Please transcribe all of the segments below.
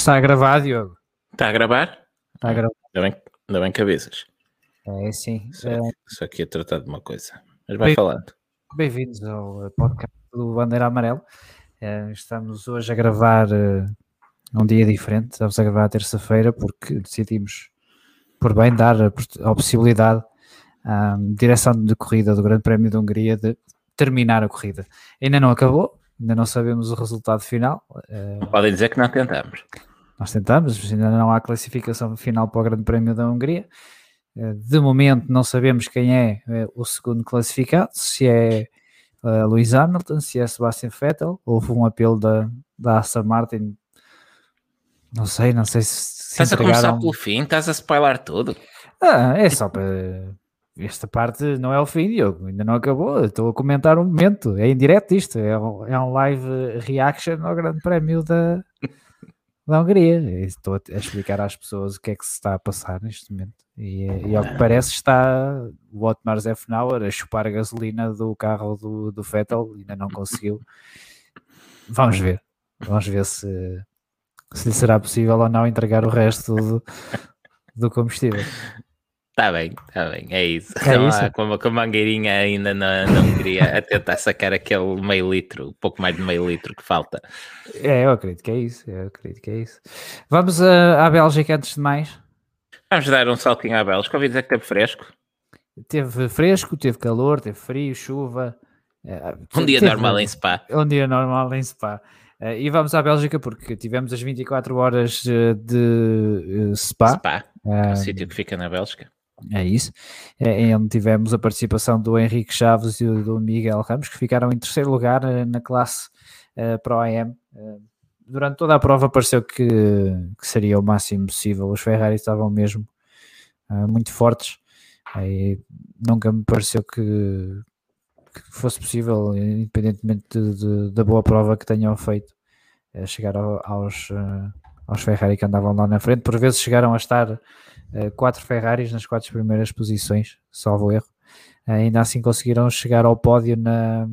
Está a gravar, Diogo? Está a gravar? Está a gravar. Ainda bem, ainda bem que avisas. É sim. Só, É, só aqui a tratar de uma coisa. Mas vai Bem- falando. Bem-vindos ao podcast do Bandeira Amarelo. É, estamos hoje a gravar eh, um dia diferente. Estamos a gravar terça-feira porque decidimos, por bem, dar a, pos- a possibilidade à direção de corrida do Grande Prémio de Hungria de terminar a corrida. Ainda não acabou, ainda não sabemos o resultado final. eh, Podem dizer que não tentamos. Nós tentamos, mas ainda não há classificação final para o Grande Prémio da Hungria. Eh, De momento não sabemos quem é eh, o segundo classificado, se é eh, Lewis Hamilton, se é Sebastian Vettel. Houve um apelo da, da Aston Martin, não sei, não sei se, se Estás a começar pelo fim, estás a spoiler tudo. Ah, é só para. Esta parte não é o fim, Diogo. Ainda não acabou. Estou a comentar um momento. É indireto isto. É um, é um live reaction ao Grande Prémio da, da Hungria. E Estou a, a explicar às pessoas o que é que se está a passar neste momento. E, e ao que parece está o Otmar Zefnauer a chupar a gasolina do carro do, do Vettel. Ainda não conseguiu. Vamos ver. Vamos ver se, se lhe será possível ou não entregar o resto do, do combustível. Está bem, está bem, é isso. É Não há isso. Com, a, com a mangueirinha ainda na, na Hungria a tentar sacar aquele meio litro, um pouco mais de meio litro que falta. É, eu acredito que é isso. Eu acredito que é isso. Vamos a- à Bélgica antes de mais. Vamos dar um saltinho à Bélgica. Ouvi dizer que teve fresco. Teve fresco, teve calor, teve frio, chuva. eh, Um dia teve- normal em Spa. Um dia normal em Spa. Eh, E vamos à Bélgica porque tivemos as 24 horas eh, de eh, Spa. Spa, Ah, o sítio que fica na Bélgica. É isso. É, em onde tivemos a participação do Henrique Chaves e do Miguel Ramos, que ficaram em terceiro lugar eh, na classe eh, Pro AM. Eh, durante toda a prova pareceu que, que seria o máximo possível. Os Ferrari estavam mesmo ah, muito fortes. Aí nunca me pareceu que, que fosse possível, independentemente de- de- da boa prova que tenham feito, chegar ao- aos, aos Ferrari que andavam lá na frente. Por vezes chegaram a estar quatro Ferraris nas quatro primeiras posições, salvo erro. Eh, ainda assim conseguiram chegar ao pódio na,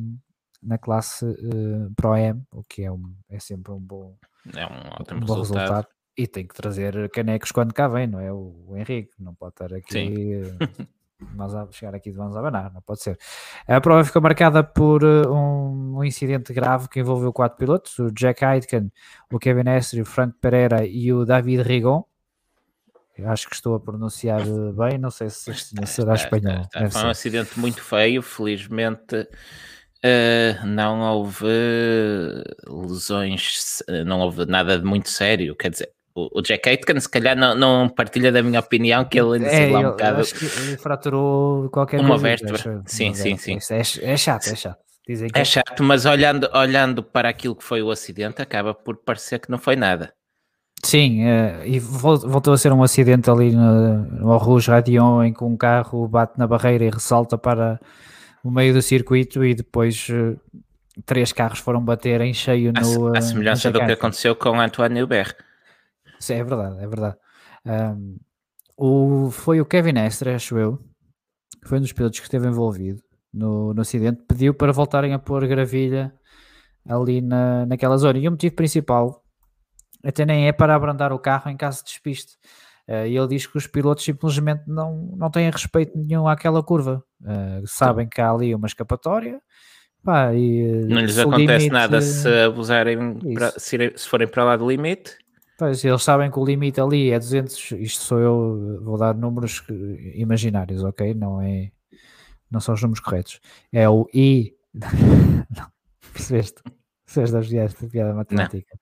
na classe eh, Pro M, o que é, um, é sempre um bom, É um um ótimo bom resultado. resultado. E tem que trazer canecos quando cá vem, não é? O, o Henrique não pode estar aqui. eh, Nós a chegar aqui de vamos abanar, não pode ser. A prova ficou marcada por eh, um, um incidente grave que envolveu quatro pilotos: o Jack Aitken, o Kevin Estre, o Frank Pereira e o David Rigon. Eu acho que estou a pronunciar eh, bem, não sei se será espanhol. está, está. Foi um acidente muito feio, felizmente eh, não houve lesões, eh, não houve nada de muito sério. Quer dizer, o, o Jack Aitken se calhar não, não partilha da minha opinião que ele ainda É, lá um bocado. acho que ele fraturou qualquer Uma coisa. vértebra. Sim, Uma sim, vértebra. Isso É, é chato, é chato. Dizem que É chato, mas olhando, olhando para aquilo que foi o acidente, acaba por parecer que não foi nada. Sim, eh, e vol- voltou a ser um acidente ali no, no Rouge Radion em que um carro bate na barreira e ressalta para o meio do circuito e depois eh, três carros foram bater em cheio no. à eh, semelhança do que aconteceu com Antoine Hubert. Sim, é verdade, é verdade. Ahm, o, foi o Kevin Estre, acho eu, que foi um dos pilotos que esteve envolvido no, no acidente, pediu para voltarem a pôr gravilha ali na, naquela zona. E o motivo principal até nem é para abrandar o carro em caso de despiste. Ah, E ele diz que os pilotos simplesmente não, não têm respeito nenhum àquela curva. Ah, sabem que há ali uma escapatória. Pá, e, Não lhes acontece limite- nada se abusarem, Isso. se, se forem para lá do limite. Pois, eles sabem que o limite ali é 200, isto sou eu, vou dar números imaginários, ok? Não é, não são os números corretos. É o I, não, percebeste? A piada, a piada matemática?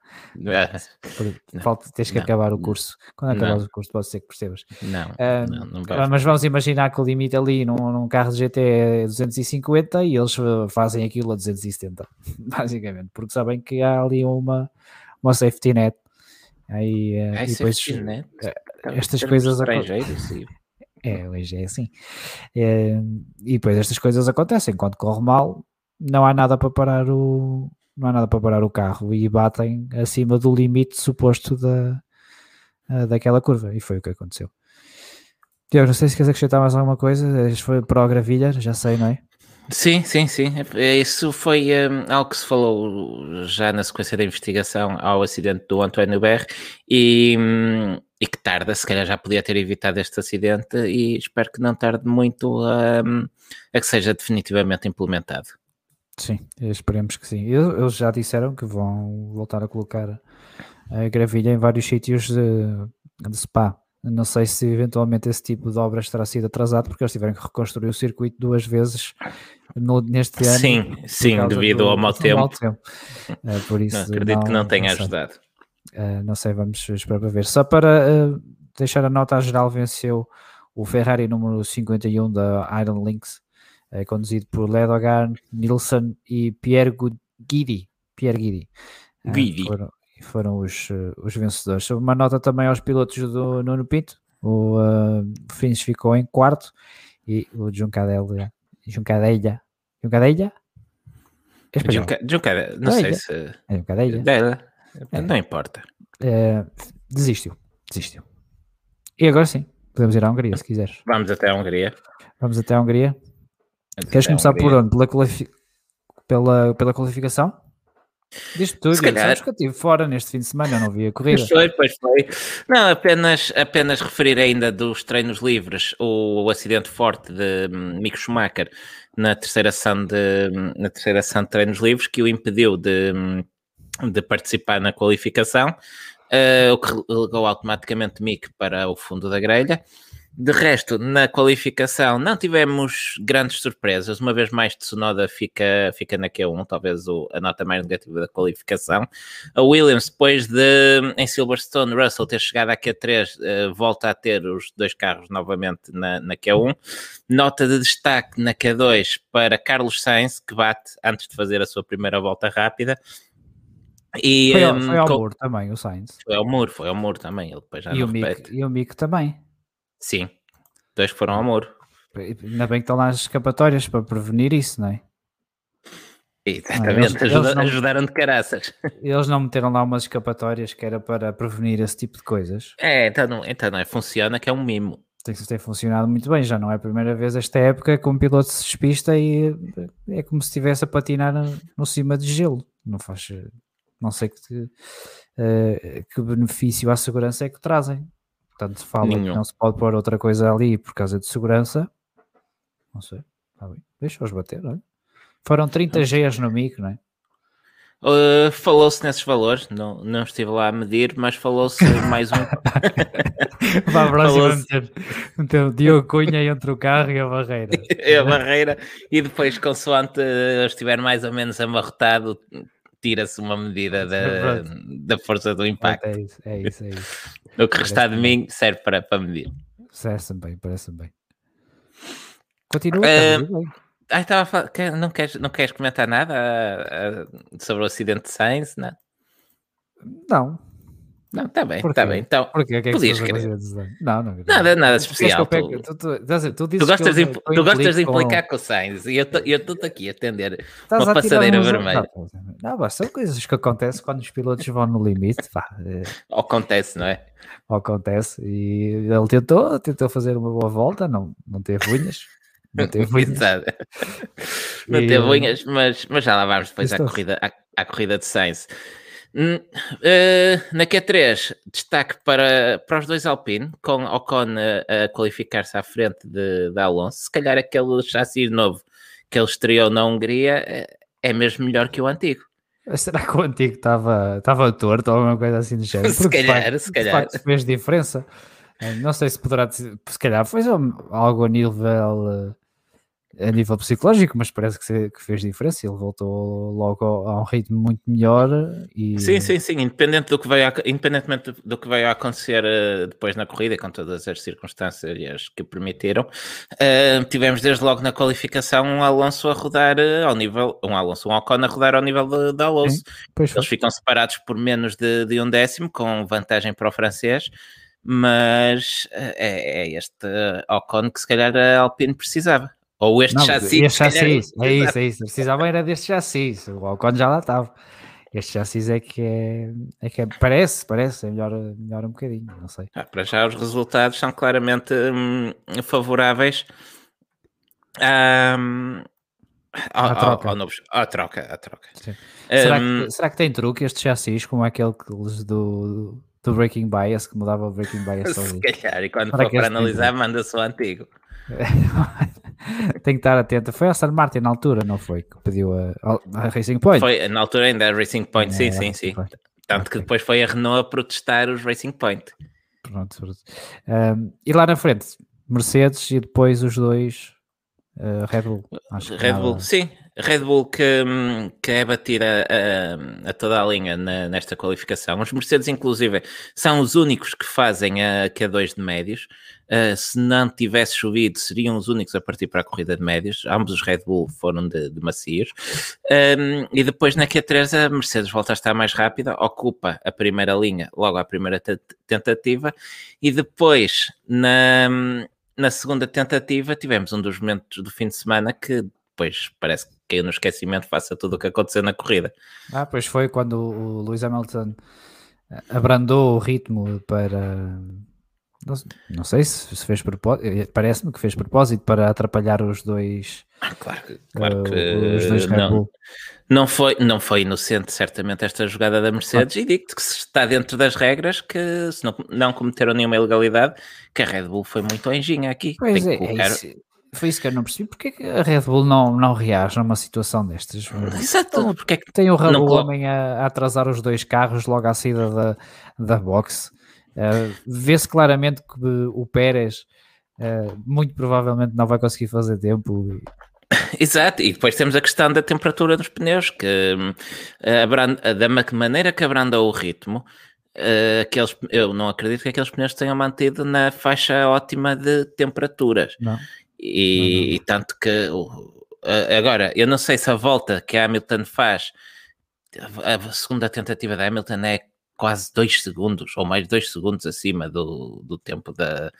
Ah, Por- Não, Falta, tens que não, acabar o não, curso. Quando não. acabares o curso pode ser que percebas. Não, Ah, não, não Ah. Mas vamos imaginar que o limite ali num, num carro de GT é 250 e eles uh, fazem aquilo a 270, basicamente, porque sabem que há ali uma, uma safety net. Aí, Ai, e depois, safety net. estas coisas é, hoje é assim. É, e depois estas coisas acontecem. Quando corre mal, não há nada para parar o, não há nada para parar o carro e batem acima do limite suposto da, ah, daquela curva. E foi o que aconteceu. Tiago, não sei se queres acrescentar mais alguma coisa. Este foi para o Gravilha, já sei, não é? Sim, sim, sim. Isso foi um, algo que se falou já na sequência da investigação ao acidente do António Berre e, um, e que tarda, se calhar já podia ter evitado este acidente e espero que não tarde muito a, a que seja definitivamente implementado. Sim, esperemos que sim. Eles já disseram que vão voltar a colocar a gravilha em vários sítios de, de spa. Não sei se eventualmente esse tipo de obras terá sido atrasado porque eles tiveram que reconstruir o circuito duas vezes no, neste ano. Sim, sim, devido do, ao mau tempo. Mau tempo. Uh, por isso, não, acredito não, que não tenha não ajudado. Uh, não sei, vamos esperar para ver. Só para uh, deixar a nota geral, venceu o Ferrari número 51 da Iron Lynx, conduzido por Ledogar, Nilsson e Pierre Guidi. Pierre Guidi. Guidi. Foram, foram os, os vencedores. Uma nota também aos pilotos do Nuno Pinto. O uh, Fins ficou em quarto e o Juncadella Juncadella. Juncadella? É Junca, Juncadella, não sei se. É Juncadella. Dela. É. Não importa. É, desistiu. Desistiu. E agora sim, podemos ir à Hungria se quiseres. Vamos até a Hungria. Vamos até a Hungria. Queres começar por onde? Pela, qualifi... pela, pela qualificação? Diz-me tudo, sabes que eu estive fora neste fim de semana, não vi a corrida. Pois foi, pois foi. Não, apenas, apenas referir ainda dos treinos livres o, o acidente forte de um, Mick Schumacher na terceira ação de, hum, na terceira ação de treinos livres que o impediu de, hum, de participar na qualificação, uh, o que relegou automaticamente Mick para o fundo da grelha. De resto, na qualificação não tivemos grandes surpresas. Uma vez mais, Tsunoda fica, fica na Q1, talvez o, a nota mais negativa da qualificação. A Williams, depois de em Silverstone, Russell ter chegado à Q3, uh, eh, volta a ter os dois carros novamente na, na Q1. Nota de destaque na Q2 para Carlos Sainz, que bate antes de fazer a sua primeira volta rápida. E, foi, um, foi ao com... muro também, o Sainz. Foi ao muro, foi ao muro também. Ele depois já e, o Mick, e o Mick também. Sim, dois que foram ao muro. Ainda bem que estão lá as escapatórias para prevenir isso, não é? Exatamente, eles, ajudaram de caraças. Eles não meteram lá umas escapatórias que era para prevenir esse tipo de coisas. É, então não, então não é, funciona que é um mimo. Tem, tem funcionado muito bem, já não é a primeira vez esta época que um piloto se despista e é como se estivesse a patinar no, no cima de gelo. Não faz, não sei que, uh, que benefício à segurança é que trazem. Portanto, se fala Nenhum. que não se pode pôr outra coisa ali por causa de segurança. Não sei. Está bem. Deixa-os bater, olha. Foram 30 Gs no mic, não é? Uh, falou-se nesses valores, não, não estive lá a medir, mas falou-se mais um. Vá a próxima meter, meter Diogo Cunha entre o carro e a barreira. é a barreira, e depois, consoante estiver mais ou menos amarrotado, tira-se uma medida da, da força do impacto. É isso, é isso. É isso. o que restar de mim serve para, para medir. Parece bem, parece bem. Continua. Uh, ah, estava a falar, não, queres, não queres comentar nada uh, uh, sobre o acidente de Sainz? Não. Não, não, está bem, está bem. Então, Porquê? Que é que podias querer. Não, não, nada, nada especial. Tu, tu, tu, tu, tu gostas, de, tu gostas de implicar com, com o Sainz e eu estou aqui a atender Estás uma a passadeira vermelha. Não, não, são coisas que acontecem quando os pilotos vão no limite. Pá. É. Acontece, não é? Acontece. E ele tentou, tentou fazer uma boa volta, não, não teve unhas. Não teve unhas. não teve unhas, mas, mas já lá vamos depois à corrida, à, à corrida de Sainz. Uh, na Q3, destaque para, para os dois Alpine, com Ocon a, a qualificar-se à frente de, de Alonso. Se calhar aquele chassi novo que ele estreou na Hungria é, é mesmo melhor que o antigo. Será que o antigo estava, estava torto ou alguma coisa assim do género? se calhar, facto, se calhar. Facto, fez diferença. Eh, não sei se poderá, se calhar foi algo a nível a nível psicológico, mas parece que, fez diferença. Ele voltou logo a um ritmo muito melhor. E... Sim, sim, sim. Independente do que a, independentemente do que a acontecer uh, depois na corrida, com todas as circunstâncias que permitiram, uh, tivemos desde logo na qualificação um Alonso a rodar uh, ao nível, um Alonso, um Ocon a rodar ao nível de, de Alonso. Eles ficam separados por menos de, de um décimo, com vantagem para o francês mas é, é, este Ocon que se calhar a Alpine precisava. Ou este não, chassi. Este chassi, é isso, é isso. Precisava era deste chassi. O Ocon já lá estava. Este chassi é que é, é que é, parece, parece, é melhor, melhor um bocadinho, não sei. Ah, para já os resultados são claramente hum, favoráveis à, À, troca. Ao, à troca, à troca. Será, que, será que tem truque este chassis como aquele do, do Breaking Bias, que mudava o Breaking Bias Se calhar, e quando será for para analisar, manda-se o antigo. tem que estar atento. Foi a Aston Martin na altura, não foi? Que pediu a, a Racing Point. Foi, na altura ainda a Racing Point, é, sim, sim, sim. Foi. Tanto okay. que depois foi a Renault a protestar os Racing Point. Pronto. Um, e lá na frente, Mercedes e depois os dois uh, Red Bull. Red nada... Bull, sim. Red Bull que, que é batida a, a, toda a linha na, nesta qualificação. Os Mercedes, inclusive, são os únicos que fazem a Q2 de médios. Uh, se não tivesse chovido, seriam os únicos a partir para a corrida de médios. Ambos os Red Bull foram de, de macios. Um, e depois na Q3 a Mercedes volta a estar mais rápida, ocupa a primeira linha logo à primeira tentativa. E depois na, na segunda tentativa tivemos um dos momentos do fim de semana que depois parece que caiu no esquecimento faça tudo o que aconteceu na corrida. Ah, pois foi quando o Lewis Hamilton eh, abrandou o ritmo para não, não sei se, fez propósito, eh, parece-me que fez propósito para atrapalhar os dois. Ah, claro que, claro que uh, os dois Red Bull. não foi, não foi inocente, certamente, esta jogada da Mercedes. Ah. E digo-te que se está dentro das regras, que se não, não cometeram nenhuma ilegalidade, que a Red Bull foi muito anjinha aqui. Pois é, colocar... é isso, foi isso que eu não percebi. Porque é a Red Bull não, não reage a uma situação destas? Exato. Então, porque é que tem o homem a, a, atrasar os dois carros logo à saída da, da box? Uh, Vê-se claramente que o Pérez uh, muito provavelmente não vai conseguir fazer tempo. Exato, e depois temos a questão da temperatura dos pneus, que branda, da maneira que abranda o ritmo, uh, aqueles, eu não acredito que aqueles pneus tenham mantido na faixa ótima de temperaturas. Não. E, e tanto que agora, eu não sei se a volta que a Hamilton faz, a segunda tentativa da Hamilton é quase dois segundos, ou mais dois segundos acima do, do tempo da,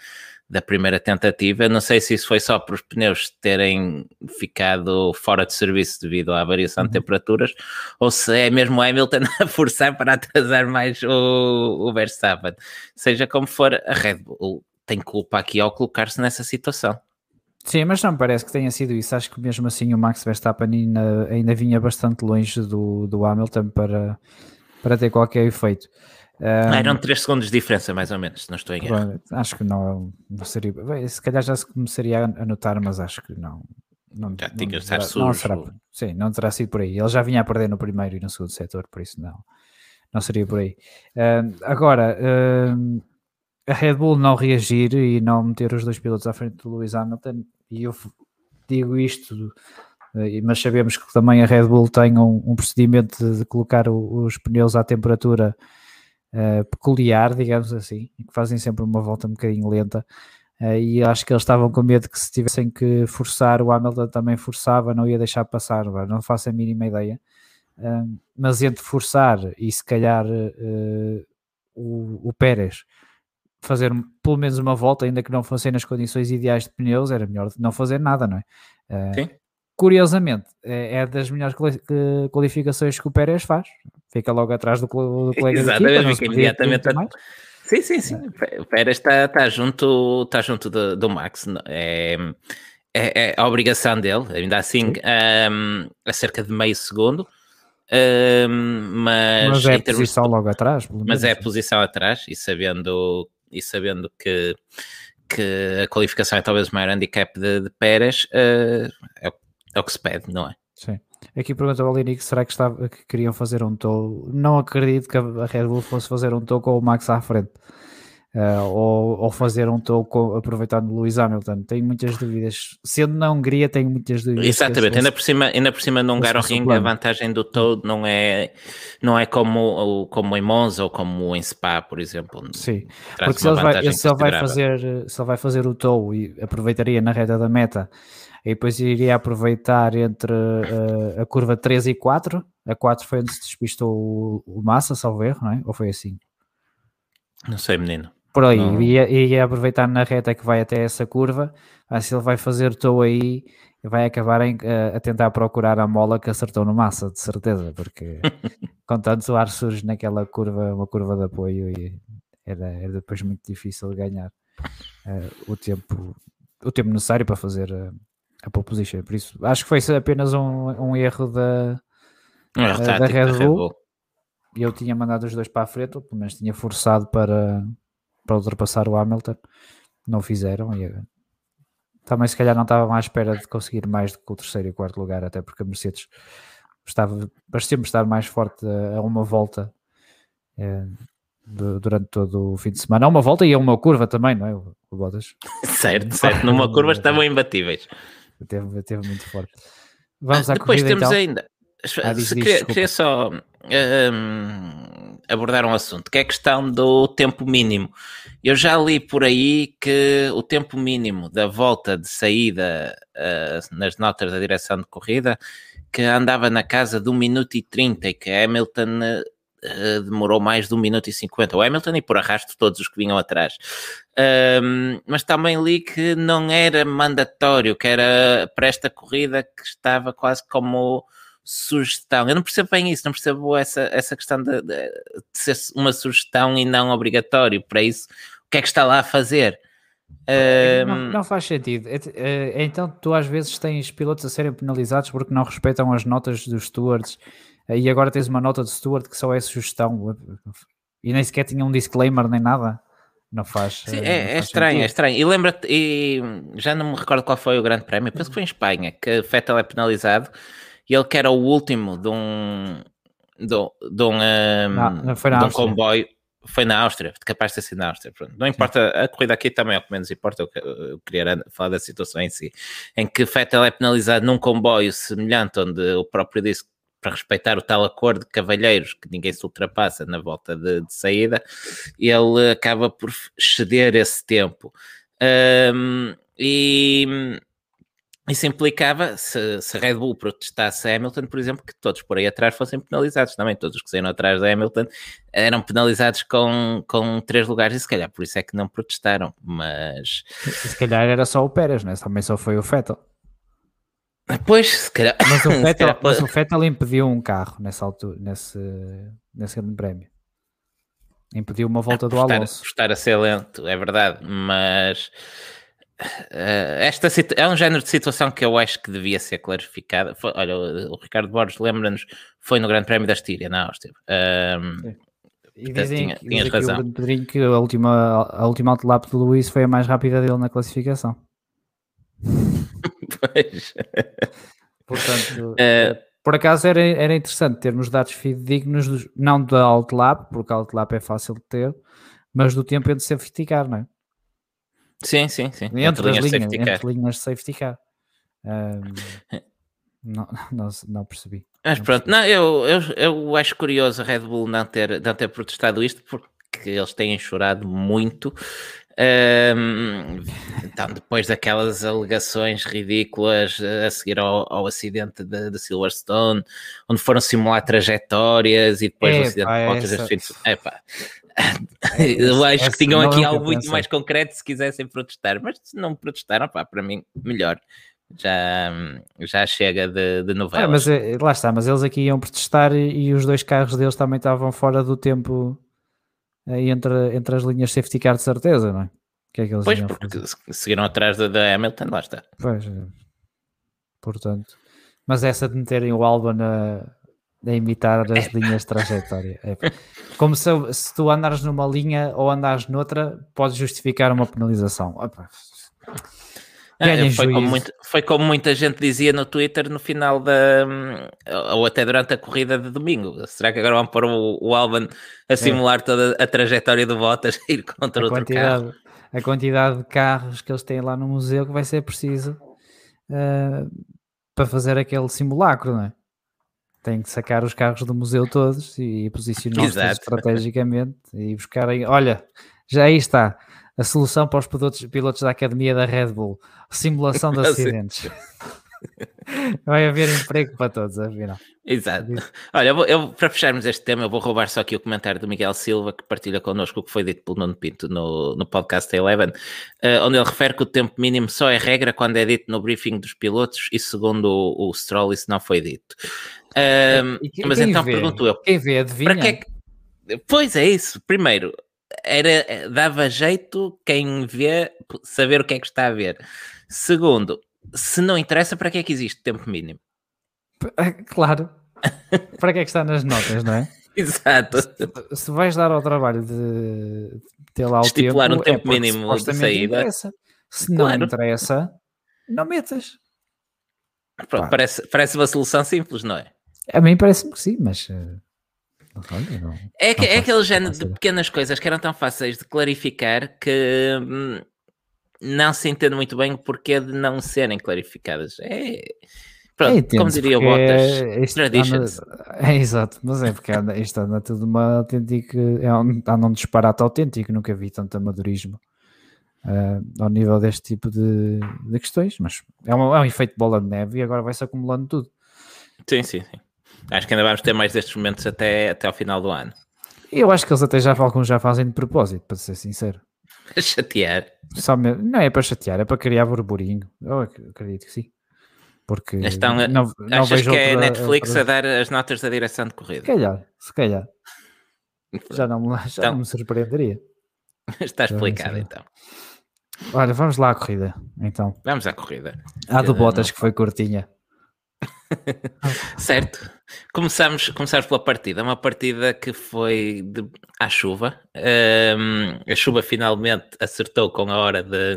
da primeira tentativa. Não sei se isso foi só para os pneus terem ficado fora de serviço devido à variação de uhum. temperaturas, ou se é mesmo o Hamilton a forçar para atrasar mais o, o Verstappen. Seja como for, a Red Bull tem culpa aqui ao colocar-se nessa situação. Sim, mas não me parece que tenha sido isso. Acho que mesmo assim o Max Verstappen ainda, ainda vinha bastante longe do, do Hamilton para, para ter qualquer efeito. Um, ah, eram 3 segundos de diferença, mais ou menos, se não estou em erro. Acho que não, não seria. Bem, se calhar já se começaria a notar, mas acho que não. não já tinha de estar não será, Sim, não terá sido por aí. Ele já vinha a perder no primeiro e no segundo setor, por isso não, não seria por aí. Uh, agora, uh, a Red Bull não reagir e não meter os dois pilotos à frente do Lewis Hamilton e eu digo isto, mas sabemos que também a Red Bull tem um, um procedimento de, colocar o, os pneus à temperatura uh, peculiar, digamos assim, que fazem sempre uma volta um bocadinho lenta. Uh, e acho que eles estavam com medo que se tivessem que forçar, o Hamilton também forçava, não ia deixar passar, não faço a mínima ideia. Uh, mas entre forçar e se calhar o, o Pérez fazer pelo menos uma volta, ainda que não fossem nas condições ideais de pneus, era melhor não fazer nada, não é? Sim. Curiosamente, é, é, das melhores qualificações que o Pérez faz. Fica logo atrás do, do colega Exatamente, fica imediatamente. A... Sim, sim, sim. É. O Pérez está tá junto, tá junto do, do Max. É, é, é, a obrigação dele, ainda assim, um, a cerca de meio segundo. Um, mas, mas é a posição de... logo atrás. Mas é a posição atrás e sabendo e sabendo que, que a qualificação é talvez o maior handicap de, de Pérez, uh, é, é, o que se pede, não é? Sim. Aqui pergunta ao Linick, será que, estava, que queriam fazer um tow? Não acredito que a Red Bull fosse fazer um tow com o Max à frente uh, ou, ou, fazer um tow com, aproveitando o Lewis Hamilton. Tenho muitas dúvidas. Sendo na Hungria, tenho muitas dúvidas. Exatamente, ainda por cima, ainda por cima num Ring, a vantagem do tow não é, não é como, como em Monza ou como em Spa, por exemplo. Sim, porque se ele, vai, se, ele vai fazer, se ele vai fazer o tow e aproveitaria na reta da meta e depois iria aproveitar entre uh, a curva 3 e 4. A 4 foi onde se despistou o, o Massa, salvo erro, não é? Ou foi assim? Não sei, menino por aí, não. ia, ia aproveitar na reta que vai até essa curva, ah, se ele vai fazer tow aí, vai acabar em, a, a, tentar procurar a mola que acertou no massa, de certeza, porque com tanto ar surge naquela curva, uma curva de apoio e era, era depois muito difícil ganhar uh, o tempo o tempo necessário para fazer uh, a pole position. Por isso, acho que foi apenas um, um erro da, Um erro da da Red Bull. Bull. eu tinha mandado os dois para a frente, ou pelo menos tinha forçado para, para ultrapassar o Hamilton. Não fizeram e também se calhar não estava mais à espera de conseguir mais do que o terceiro e quarto lugar, até porque a Mercedes estava, parecia-me estar mais forte a, uma volta du- durante todo o fim de semana. A uma volta e a uma curva também, não é? O, o Bottas Certo, certo. Numa curva estavam imbatíveis. Teve, teve muito forte. Vamos à Depois corrida temos então. ainda. Ah, diz, diz, queria, queria só hum, abordar um assunto, que é a questão do tempo mínimo. Eu já li por aí que o tempo mínimo da volta de saída ah, nas notas da direção de corrida que andava na casa de 1 minuto e 30 e que Hamilton ah, demorou mais de 1 minuto e 50. O Hamilton e por arrasto todos os que vinham atrás. Um, mas também li que não era mandatório, que era para esta corrida que estava quase como sugestão. Eu não percebo bem isso, não percebo essa, essa questão de, de- de ser uma sugestão e não obrigatório. Para isso, o que é que está lá a fazer? Não, Um, não faz sentido. É- Então, tu às vezes tens pilotos a serem penalizados porque não respeitam as notas dos stewards eh, e agora tens uma nota de steward que só é sugestão e nem sequer tinha um disclaimer nem nada. Não faz. Sim, eh, não é, é faz estranho, é sentido. estranho. E lembra-te, e já não me recordo qual foi o grande prémio, penso que foi em Espanha, que Vettel é penalizado e ele que era o último de um, de, um- de um, um, Não, foi na de um comboio. Foi na Áustria, capaz de ter sido na Áustria. Pronto. Não importa, a corrida aqui também é o que menos importa. Eu, eu queria falar da situação em si, em que Vettel é penalizado num comboio semelhante, onde o próprio disse que para respeitar o tal acordo de cavalheiros que ninguém se ultrapassa na volta de, de saída, ele acaba por ceder esse tempo. Um, e isso implicava, se, se Red Bull protestasse a Hamilton, por exemplo, que todos por aí atrás fossem penalizados também. Todos os que saíram atrás da Hamilton eram penalizados com, com três lugares e se calhar por isso é que não protestaram. Mas Se calhar era só o Pérez, né? também só foi o Vettel. Depois, se calhar, Mas o Vettel, calhar mas o Vettel impediu um carro nessa altura, nesse, nesse grande prémio. Impediu uma volta do por estar, Alonso. estar a ser lento, é verdade, mas eh, esta é um género de situação que eu acho que devia ser clarificada. Foi- olha, o, o Ricardo Borges lembra-nos, foi no Grande Prémio da Estíria, na Áustria. Ahm, Sim. E dizem, tinha- tinhas razão. o Pedrinho que a última, a última outlap de Luís foi a mais rápida dele na classificação. Pois. Portanto, Eh, por acaso era, era interessante termos dados fidedignos, dos- não da outlap, porque a outlap é fácil de ter, mas do tempo entre safety car, não é? sim, sim, sim. Entre, Entre as linhas de linhas, safety entre linhas de safety car. Ahm, não, não, não percebi. Mas Não pronto, percebi. não, eu, eu, eu acho curioso a Red Bull não ter, não ter protestado isto porque eles têm chorado muito. Ahm, então, depois daquelas alegações ridículas eh, a seguir ao, ao acidente de, de Silverstone, onde foram simular trajetórias e depois o Epá, acidente de voltas essa-. Eu acho essa que tinham aqui é o algo muito pensei. mais concreto se quisessem protestar, mas se não protestaram, pá, para mim, melhor. Já, já chega de, de Ah, novelas. mas eh, lá está, mas eles aqui iam protestar e, e os dois carros deles também estavam fora do tempo entre, entre as linhas safety car de certeza, não é? Que é que eles Pois, porque seguiram atrás da, da Hamilton, lá está. Pois, eh, portanto, mas essa de meterem o Albon a, a imitar as linhas de trajetória. É, como se, se tu andares numa linha ou andares noutra, podes justificar uma penalização. Opa, Ganhem foi, como muito- foi como muita gente dizia no Twitter no final da. ou até durante a corrida de domingo. Será que agora vão pôr o, o Alban a simular toda a trajetória do Bottas e ir contra a outro carro? quantidade, a quantidade de carros que eles têm lá no museu que vai ser preciso eh, para fazer aquele simulacro, não é? Tem que sacar os carros do museu todos e posicioná-los estrategicamente e buscarem. Olha, já aí está a solução para os pilotos, pilotos da academia da Red Bull: simulação de acidentes. Vai haver emprego para todos, afinal. Exato. Olha, eu vou- eu, para fecharmos este tema, eu vou roubar só aqui o comentário do Miguel Silva, que partilha connosco o que foi dito pelo Nuno Pinto no, no podcast Eleven, eh, onde ele refere que o tempo mínimo só é regra quando é dito no briefing dos pilotos e segundo o, o Stroll isso não foi dito. Ahm, E que- mas quem então vê? pergunto eu, Quem vê, adivinha? para que é que... Pois é isso, primeiro, era, dava jeito quem vê saber o que é que está a ver. Segundo, se não interessa, para que é que existe tempo mínimo? Claro. para que é que está nas notas, não é? Exato. Se, se vais dar ao trabalho de ter lá o Estipular tempo, um tempo é mínimo de saída. interessa. Se não Claro. interessa, não metas. Pronto, parece, parece uma solução simples, não é? A mim parece-me que sim, mas. eh, olha, É, que, é aquele género de pequenas coisas que eram tão fáceis de clarificar que hum, não se entende muito bem o porquê de não serem clarificadas. É, pronto, como entende-se, diria o Bottas, é- traditions. anda- é exato, mas é porque anda, isto anda tudo uma autêntica. É um, anda um disparate autêntico, nunca vi tanto amadorismo ah, ao nível deste tipo de, de questões, mas é um, é um efeito bola de neve e agora vai-se acumulando tudo. Sim, sim, sim. Acho que ainda vamos ter mais destes momentos até, até ao final do ano. Eu acho que eles até já alguns já fazem de propósito, para ser sincero. A chatear. Só não é para chatear, é para criar burburinho. Eu ac- acredito que sim. Porque Estão não, não Achas que é a Netflix outra- a dar as notas da direção de corrida? Se calhar, se calhar. Já não, me- já Então- não me surpreenderia. Está explicado então. Olha, vamos lá à corrida, então. Vamos à corrida. A do Bottas não- que foi curtinha. Certo. Começamos, começamos pela partida. Uma partida que foi de- à chuva. Ahm, a chuva finalmente acertou com a hora de,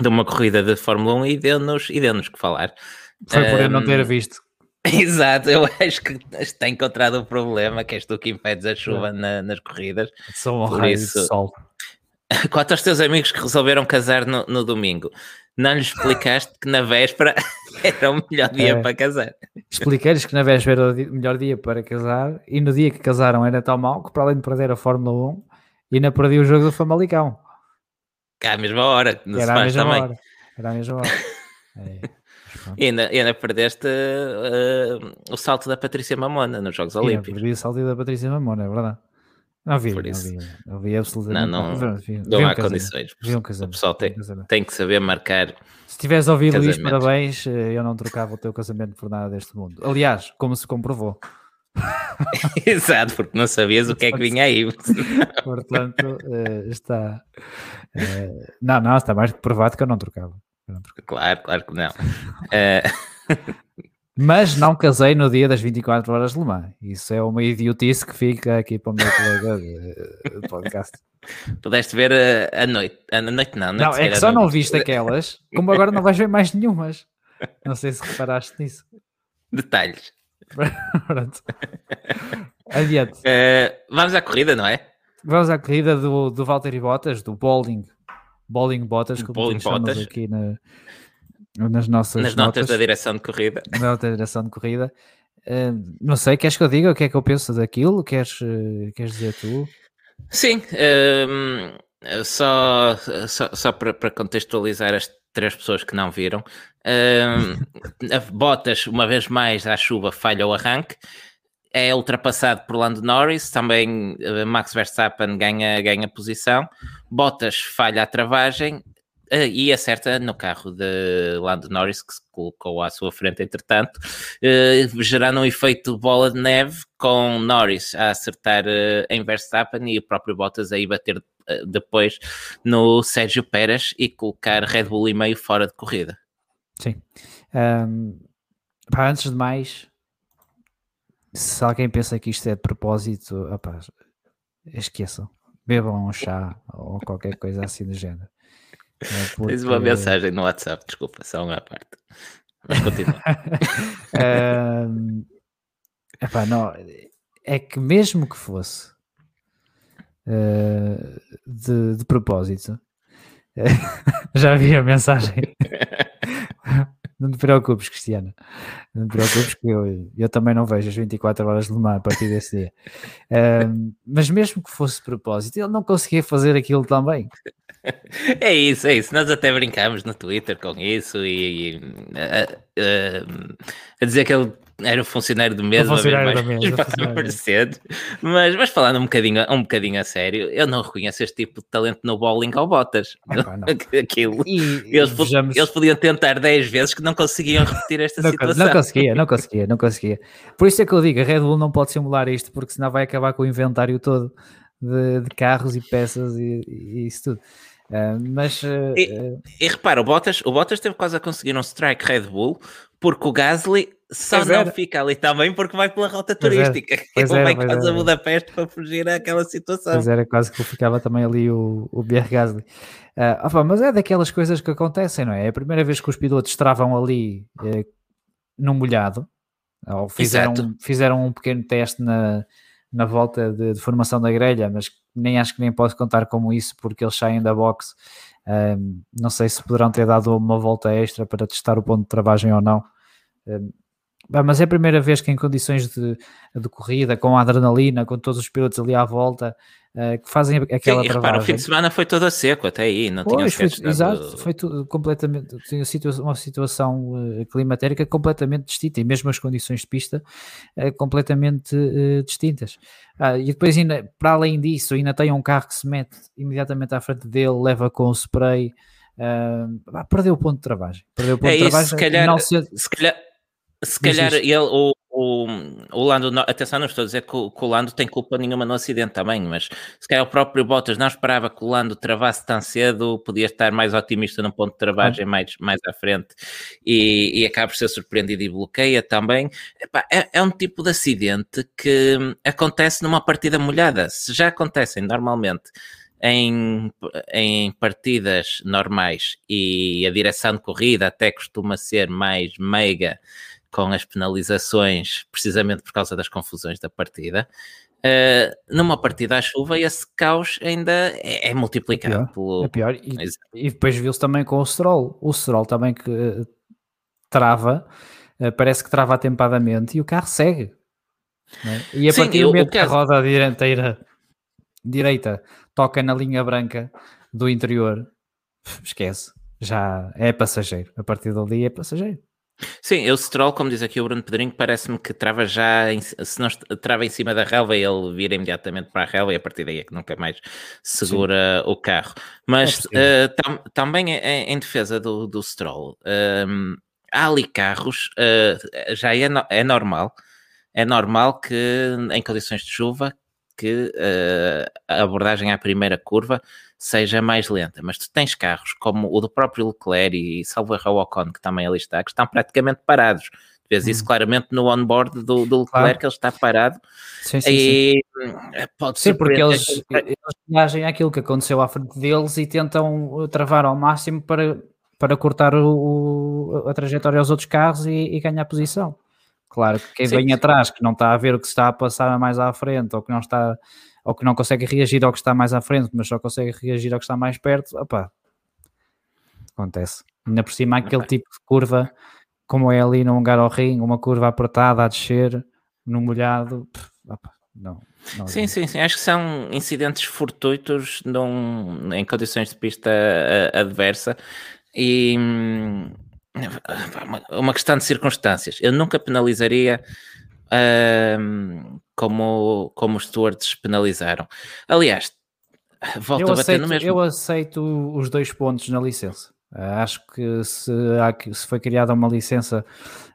de uma corrida de Fórmula 1 e deu-nos e deu que falar. Foi por eu não ter visto. Exato, eu acho que está encontrado o problema, que és tu que impedes a chuva na- nas corridas. Só um raio de isso- sol. Quanto aos teus amigos que resolveram casar no, no domingo, não lhes explicaste que na véspera era o melhor dia É. para casar. Expliquei-lhes que na véspera era o melhor dia para casar e no dia que casaram era tão mau que para além de perder a Fórmula 1 ainda perdi o jogo do Famalicão. Que à mesma hora, não se Era a faz mesma também. hora. Era a mesma hora. É. E ainda, ainda perdeste eh, o salto da Patrícia Mamona nos Jogos Olímpicos. perdi o salto da Patrícia Mamona, é verdade. Não vi, Por não isso. vi, não vi absolutamente Não, não- vi Não um há casamento, condições. um O casamento, pessoal vi um tem, tem que saber marcar. Se tivesse ouvido isto, Casamento. parabéns, eh, eu não trocava o teu casamento por nada deste mundo. Aliás, como se comprovou. Exato, porque não sabias o que é que vinha aí. Portanto, eh, está. eh, não, não, está mais que provado que eu não trocava. Eu não trocava. Claro, claro que não. Mas não casei no dia das 24 horas de Le Mans. Isso é uma idiotice que fica aqui para o meu colega de, podcast. pudeste ver eh, a noite. A noite não, a noite Não, se é que só não viste aquelas, como agora não vais ver mais nenhumas. Não sei se reparaste nisso. Detalhes. Pronto. Adiante. Eh, vamos à corrida, não é? Vamos à corrida do, do Valtteri Bottas, do Bowling. Bowling Bottas, como Bowling Bottas. aqui na- nas nossas Nas notas notas, da direção de corrida. na nota de direção de corrida. Eh, não sei, queres que eu diga o que é que eu penso daquilo? Queres, eh, queres dizer tu? Sim, hum, só, só, só para, para contextualizar as três pessoas que não viram, a Bottas, uma vez mais, à chuva, falha o arranque, é ultrapassado por Lando Norris, também eh, Max Verstappen ganha, ganha posição, Bottas falha a travagem e acerta no carro de Lando Norris, que se colocou à sua frente, entretanto, eh, gerando um efeito bola de neve com Norris a acertar eh, em Verstappen e o próprio Bottas aí bater depois no Sérgio Pérez e colocar Red Bull e meio fora de corrida. Sim. Ahm, pá, antes de mais, se alguém pensa que isto é de propósito, opá, esqueçam. Bebam um chá ou qualquer coisa assim do género. É Tens uma porque- mensagem no WhatsApp, desculpa, só uma parte. Mas continua. Ahm, epá, não, é que mesmo que fosse eh, de, de propósito, já vi a mensagem. Não te preocupes, Cristiana. Não te preocupes, que eu, eu também não vejo as 24 horas de Le Mans a partir desse dia. Ahm, mas mesmo que fosse de propósito, ele não conseguia fazer aquilo também. É isso, é isso. Nós até brincámos no Twitter com isso e, e, a, a- a dizer que ele era o funcionário do mês, vez funcionário mais. Mas, mas falando um bocadinho, um bocadinho a sério, eu não reconheço este tipo de talento no bowling ao. Epá, não. Aquilo. E, Eles, vejamos- eles podiam tentar 10 vezes que não conseguiam repetir esta Não, situação. não conseguia, não conseguia, não conseguia. Por isso é que eu digo, a Red Bull não pode simular isto, porque senão vai acabar com o inventário todo de, de carros e peças e, e isso tudo. Uh, mas. Uh, e, e, repara, o Bottas, o Bottas teve quase a conseguir um strike Red Bull porque o Gasly só pois não era. fica ali também porque vai pela rota turística. Ele vai quase a Budapeste para fugir àquela situação. Pois era quase que ficava também ali o, o BR Gasly. Uh, opa, mas é daquelas coisas que acontecem, não é? É a primeira vez que os pilotos travam ali eh, no molhado, ou fizeram, fizeram um pequeno teste na, na volta de, de, formação da grelha, mas nem acho que nem posso contar como isso, porque eles saem da box. Um, não sei se poderão ter dado uma volta extra para testar o ponto de travagem ou não. Um, mas é a primeira vez que em condições de, de corrida, com adrenalina, com todos os pilotos ali à volta, uh, que fazem aquela Sim, repara, o fim de semana foi todo a seco até aí, não pois, tinha foi, Exato, foi tudo completamente, tinha uma situação uh, climatérica completamente distinta e mesmo as condições de pista uh, completamente distintas. Ah, e depois, ainda, para além disso, ainda tem um carro que se mete imediatamente à frente dele, leva com o spray, perdeu o ponto de travagem. Perdeu o ponto é de travagem. se calhar, se calhar se calhar ele, o, o, o Lando, atenção, não estou a dizer que o, que o, Lando tem culpa nenhuma no acidente também, mas se calhar o próprio Bottas não esperava que o Lando travasse tão cedo, podia estar mais otimista no ponto de travagem mais, mais à frente e, e acaba por ser surpreendido e bloqueia também. Epá, é, é um tipo de acidente que acontece numa partida molhada, se já acontecem normalmente em, em partidas normais e a direção de corrida até costuma ser mais meiga com as penalizações, precisamente por causa das confusões da partida. Uh, numa partida à chuva, esse caos ainda é, é multiplicado. É pior. Pelo... É pior. E, e depois viu-se também com o Stroll. O Stroll também que uh, trava, uh, parece que trava atempadamente e o carro segue. É? E a Sim, partir do momento que a roda dianteira direita toca na linha branca do interior, esquece. Já é passageiro. A partir dali é passageiro. Sim, o Stroll, como diz aqui o Bruno Pedrinho, parece-me que trava já, em, se não trava em cima da relva, ele vira imediatamente para a relva e a partir daí é que nunca mais segura Sim. o carro. Mas é uh, tam, também em, em, defesa do, do Stroll, um, há ali carros, uh, já é, no, é normal, é normal que em condições de chuva que uh, a abordagem à primeira curva seja mais lenta, mas tu tens carros como o do próprio Leclerc e erro Ocon, que também ali está, que estão praticamente parados. Vês isso hum. claramente no onboard do, do Leclerc, claro. que ele está parado. Sim, sim, e sim. Eh, pode ser porque eles, eles reagem àquilo que aconteceu à frente deles e tentam travar ao máximo para, para cortar o, a trajetória aos outros carros e, e ganhar posição. Claro que quem sim, vem sim. atrás, que não está a ver o que está a passar mais à frente, ou que não está ou que não consegue reagir ao que está mais à frente, mas só consegue reagir ao que está mais perto, opá, acontece. Ainda por cima, aquele tipo de curva, como é ali num ring, uma curva apertada a descer, no molhado, opa, não, não. Sim, sim, sim. Acho que são incidentes fortuitos num, em condições de pista adversa e hum, uma questão de circunstâncias. Eu nunca penalizaria como, como os stewards penalizaram. Aliás, volto eu a bater aceito, no mesmo. Eu aceito os dois pontos na licença. Uh, acho que se, há, se, foi criada uma licença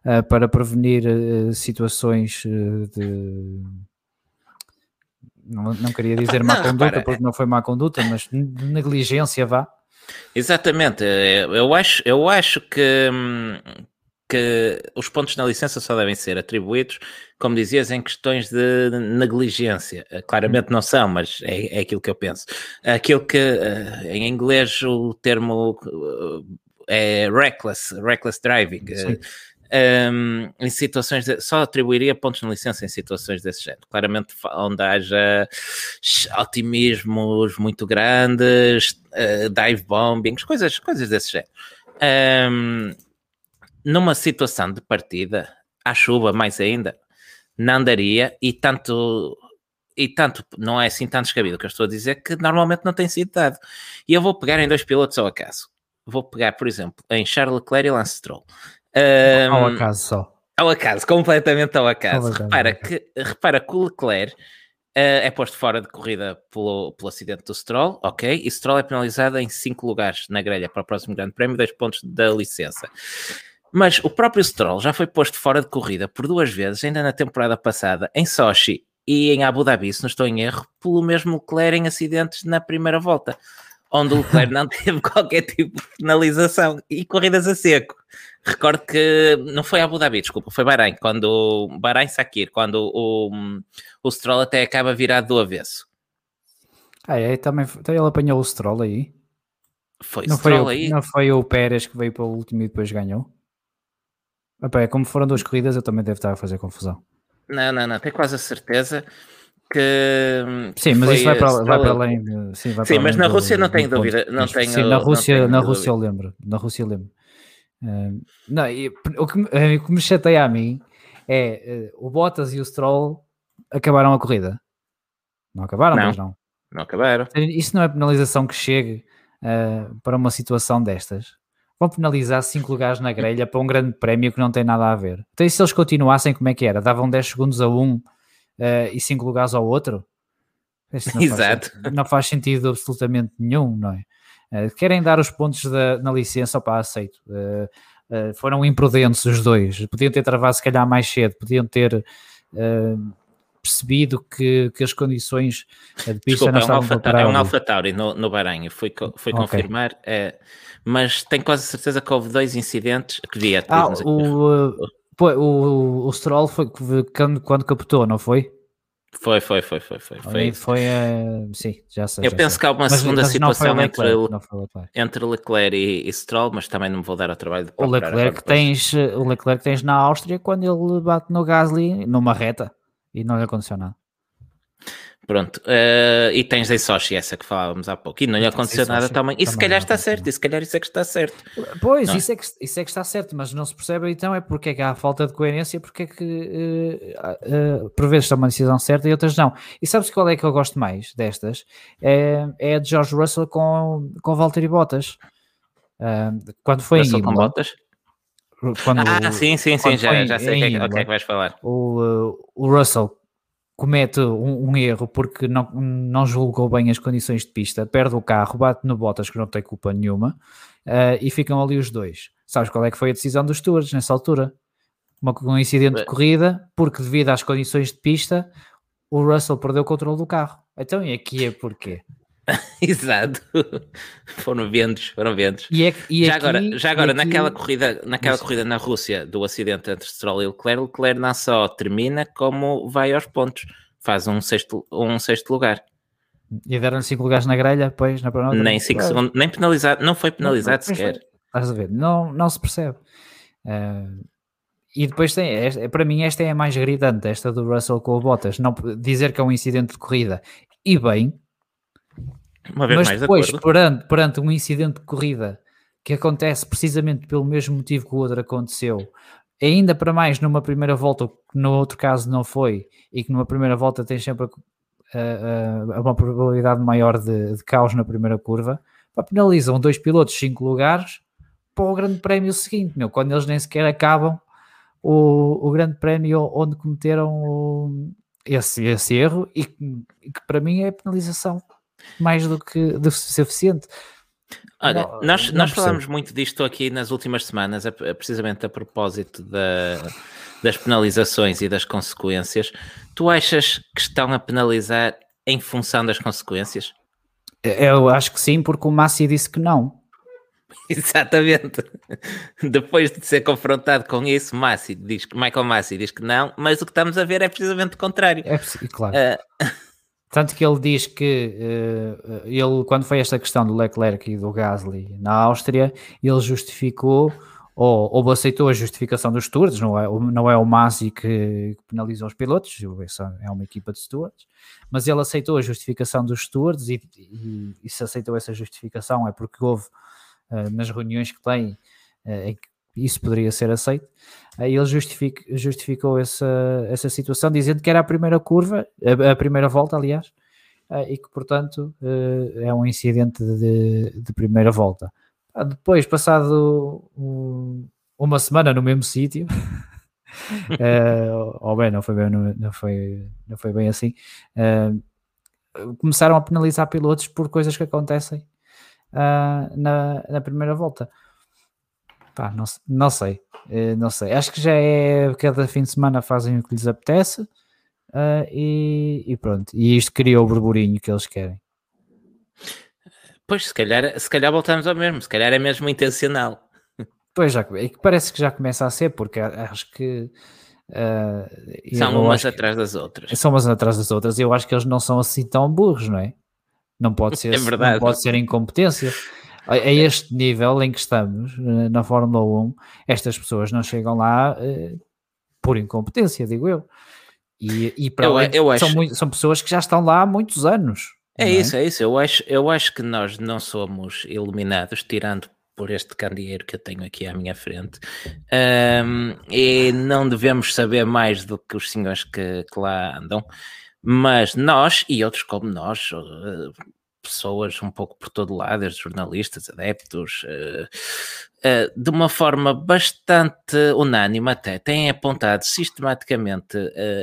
uh, para prevenir uh, situações de. Não, não queria dizer má não, conduta, porque não foi má conduta, mas negligência vá. Exatamente, eu acho, eu acho que, hum, que os pontos na licença só devem ser atribuídos, como dizias, em questões de negligência. Eh, claramente não são, mas é, é aquilo que eu penso. Aquilo que eh, em inglês o termo eh, é reckless, reckless driving. Um, em situações de, só atribuiria pontos na licença em situações desse género. Claramente, onde haja otimismos muito grandes, uh, dive bombings, coisas, coisas desse género. Um, numa situação de partida, à chuva mais ainda, não daria e tanto e tanto não é assim tanto descabido que eu estou a dizer que normalmente não tem sido dado. E eu vou pegar em dois pilotos ao acaso. Vou pegar, por exemplo, em Charles Leclerc e Lance Stroll. Um, ao acaso só. Ao acaso, completamente ao acaso. Repara. Que, repara que o Leclerc uh, é posto fora de corrida pelo, pelo acidente do Stroll, ok? E Stroll é penalizado em 5 lugares na grelha para o próximo Grande Prémio, 2 pontos da licença. Mas o próprio Stroll já foi posto fora de corrida por duas vezes, ainda na temporada passada, em Sochi e em Abu Dhabi, se não estou em erro, pelo mesmo Leclerc em acidentes na primeira volta. onde o Leclerc não teve qualquer tipo de penalização e corridas a seco. Recordo que não foi Abu Dhabi, desculpa, foi Bahrein, quando Bahrein Sakir, quando o, o Stroll até acaba virado do avesso. Ah, é, também então ele apanhou o Stroll aí. Foi não Stroll foi o, aí? Não foi o Pérez que veio para o último e depois ganhou? Epá, é como foram duas corridas, eu também devo estar a fazer confusão. Não, não, não, tenho quase a certeza que. Sim, mas isso vai para, vai para além. De, sim, vai sim para mas além na do, Rússia não do tenho ponto. dúvida. Não Mas, tenho, sim, na não Rússia, tenho na dúvida. Rússia eu lembro. Na Rússia eu lembro. Uh, não, e, o, que, me- eh, o que me chateia a mim é uh, o Bottas e o Stroll acabaram a corrida. Não acabaram, Não. mas não. Não acabaram. Isso não é penalização que chegue uh, para uma situação destas. Vão penalizar 5 lugares na grelha para um grande prémio que não tem nada a ver. Então, e se eles continuassem, como é que era? Davam 10 segundos a um uh, e 5 lugares ao outro? Isso não faz Exato. sentido- não faz sentido absolutamente nenhum, não é? Uh, querem dar os pontos da- na licença, opá, aceito. Uh, foram imprudentes os dois. Podiam ter travado se calhar mais cedo, podiam ter uh, percebido que, que as condições uh, de pista Desculpa, não é um estavam Alfa, é um. Alfa Tauri no, no Bahrein. Eu fui, co- fui Ok. confirmar. é, mas tenho quase certeza que houve dois incidentes que vi. Ah, o, pô, o, o Stroll foi que- quando, quando captou, não foi? Foi, foi, foi, foi, foi. foi. Foi, uh, sim, já sei. Eu já penso sei. que há uma Mas- segunda mas foi o situação entre, Leclerc, foi o Leclerc. entre Leclerc e, e Stroll, mas também não me vou dar ao trabalho de O Leclerc depois. tens, o Leclerc tens na Áustria quando ele bate no Gasly numa reta e não lhe aconteceu nada. Pronto, eh, e tens em Sochi essa que falávamos há pouco, e não lhe aconteceu nada também. E se também calhar está certo, e se calhar isso é que está certo. Pois, Não é? isso, é que, isso é que está certo, mas não se percebe então é porque é que há falta de coerência, porque é que uh, uh, por vezes está uma decisão certa e outras não. E sabes qual é que eu gosto mais destas? É, é a de George Russell com, com Valtteri Bottas. Uh, quando foi Russell em com Imola, botas? Quando Ah, sim, sim, sim, já, já sei o que, é, que- é vais falar. o, uh, o Russell comete um, um erro porque não, não julgou bem as condições de pista, perde o carro, bate no Bottas que não tem culpa nenhuma uh, e ficam ali os dois. Sabes qual é que foi a decisão dos stewards nessa altura? Uma, um incidente de corrida porque devido às condições de pista o Russell perdeu o controle do carro. Então e aqui é porquê? Exato. foram ventos, foram ventos. E é, e já aqui- agora, já agora aqui- naquela, corrida, naquela Isso. corrida na Rússia do acidente entre Stroll e Leclerc, Leclerc não só termina como vai aos pontos, faz um sexto, um sexto lugar. E deram 5 lugares na grelha, depois na próxima. nem cinco segundos, nem penalizado, não foi penalizado Não, sequer. Estás a ver? Não, não se percebe. Ah, e depois tem, esta- para mim, esta é a mais gritante, esta do Russell com o Bottas. Não, dizer que é um incidente de corrida e bem, Uma vez mas mais de depois, acordo. perante, perante um incidente de corrida que acontece precisamente pelo mesmo motivo que o outro aconteceu, ainda para mais numa primeira volta, o que no outro caso não foi, e que numa primeira volta tens sempre a- a- a uma probabilidade maior de, de caos na primeira curva, pá, penalizam dois pilotos cinco lugares para o grande prémio seguinte, meu, quando eles nem sequer acabam o, o grande prémio onde cometeram o- esse, esse erro e que, e que para mim é penalização mais do que, do suficiente. Olha, Não, nós, não nós falámos muito disto aqui nas últimas semanas, a- a- precisamente a propósito da- das penalizações e das consequências. Tu achas que estão a penalizar em função das consequências? Eu acho que sim, porque o Massi disse que não. Exatamente. Depois de ser confrontado com isso, Massi diz Michael Massi diz que não, mas o que estamos a ver é precisamente o contrário. É claro. Ah, Tanto que ele diz que eh, ele, quando foi esta questão do Leclerc e do Gasly na Áustria, ele justificou ou, ou aceitou a justificação dos stewards, não é, não é o Massi que, penaliza os pilotos, é uma equipa de stewards, mas ele aceitou a justificação dos stewards e, e, e se aceitou essa justificação é porque houve eh, nas reuniões que tem eh, em que isso poderia ser aceito. Aí ele justific- justificou essa, essa situação dizendo que era a primeira curva, a, a primeira volta, aliás, eh, e que, portanto, eh, é um incidente de, de primeira volta. Ah, Depois, passado um- uma semana no mesmo sítio, eh, ou bem, não foi bem, não, foi, não foi bem assim, eh, começaram a penalizar pilotos por coisas que acontecem ah, na, na primeira volta. Pá, não, não sei, eh, não sei. Acho que já é cada fim de semana fazem o que lhes apetece ah, e, e pronto. E isto criou o burburinho que eles querem. Pois, se calhar, se calhar voltamos ao mesmo, se calhar é mesmo intencional. Pois, já, é parece que já começa a ser, porque acho que uh, são umas atrás das outras. São umas atrás das outras. Eu acho que eles não são assim tão burros, não é? Não pode ser, é verdade. Não pode ser incompetência. A, a este nível em que estamos eh, na Fórmula 1, estas pessoas não chegam lá uh, por incompetência, digo eu. E, e para eu, eu acho... são, muito, são pessoas que já estão lá há muitos anos. É, é isso, é isso. Eu acho, eu acho que nós não somos iluminados, tirando por este candeeiro que eu tenho aqui à minha frente, um, e não devemos saber mais do que os senhores que, que lá andam, mas nós e outros como nós, uh, pessoas um pouco por todo lado, desde jornalistas, adeptos, uh, uh, de uma forma bastante unânime até, têm apontado sistematicamente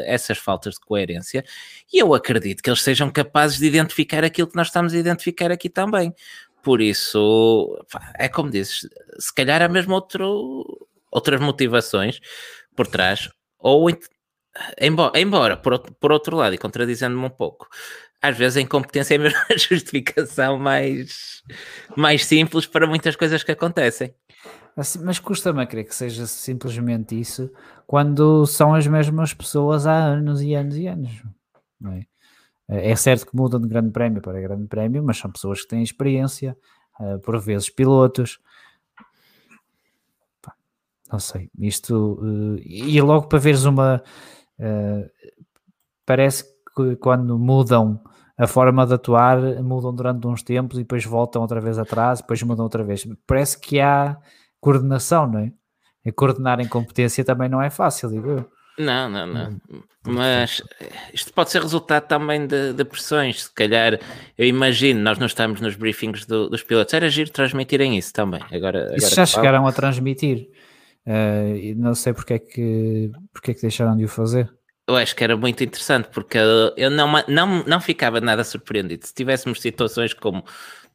essas faltas de coerência e eu acredito que eles sejam capazes de identificar aquilo que nós estamos a identificar aqui também. Por isso, é como dizes, se calhar há mesmo outro, outras motivações por trás, ou embora, embora por, por outro lado, e contradizendo-me um pouco, às vezes a incompetência é mesmo a justificação mais, mais simples para muitas coisas que acontecem. Mas custa-me a crer que seja simplesmente isso quando são as mesmas pessoas há anos e anos e anos. É? É certo que mudam de grande prémio para grande prémio, mas são pessoas que têm experiência, eh, por vezes pilotos. Não sei, isto. Eh, e logo para veres uma. Eh, parece que quando mudam a forma de atuar, mudam durante uns tempos e depois voltam outra vez atrás, depois mudam outra vez. Parece que há coordenação, não é? E coordenar em competência também não é fácil, digo eu. Não, não, não. Hum, Mas isto pode ser resultado também de, de, pressões. Se calhar, eu imagino, nós não estamos nos briefings do, dos pilotos, era giro transmitirem isso também. Agora, agora isso já chegaram a transmitir. Uh, não sei porque é, que, porque é que deixaram de o fazer. Eu acho que era muito interessante porque eu não, não, não ficava nada surpreendido se tivéssemos situações como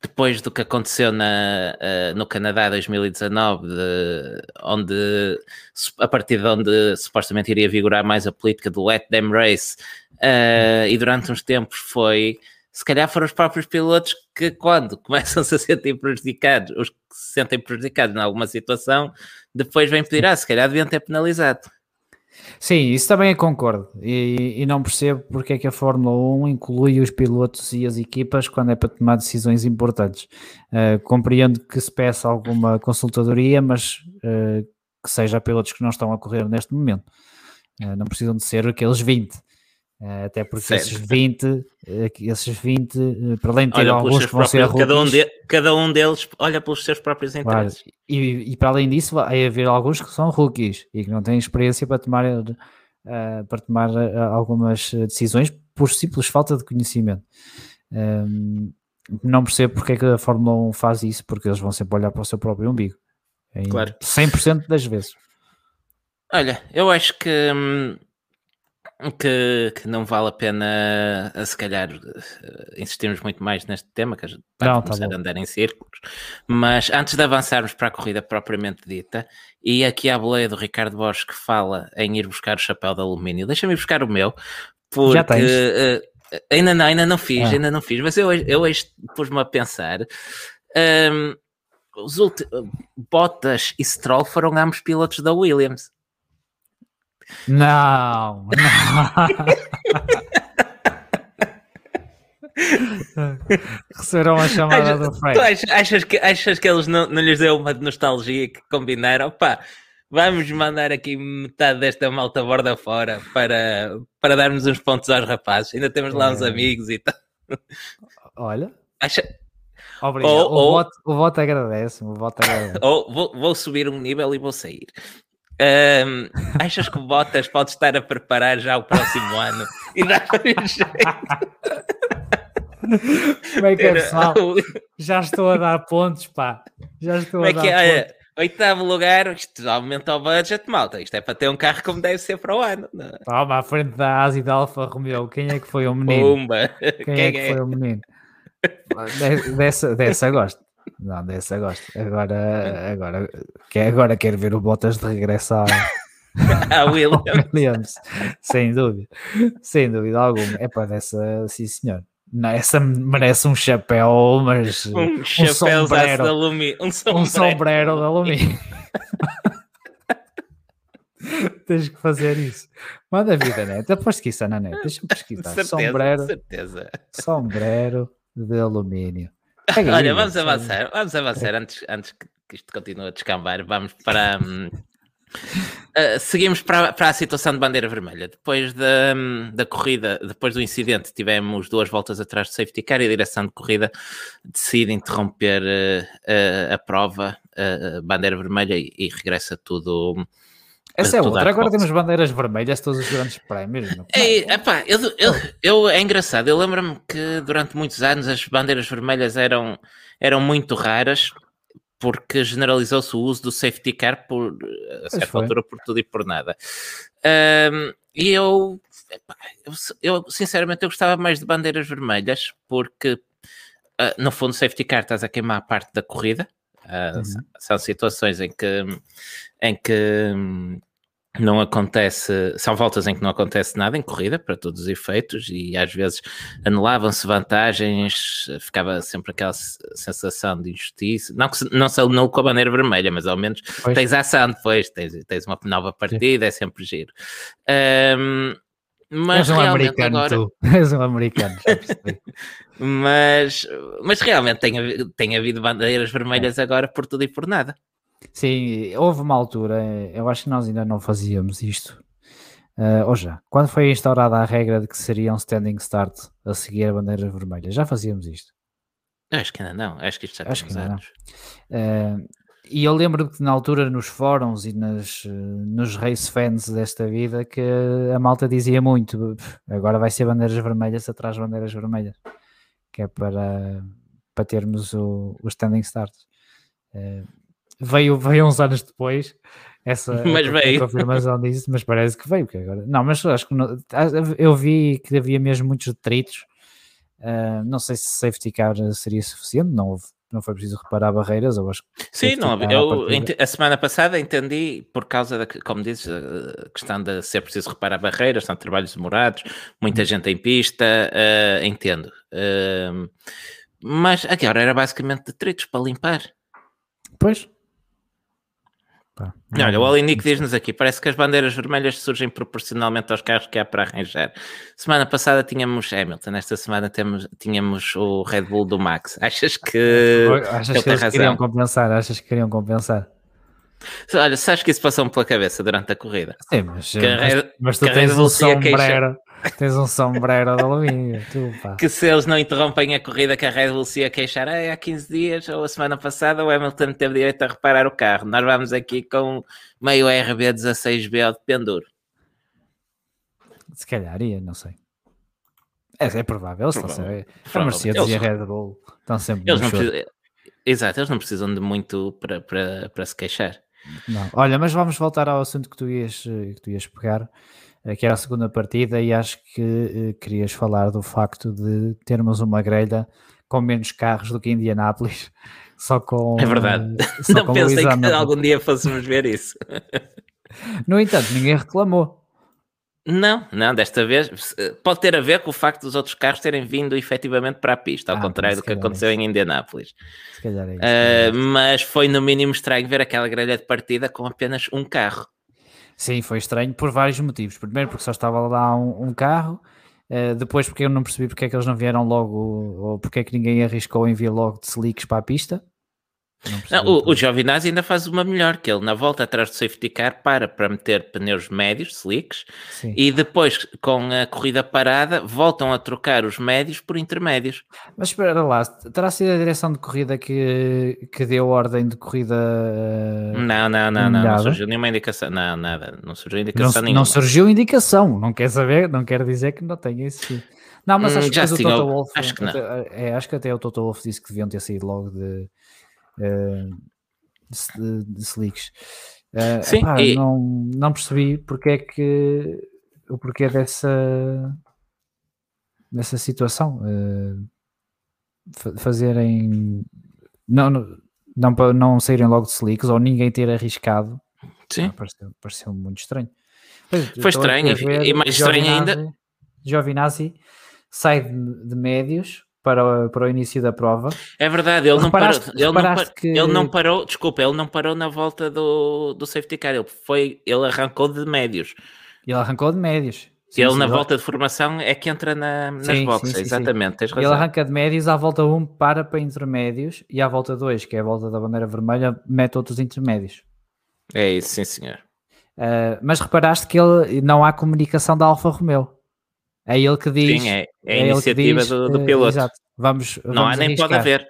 depois do que aconteceu na, uh, no Canadá 2019, de, onde a partir de onde supostamente iria vigorar mais a política do let them race, uh, e durante uns tempos foi, se calhar foram os próprios pilotos que quando começam-se a sentir prejudicados, os que se sentem prejudicados em alguma situação, depois vêm pedir, ah, se calhar deviam ter penalizado. Sim, isso também concordo e, e, não percebo porque é que a Fórmula 1 inclui os pilotos e as equipas quando é para tomar decisões importantes. Uh, compreendo que se peça alguma consultadoria, mas uh, que seja a pilotos que não estão a correr neste momento. Uh, não precisam de ser aqueles 20. Uh, até porque certo. esses 20, esses 20, uh, para além de ter olha alguns que vão ser cada um, de, cada um deles olha pelos seus próprios interesses. Claro. E, e, para além disso, vai haver alguns que são rookies e que não têm experiência para tomar, uh, para tomar algumas decisões por simples falta de conhecimento. Um, não percebo porque é que a Fórmula 1 faz isso, porque eles vão sempre olhar para o seu próprio umbigo. Em claro. 100% das vezes. Olha, eu acho que. Hum que, que, não vale a pena, se calhar, eh, insistirmos muito mais neste tema, que a gente vai não, tá começar tá a andar em círculos. Mas antes de avançarmos para a corrida propriamente dita, e aqui a boleia do Ricardo Borges que fala em ir buscar o chapéu de alumínio, deixa-me buscar o meu, porque Já tens. Uh, ainda não, ainda não fiz, ah. ainda não fiz, mas eu, eu hoje pus-me a pensar. Um, os últimos, Bottas e Stroll foram ambos pilotos da Williams. Não, não. Receberam a chamada do Frank. Tu achas, achas, que, achas que eles não, não lhes deu uma nostalgia que combinaram? Pá, vamos mandar aqui metade desta malta borda fora para, para darmos uns pontos aos rapazes. Ainda temos lá é. uns amigos e tal. Olha. Acha... Obrigado. Ou, o, ou, voto, o voto agradece. O voto agradece. Ou vou, vou subir um nível e vou sair. Um, achas que o Bottas pode estar a preparar já o próximo ano e dar jeito? Como é que é, pessoal? Já estou a dar pontos, pá. Já estou Como a é dar que é? pontos. Oitavo lugar, isto aumenta o budget, malta. Isto é para ter um carro como deve ser para o ano. Não? É? Toma, à frente da Asi da Alfa Romeo, quem é que foi o menino? Pumba. Quem, quem é que é? foi o menino? Dessa, dessa gosto. Não, dessa gosto. Agora, agora, agora quero ver o Bottas de regresso à, a Williams. Williams. Sem dúvida, sem dúvida alguma. É para dessa, sim senhor. Não, essa merece um chapéu, mas Um, um chapéu de sombrero. alumínio. Um um sombrero. sombrero de alumínio. Tens que fazer isso. Manda a vida, net. Aposto que isso é na net. Deixa-me pesquisar. Certeza, sombrero, certeza. sombrero de alumínio. Pega Olha, aí, vamos avançar, vamos avançar antes, antes que isto continue a descambar. Vamos para. hum, uh, seguimos para, para a situação de bandeira vermelha. Depois da, hum, da corrida, depois do incidente, tivemos duas voltas atrás do safety car e a direção de corrida decide interromper uh, uh, a prova, bandeira vermelha, e, e regressa tudo. Essa é outra. Agora temos bandeiras vermelhas, todos os grandes prémios. não? Ei, epá, eu, eu, eu- é engraçado, eu lembro-me que durante muitos anos as bandeiras vermelhas eram, eram muito raras porque generalizou-se o uso do safety car por, a certa altura por tudo e por nada. Ahm, e eu, epá, eu, eu, sinceramente eu gostava mais de bandeiras vermelhas porque ah, no fundo safety car estás a queimar a parte da corrida. Ah, Uhum. são- São situações em que, em que hum, não acontece, são voltas em que não acontece nada em corrida, para todos os efeitos, e às vezes anulavam-se vantagens, ficava sempre aquela se- sensação de injustiça. Não que se, não se anule com a bandeira vermelha, mas ao menos Pois. tens ação depois, tens, tens uma nova partida, é sempre giro. Ahm, mas És um americano, agora, tu. És um americano, mas, mas realmente tem, tem havido bandeiras vermelhas É. agora por tudo e por nada. Sim, houve uma altura, eu acho que nós ainda não fazíamos isto. eh, ou já, quando foi instaurada a regra de que seria um standing start a seguir a bandeira vermelha, já fazíamos isto. Acho que ainda não, acho que isto já Acho tem que uns anos. Eh, e eu lembro que na altura nos fóruns e nas, eh, nos race fans desta vida que a malta dizia muito, "Pff, agora vai ser bandeiras vermelhas atrás de bandeiras vermelhas, que é para, para termos o, o standing start. Eh, veio, veio uns anos depois essa confirmação disso, mas parece que veio, que agora. Não, mas acho que não- eu vi que havia mesmo muitos detritos. eh, não sei se safety car seria suficiente, não houve, não foi preciso reparar barreiras, eu acho que Sim, não, eu a semana passada entendi por causa da, como dizes, a questão de ser preciso reparar barreiras, são trabalhos demorados, muita gente em pista, eh, entendo. Ehm, mas agora era basicamente detritos para limpar. Pois. Pá, Olha, o Alinic diz-nos aqui: parece que as bandeiras vermelhas surgem proporcionalmente aos carros que há para arranjar. Semana passada tínhamos Hamilton, esta semana temos, tínhamos o Red Bull do Max. Achas que. Achas ele que eles razão. queriam compensar? Achas que queriam compensar? Olha, sabes que isso passou-me pela cabeça durante a corrida? Sim, mas, Que mas, mas tu tens um queixar. sombrero. Tens um sombrero de alumínio. Tu, pá. Que se eles não interrompem a corrida, que a Red Bull se ia queixar "Ei, há 15 dias ou a semana passada, o Hamilton teve direito a reparar o carro. Nós vamos aqui com meio RB16B de penduro. Se calhar ia, não sei. É, é provável. Eles estão Provável. sempre, a Mercedes e a Eles- Red Bull estão sempre Eles não precisam, exato, eles não precisam de muito para, para, para se queixar. Não. Olha, mas vamos voltar ao assunto que tu ias, que tu ias pegar, que era a segunda partida, e acho que eh, querias falar do facto de termos uma grelha com menos carros do que Indianápolis, só com. É verdade. eh, só não pensei que algum dia fôssemos ver isso. No entanto, ninguém reclamou. Não, não, desta vez eh, pode ter a ver com o facto dos outros carros terem vindo efetivamente para a pista, ao Ah, contrário do que é aconteceu isso. em Indianápolis. Se calhar é isso. Uh, mas foi no mínimo estranho ver aquela grelha de partida com apenas um carro. Sim, foi estranho por vários motivos. Primeiro, porque só estava lá um, um carro. eh, depois, porque eu não percebi porque é que eles não vieram logo, ou porque é que ninguém arriscou em vir logo de slicks para a pista. Não Não, o, o Giovinazzi ainda faz uma melhor, que ele na volta atrás do safety car para para meter pneus médios, slicks, Sim. e depois com a corrida parada voltam a trocar os médios por intermédios. Mas espera lá, terá sido a direção de corrida que, que deu ordem de corrida? eh, Não, não, não, não, não surgiu nenhuma indicação, não, nada, não surgiu não, indicação não nenhuma. surgiu indicação, não quer saber, não quer dizer que não tenha existido. Não, mas Hum, acho que já depois o Toto Wolff, acho que não. até- é, acho que até o Toto Wolff disse que deviam ter saído logo de, eh, de, de slicks. Eh, Sim, epá, e- não, não percebi porque é que o porquê dessa dessa situação eh, fa- fazerem não, não, não, não saírem logo de slicks ou ninguém ter arriscado Sim. ah, pareceu, pareceu muito estranho. Pois, Foi estranho, e- mais estranho ainda- Giovinazzi sai de, de médios para, para o início da prova. É verdade, ele não parou. Ele não, par, que... ele não, parou, desculpa, ele não parou na volta do, do safety car, ele, foi, ele arrancou de médios. Ele arrancou de médios. Sim, ele sim, na sim. volta de formação é que entra na, nas boxes, exatamente. Ele arranca de médios, à volta 1 para para intermédios e à volta 2, que é a volta da bandeira vermelha, mete outros intermédios. É isso, sim senhor. Uh, mas reparaste que ele, não há comunicação da Alfa Romeo. É ele que diz. Sim, é, é a é iniciativa diz, do, do, eh, piloto. Exato. Vamos, não vamos há nem pode haver.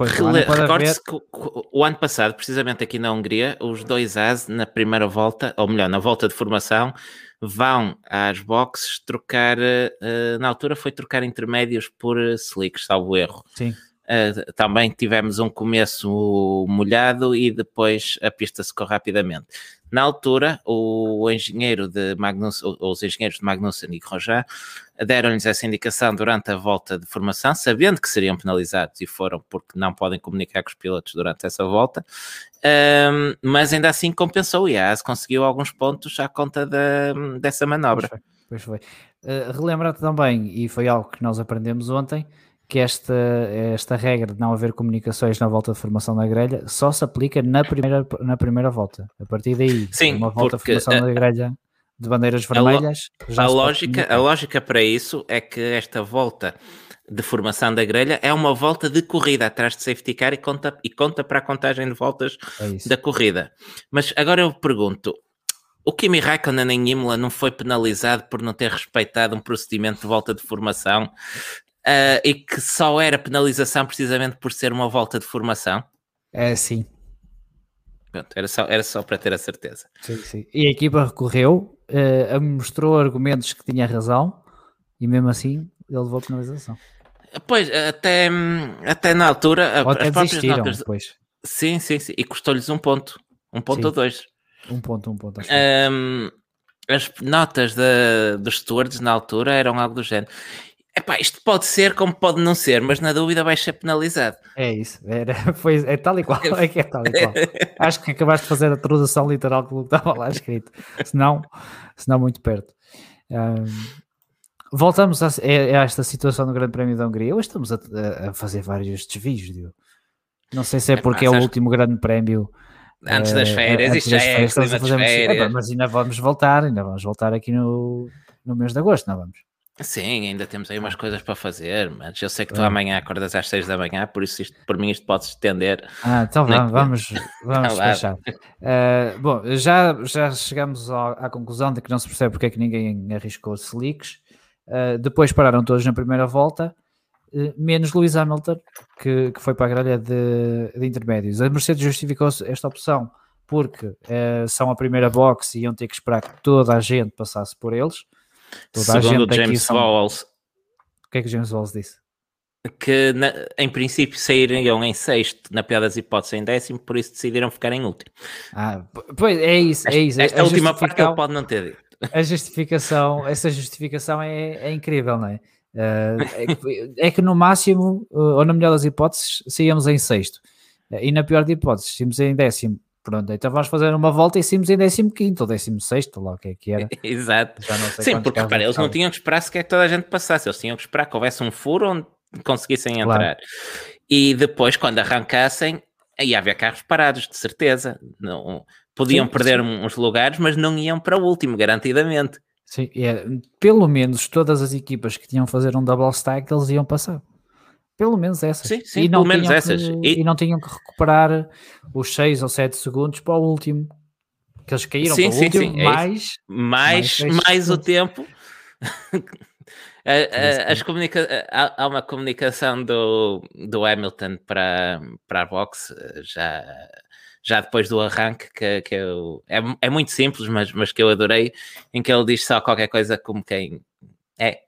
Recorde-se que o ano passado, precisamente aqui na Hungria, os dois AS na primeira volta, ou melhor, na volta de formação, vão às boxes trocar, uh, na altura foi trocar intermédios por slicks, salvo erro. Sim. Uh, também tivemos um começo molhado e depois a pista secou rapidamente. Na altura, o engenheiro de Magnus, os engenheiros de Magnussen e Grosjean deram-lhes essa indicação durante a volta de formação, sabendo que seriam penalizados e foram porque não podem comunicar com os pilotos durante essa volta, um, mas ainda assim compensou e a AS conseguiu alguns pontos à conta da, dessa manobra. Pois foi. Foi. Uh, relembra-te também, e foi algo que nós aprendemos ontem, que esta, esta regra de não haver comunicações na volta de formação da grelha só se aplica na primeira, na primeira volta. A partir daí, Sim, uma volta de formação da grelha de bandeiras vermelhas. A, a lógica, a lógica para isso é que esta volta de formação da grelha é uma volta de corrida atrás de safety car e conta, e conta para a contagem de voltas é da corrida. Mas agora eu pergunto: o Kimi Raikkonen em Imola não foi penalizado por não ter respeitado um procedimento de volta de formação uh, e que só era penalização precisamente por ser uma volta de formação? É, sim. Pronto, era, só, era só para ter a certeza. Sim, sim. E a equipa recorreu, uh, mostrou argumentos que tinha razão e mesmo assim ele levou a penalização. Pois, até, até na altura, Ou as próprias notas. Depois. Sim, sim, sim. E custou-lhes um ponto. Um ponto sim. ou dois. Um ponto, um ponto. Um, as notas de, dos stewards na altura eram algo do género. Epá, isto pode ser como pode não ser, mas na dúvida vai ser penalizado. É isso, era, foi, é tal e qual, é que é tal e qual. Acho que acabaste de fazer a tradução literal que estava lá escrito, senão, senão muito perto. Um, voltamos a, a, esta situação do Grande Prémio da Hungria. Hoje estamos a, a fazer vários desvios. Não sei se é porque é, o último Grande Prémio. Antes das eh, férias, isto já é férias. mas ainda vamos voltar, ainda vamos voltar aqui no, no mês de agosto, não vamos? Sim, ainda temos aí umas coisas para fazer, mas eu sei que tu é. amanhã acordas às 6 da manhã, por isso isto, por mim isto pode se estender. Ah, então vamos, vamos, vamos fechar. Uh, bom, já, já chegamos à, à, conclusão de que não se percebe porque é que ninguém arriscou slicks. Uh, depois pararam todos na primeira volta, uh, menos Lewis Hamilton, que, que foi para a grelha de, de intermédios. A Mercedes justificou esta opção porque são a primeira box e iam ter que esperar que toda a gente passasse por eles Toda Segundo a gente James são... O que é que James Vowles disse? Que na, em princípio sairiam em sexto, na pior das hipóteses em décimo, por isso decidiram ficar em último. Ah, pois é isso, é isso. Esta, esta última parte ele pode não ter dito. A justificação, essa justificação é, é incrível, não é? Uh, é, que, é, que, no máximo, uh, ou na melhor das hipóteses, saíamos em sexto. Uh, e na pior das hipóteses, saímos em décimo. Pronto, então vamos fazer uma volta e saímos em 15 ou 16, lá o que é que era. Exato. Sim, porque repara, eles não tinham que esperar sequer que toda a gente passasse, eles tinham que esperar que houvesse um furo onde conseguissem entrar. Claro. E depois, quando arrancassem, aí havia carros parados, de certeza. Não, podiam sim, perder sim. uns lugares, mas não iam para o último, garantidamente. Sim, é, pelo menos todas as equipas que tinham fazer um double stack, eles iam passar. Pelo menos essas. Sim, sim, e pelo menos essas. Que, e... e... não tinham que recuperar os 6 ou 7 segundos para o último. Que eles caíram sim, para o sim, último, sim. mais, mais, mais, mais o tempo. Comunica há, uma comunicação do, do Hamilton para, para a box já, já depois do arranque que, que eu, é, é muito simples, mas, mas que eu adorei, em que ele diz só qualquer coisa como quem é,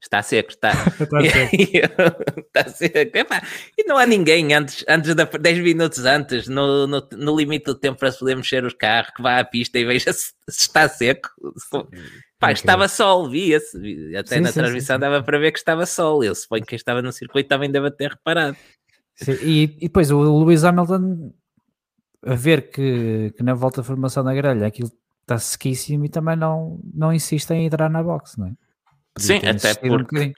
Está seco, está. está seco. está seco. Epá, e não há ninguém antes, antes de 10 minutos antes, no, no, no, limite do tempo para se poder mexer os carros, que vá à pista e veja se, se está seco. Pá, estava sol, via-se. Até sim, na sim, transmissão sim, dava para ver que estava sol. Eu suponho que quem estava no circuito também deve ter reparado. E, e, depois o Lewis Hamilton a ver que, que na volta de formação da grelha aquilo está sequíssimo e também não, não insiste em entrar na box, não é? Sim, até porque, um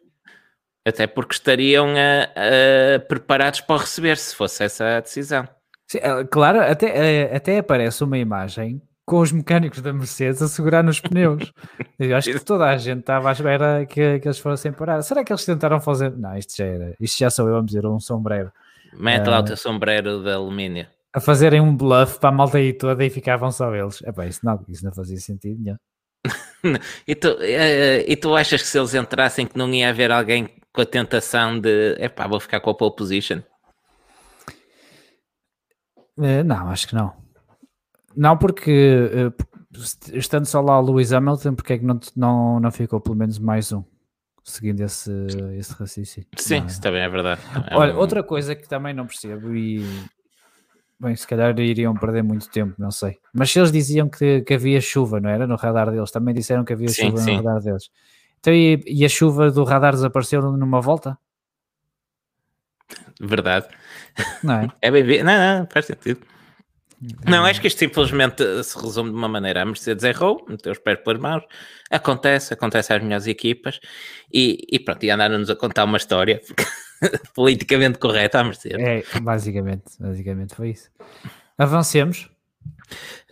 Até porque estariam uh, uh, preparados para receber, se fosse essa a decisão. Sim, claro, até, até aparece uma imagem com os mecânicos da Mercedes a segurar nos pneus. Eu acho que toda a gente estava à espera que, que eles fossem parar. Será que eles tentaram fazer? Não, isto já era. Isto já sou eu a dizer um sombreiro. Mete lá o teu sombreiro de alumínio. A fazerem um bluff para a malta aí toda e ficavam só eles. Epá, isso não, isso não fazia sentido nenhum. e, tu, uh, e tu achas que se eles entrassem que não ia haver alguém com a tentação de epá, vou ficar com a pole position? Uh, não, acho que não. Não, porque uh, estando só lá o Lewis Hamilton, porque é que não, não, não ficou pelo menos mais um? Seguindo esse, esse raciocínio. Sim, é? isso também é verdade. É Olha, um... outra coisa que também não percebo e Bem, se calhar iriam perder muito tempo, não sei. Mas se eles diziam que, que havia chuva, não era? No radar deles, também disseram que havia sim, chuva sim. no radar deles. Então, e, e, a chuva do radar desapareceu numa volta? Verdade. Não é? É bem Não, não, faz sentido. Não, acho que isto simplesmente se resume de uma maneira. A Mercedes errou, meteu os pés pelas mãos, acontece, acontece às melhores equipas e, e pronto, e andaram-nos a contar uma história politicamente correta à Mercedes. É, basicamente, basicamente foi isso. Avancemos.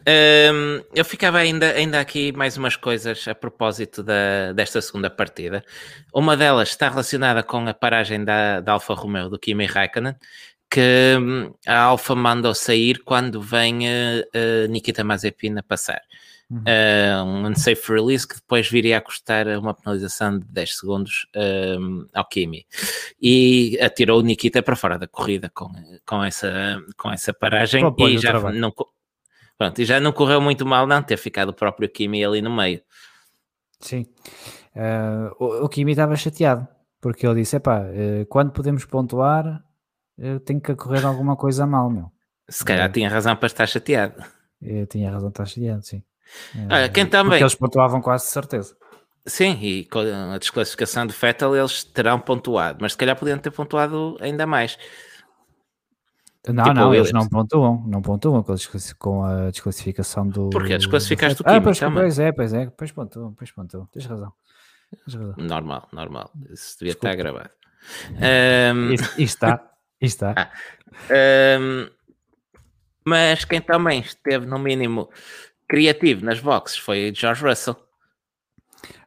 Um, eu ficava ainda, ainda aqui mais umas coisas a propósito da, desta segunda partida. Uma delas está relacionada com a paragem da, da Alfa Romeo do Kimi Raikkonen, que hum, a Alfa mandou sair quando vem uh, uh, Nikita Mazepin a passar. Uhum. Uh, um unsafe release que depois viria a custar uma penalização de 10 segundos um, ao Kimi. E atirou o Nikita para fora da corrida com, com, essa, com essa paragem e já não, pronto, e já não correu muito mal não ter ficado o próprio Kimi ali no meio. Sim. Uh, o, o Kimi estava chateado porque ele disse: Epá, uh, quando podemos pontuar, eu tenho que correr alguma coisa mal, meu. Se calhar é. tinha razão para estar chateado. Eu tinha razão para estar chateado, sim. Olha, quem também. Porque eles pontuavam quase certeza. Sim, e com a desclassificação do Fettel eles terão pontuado, mas se calhar podiam ter pontuado ainda mais. Não, tipo não, eles não pontuam, não pontuam com a desclassificação do. Porque desclassificaste do Kimi ah, pois, pois é, pois é, pois pontuam, pois pontuam, tens razão. Tens razão. Normal, normal, isso devia Desculpa. estar gravado. Um... Isto, está, isto está. Ah. Um... Mas quem também esteve no mínimo criativo nas boxes foi George Russell.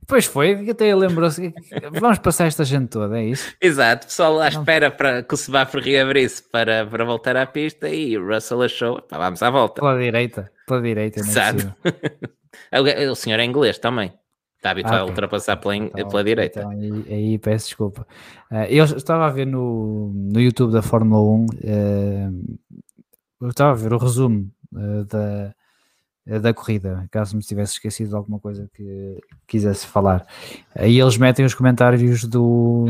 Pois foi, até lembrou-se. Vamos passar esta gente toda, é isso? Exato, pessoal à espera para que o Sebastião reabrisse para, para voltar à pista e o Russell achou, pá, vamos à volta. Pela direita, pela direita. Exato. o senhor é inglês também. Está habituado ah, a ultrapassar pela, então, pela direita. Então, aí, aí, peço desculpa. Uh, eu estava a ver no, no YouTube da Fórmula 1, uh, eh, eu estava a ver o resumo uh, da, da corrida, caso me tivesse esquecido de alguma coisa que quisesse falar. Aí eles metem os comentários do.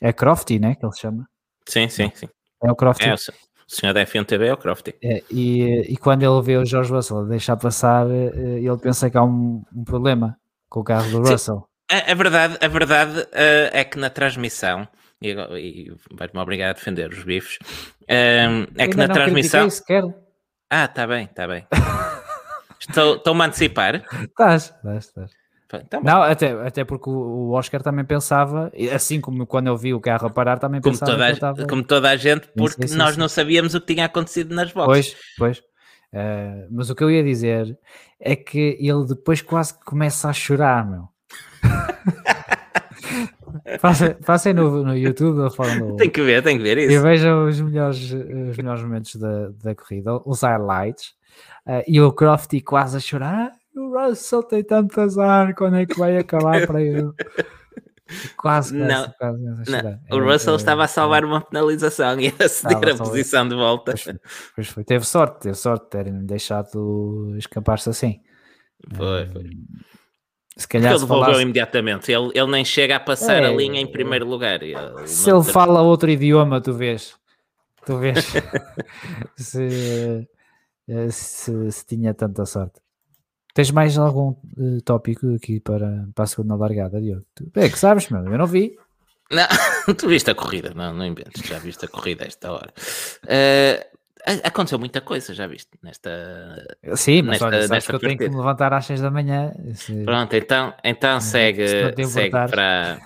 É Crofty, né? Que ele se chama? Sim, sim, sim. É o Crofty. É, o senhor da F1 é o Crofty. É, e, e quando ele vê o George Russell deixar passar, eh, ele pensa que há um, um problema com o carro do Russell. A, a, verdade, a verdade uh, é que na transmissão, e, e vai-me obrigar a defender os bifes, é que na transmissão. Ah, está bem, está bem. Estou-me a antecipar? Estás, estás, estás. Então, não, até, até porque o Oscar também pensava, assim como quando eu vi o carro a parar, também como pensava. Toda a, estava... Como toda a gente, porque nós não sabíamos o que tinha acontecido nas boxes. Pois, pois. Uh, mas o que eu ia dizer é que ele depois quase começa a chorar, meu. Passem no, no YouTube da Fórmula 1. Tem que ver, tem que ver isso. E vejam os melhores, os melhores momentos da, da corrida, os highlights. Uh, e o Crofty quase a chorar. Ah, o Russell tem tanto azar, quando é que vai acabar para ele? Quase, não, quase, não. O Russell é, estava a salvar é, uma penalização e a ceder a posição de volta. Pois, pois, foi, teve sorte, teve sorte de terem deixado escapar-se assim. Foi, foi. Se calhar ele devolveu falasse... imediatamente, ele, ele nem chega a passar é, a linha em primeiro lugar. Ele se ele ter... fala outro idioma, tu vês. Tu vês. se, se, se, tinha tanta sorte. Tens mais algum uh, tópico aqui para, para a segunda largada, Diogo? É que sabes, meu, eu não vi. Não, tu viste a corrida, não, não inventes, já viste a corrida a esta hora. Uh, aconteceu muita coisa, já viste, nesta Sim, mas nesta, olha, sabes que eu tenho que me levantar às 6 da manhã. Pronto, então, então segue, segue para,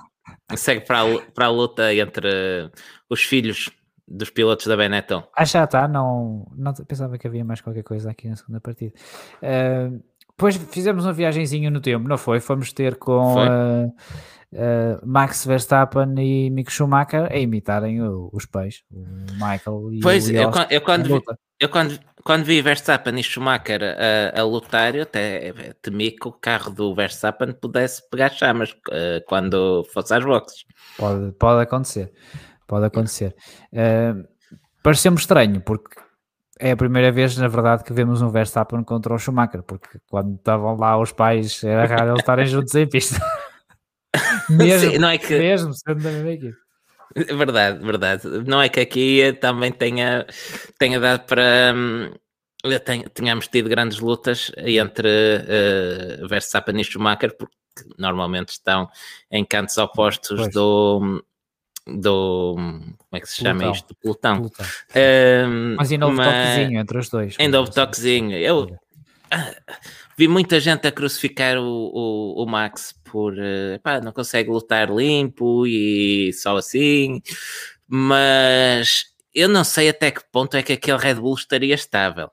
segue para a, para a luta entre os filhos dos pilotos da Benetton. Ah, já está, não, não pensava que havia mais qualquer coisa aqui na segunda partida. Uh, depois fizemos uma viagemzinha no tempo, não foi? Fomos ter com uh, uh, Max Verstappen e Mick Schumacher a imitarem o, os pais, o Michael e pois, o eu, eu, quando, vi, eu quando, quando vi Verstappen e Schumacher a, a lutar, eu até temi que o carro do Verstappen pudesse pegar chamas uh, quando fosse às boxes. Pode, pode acontecer, pode acontecer. Uh, Pareceu-me estranho, porque é a primeira vez, na verdade, que vemos um Verstappen contra o Schumacher, porque quando estavam lá os pais era raro eles estarem juntos em pista. mesmo, Sim, não é que... mesmo sendo da mesma equipe. Verdade, verdade. Não é que aqui também tenha, tenha dado para. Hum, tenhamos tido grandes lutas entre uh, Verstappen e Schumacher, porque normalmente estão em cantos opostos pois. do, do. Como é que se chama Plutão. isto? Plutão. Plutão. Um, mas ainda houve mas... toquezinho entre os dois. Ainda houve toquezinho. Eu ah, vi muita gente a crucificar o, o, o Max por pá, não consegue lutar limpo e só assim, mas eu não sei até que ponto é que aquele Red Bull estaria estável.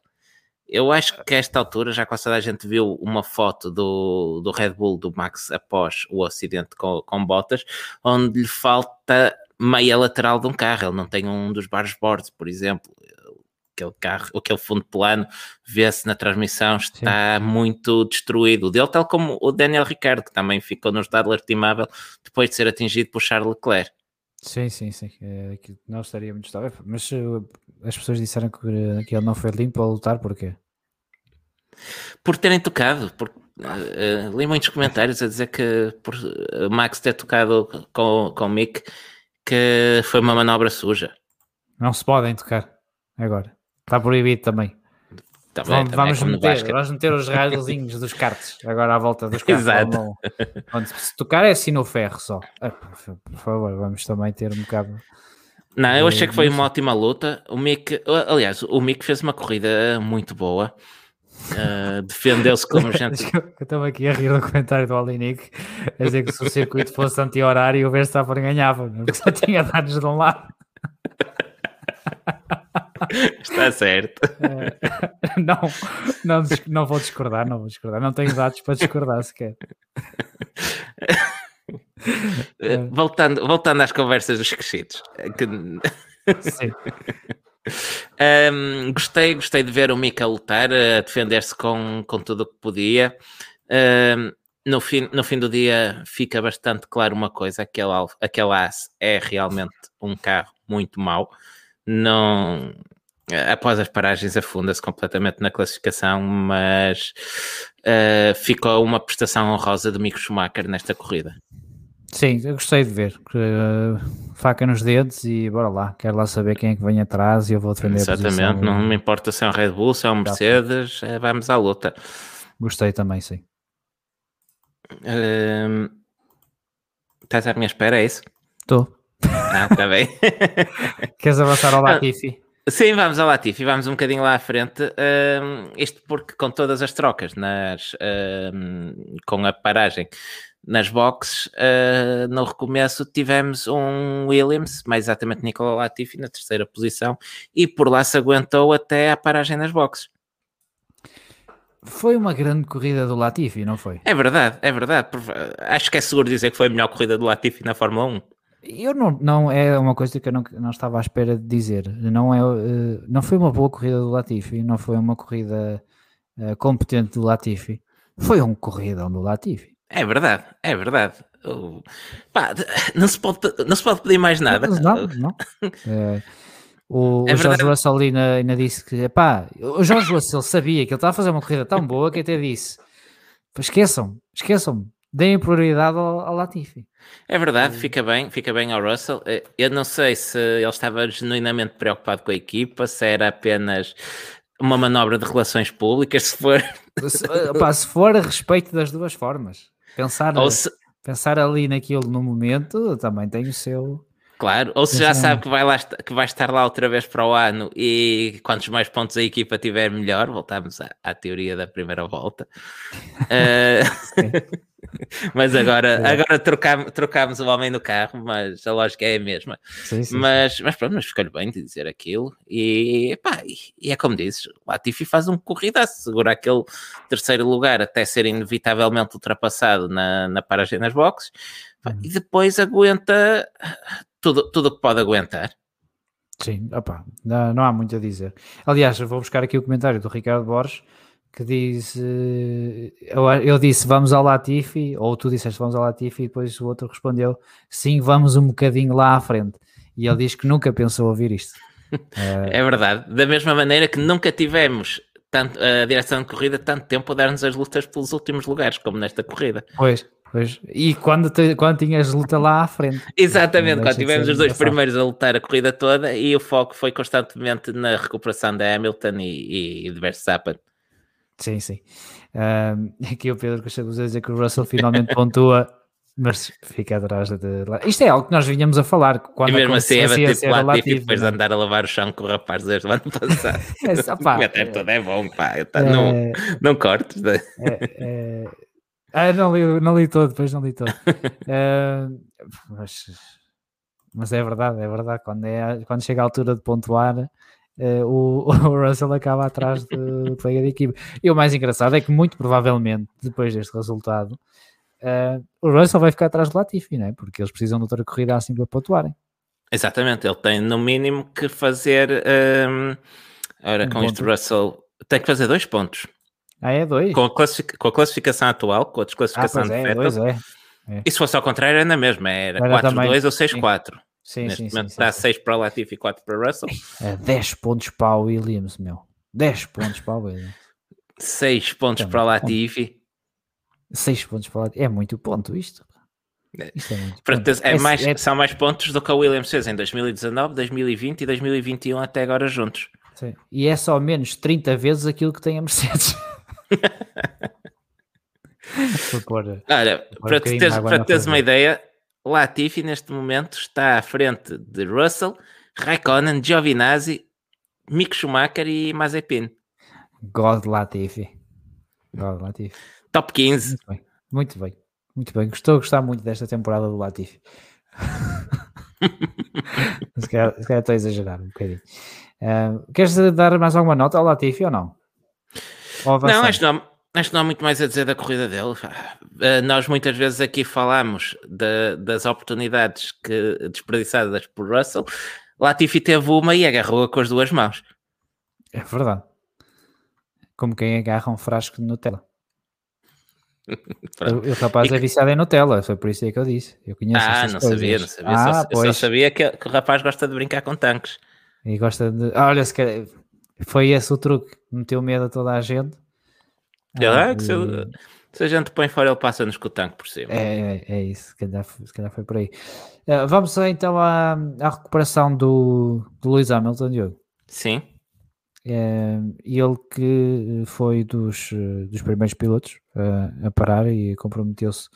Eu acho que a esta altura, já quase toda a gente viu uma foto do, do Red Bull do Max após o acidente com, com botas, onde lhe falta meia lateral de um carro. Ele não tem um dos barboards, por exemplo. Aquele carro, aquele fundo plano, vê-se na transmissão, está Sim. muito destruído. O dele, tal como o Daniel Ricciardo, que também ficou no estado lastimável depois de ser atingido por Charles Leclerc. Sim, sim, sim. É, não estaria muito estável. Mas uh, as pessoas disseram que, uh, que ele não foi limpo a lutar, porquê? Por terem tocado, por, uh, li muitos comentários a dizer que por Max ter tocado com, com o Mick que foi uma manobra suja. Não se podem tocar agora. Está proibido também. Também, vamos, também vamos, meter, vamos meter os raios dos cartes agora à volta dos cartes. Exato. se tocar é assim no ferro só. Ah, por favor, vamos também ter um bocado. Não, eu achei que foi uma ótima luta. O Mick, aliás, o Mick fez uma corrida muito boa. Uh, defendeu-se como gente. eu estava aqui a rir do comentário do Alinic a dizer que se o circuito fosse anti-horário, o Verstappen ganhava, porque só tinha dados de um lado. Está certo. É, não, não, não vou discordar, não vou discordar. Não tenho dados para discordar sequer. É. Voltando, voltando às conversas dos crescidos. Que... Sim. Um, gostei, gostei de ver o Mika lutar, a defender-se com, com tudo o que podia. Um, no, fim, no fim do dia fica bastante claro uma coisa: aquele, aquele As é realmente um carro muito mau. Não, após as paragens afunda-se completamente na classificação, mas uh, ficou uma prestação honrosa do Mico Schumacher nesta corrida. Sim, eu gostei de ver. Uh, faca nos dedos e bora lá. Quero lá saber quem é que vem atrás e eu vou defender Exatamente, a não me importa se é um Red Bull, se é um Mercedes, é, vamos à luta. Gostei também, sim. Uh, estás à minha espera, é isso? Estou. Ah, está bem. Queres avançar ao Latifi? Sim, vamos ao Latifi, vamos um bocadinho lá à frente. Uh, isto porque com todas as trocas nas, uh, com a paragem nas boxes, uh, no recomeço tivemos um Williams, mais exatamente Nicola Latifi, na terceira posição, e por lá se aguentou até a paragem nas boxes. Foi uma grande corrida do Latifi, não foi? É verdade, é verdade. Acho que é seguro dizer que foi a melhor corrida do Latifi na Fórmula 1. Eu não, não é uma coisa que eu não, não estava à espera de dizer. Não, é, uh, não foi uma boa corrida do Latifi, não foi uma corrida uh, competente do Latifi. Foi um corridão do Latifi. É verdade, é verdade. Pá, não, se pode, não se pode pedir mais nada. Não, não. É, o, é o Jorge Russell ainda, ainda disse que, pá, o Jorge Russell sabia que ele estava a fazer uma corrida tão boa que até disse: esqueçam, esqueçam, deem prioridade ao, ao Latifi. É verdade, fica bem, fica bem ao Russell. Eh, eu não sei se ele estava genuinamente preocupado com a equipa, se era apenas uma manobra de relações públicas, se for. Se, opa, se for a respeito das duas formas. Pensar, se... pensar ali naquilo no momento também tem o seu. Claro, ou se já sabe que vai, lá, que vai estar lá outra vez para o ano e quantos mais pontos a equipa tiver, melhor. Voltamos à, à teoria da primeira volta. uh... mas agora, é. agora trocámos, trocámos o homem no carro, mas a lógica é a mesma. Sim, sim, mas, mas pronto, mas ficou-lhe bem de dizer aquilo. E, pá, e, é como dizes, o Latifi faz um corrida, segura aquele terceiro lugar até ser inevitavelmente ultrapassado na, na paragem nas boxes, pá, uhum. e depois aguenta tudo o que pode aguentar. Sim, opa, não, não há muito a dizer. Aliás, vou buscar aqui o comentário do Ricardo Borges que diz eh, eu, disse vamos ao Latifi, ou tu disseste vamos ao Latifi, e depois o outro respondeu sim, vamos um bocadinho lá à frente. E ele diz que nunca pensou ouvir isto. é verdade, da mesma maneira que nunca tivemos tanto, a direção de corrida tanto tempo a dar-nos as lutas pelos últimos lugares, como nesta corrida. Pois, pois. E quando, te, quando tinhas luta lá à frente. Exatamente, quando tivemos os dois primeiros a lutar a corrida toda e o foco foi constantemente na recuperação da Hamilton e, e de Verstappen. Sim, sim. Um, aqui o Pedro Costa a dizer que o Russell finalmente pontua, mas fica atrás de. Isto é algo que nós vinhamos a falar. Quando e mesmo assim é bater tipo Latifi e depois de andar a lavar o chão com o rapaz desde o ano passado. é, só, pá, o é, todo é bom, pá. Tá, é, não, não cortes. Né? É, é, ah, não li, não li todo, depois não li todo. uh, mas, mas é verdade, é verdade. Quando, é, quando chega a altura de pontuar uh, o, o, Russell acaba atrás do colega de equipe. E o mais engraçado é que, muito provavelmente, depois deste resultado, uh, o Russell vai ficar atrás do Latifi, não é? Porque eles precisam de outra corrida assim para pontuarem. Exatamente, ele tem no mínimo que fazer. Um, ora, um com ponto. isto, Russell tem que fazer dois pontos. Ah, é dois? Com a, com a classificação atual, com a desclassificação ah, de é, Vettel. Dois, é. É. E se fosse ao contrário, era na mesma, era 4-2 ou 6-4. Sim, Neste sim, momento sim, está sim, 6 para o Latifi e 4 para Russell. É 10 pontos para o Williams, meu. 10 pontos para o Williams. 6 pontos para o Latifi. 6 pontos para o Latifi. É muito ponto isto. É, isto é, muito ponto. é, é mais, é... São mais pontos do que o Williams fez em 2019, 2020 e 2021 até agora juntos. Sim. E é só menos 30 vezes aquilo que tem a Mercedes. Olha, para, teres, para teres uma ideia, Latifi neste momento está à frente de Russell, Raikkonen, Giovinazzi, Mick Schumacher e Mazepin. God Latifi. God Latifi. Top 15. Muito bem. Muito bem. Muito bem. Estou a gostar muito desta temporada do Latifi. se, calhar, se calhar estou a exagerar um bocadinho. Uh, queres dar mais alguma nota ao Latifi ou não? Ou não, acho que não. Acho que não há muito mais a dizer da corrida dele. Uh, nós muitas vezes aqui falamos de, das oportunidades que, desperdiçadas por Russell. Latifi teve uma e agarrou-a com as duas mãos. É verdade. Como quem agarra um frasco de Nutella. o, o, rapaz e... é viciado em Nutella, foi por isso que eu disse. Eu conheço ah, não coisas. sabia, não sabia. Ah, só, eu só sabia que, que, o rapaz gosta de brincar com tanques. E gosta de. Olha, se quer... foi esse o truque, meteu medo a toda a gente ah, que se, se, a gente põe fora, ele passa-nos com o tanque por cima. É, é, é isso, se calhar, se calhar foi por aí. Uh, vamos então à, à recuperação do, do Lewis Hamilton, Diogo. Sim. Uh, ele que foi dos, dos primeiros pilotos uh, a parar e comprometeu-se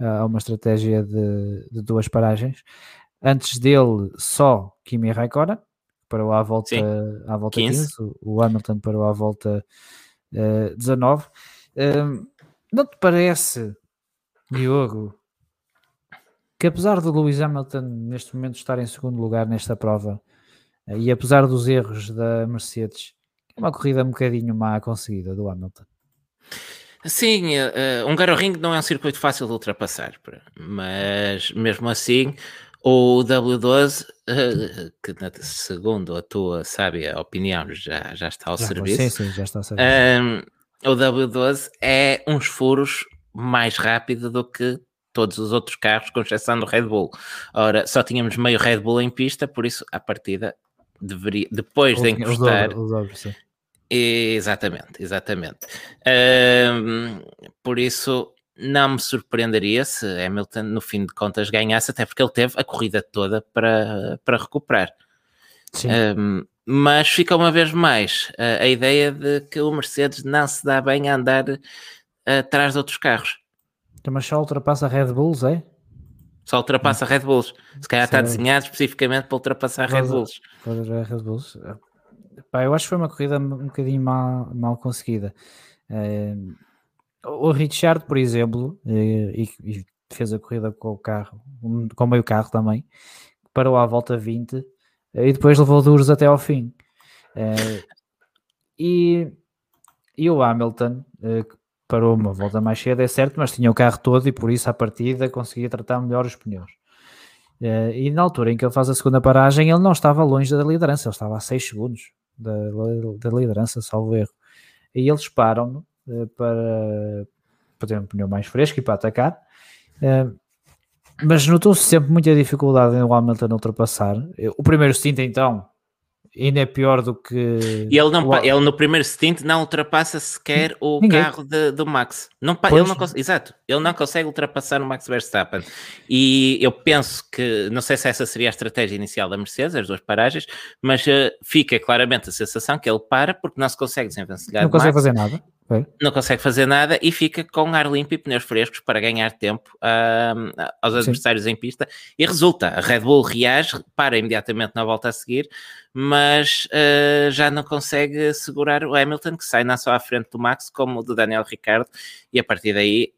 a uma estratégia de, de, duas paragens. Antes dele, só Kimi Raikkonen, parou à volta, à volta 15. 15. O Hamilton parou à volta 19. Uh, não te parece, Diogo, que apesar do Lewis Hamilton neste momento estar em segundo lugar nesta prova uh, e apesar dos erros da Mercedes, é uma corrida um bocadinho má conseguida do Hamilton? Sim, uh, um Ring não é um circuito fácil de ultrapassar, mas mesmo assim o W12, uh, que segundo a tua sábia opinião já, já está ao já, serviço. Sim, sim, já está ao serviço. Um, o W12 é uns furos mais rápido do que todos os outros carros, com exceção do Red Bull. Ora, só tínhamos meio Red Bull em pista, por isso a partida deveria, depois de encostar. Os dobro, exatamente, exatamente. Um, por isso não me surpreenderia se Hamilton, no fim de contas, ganhasse, até porque ele teve a corrida toda para, para recuperar. Um, mas fica uma vez mais a, a, ideia de que o Mercedes não se dá bem a andar atrás de outros carros. Então, mas só ultrapassa Red Bulls, é? Só ultrapassa a Red Bulls. Se calhar está desenhado especificamente para ultrapassar Red Bulls. Para Red Bulls. Pá, eu acho que foi uma corrida um bocadinho mal, mal conseguida. O Richard, por exemplo, e, e fez a corrida com o carro, com meio carro também, parou à volta 20 e depois levou duros até ao fim. E, e o Hamilton, que parou uma volta mais cedo, é certo, mas tinha o carro todo e por isso à partida conseguia tratar melhor os pneus. E na altura em que ele faz a segunda paragem, ele não estava longe da liderança, ele estava a 6 segundos da, da liderança, salvo erro. E eles param para, para ter um pneu mais fresco e para atacar. Mas notou-se sempre muita dificuldade em o Hamilton ultrapassar. O primeiro stint, então, ainda é pior do que. E ele, não, o... ele no primeiro stint não ultrapassa sequer o Ninguém. carro de, do Max. Não, ele não consegue, exato, ele não consegue ultrapassar o Max Verstappen. E eu penso que, não sei se essa seria a estratégia inicial da Mercedes, as duas paragens, mas uh, fica claramente a sensação que ele para porque não se consegue desenvencilhar. Não consegue Max. fazer nada. Não consegue fazer nada e fica com ar limpo e pneus frescos para ganhar tempo aos adversários Sim. em pista e resulta. A Red Bull reage, para imediatamente na volta a seguir, mas uh, já não consegue segurar o Hamilton, que sai não só à frente do Max como do Daniel Ricciardo, e a partir daí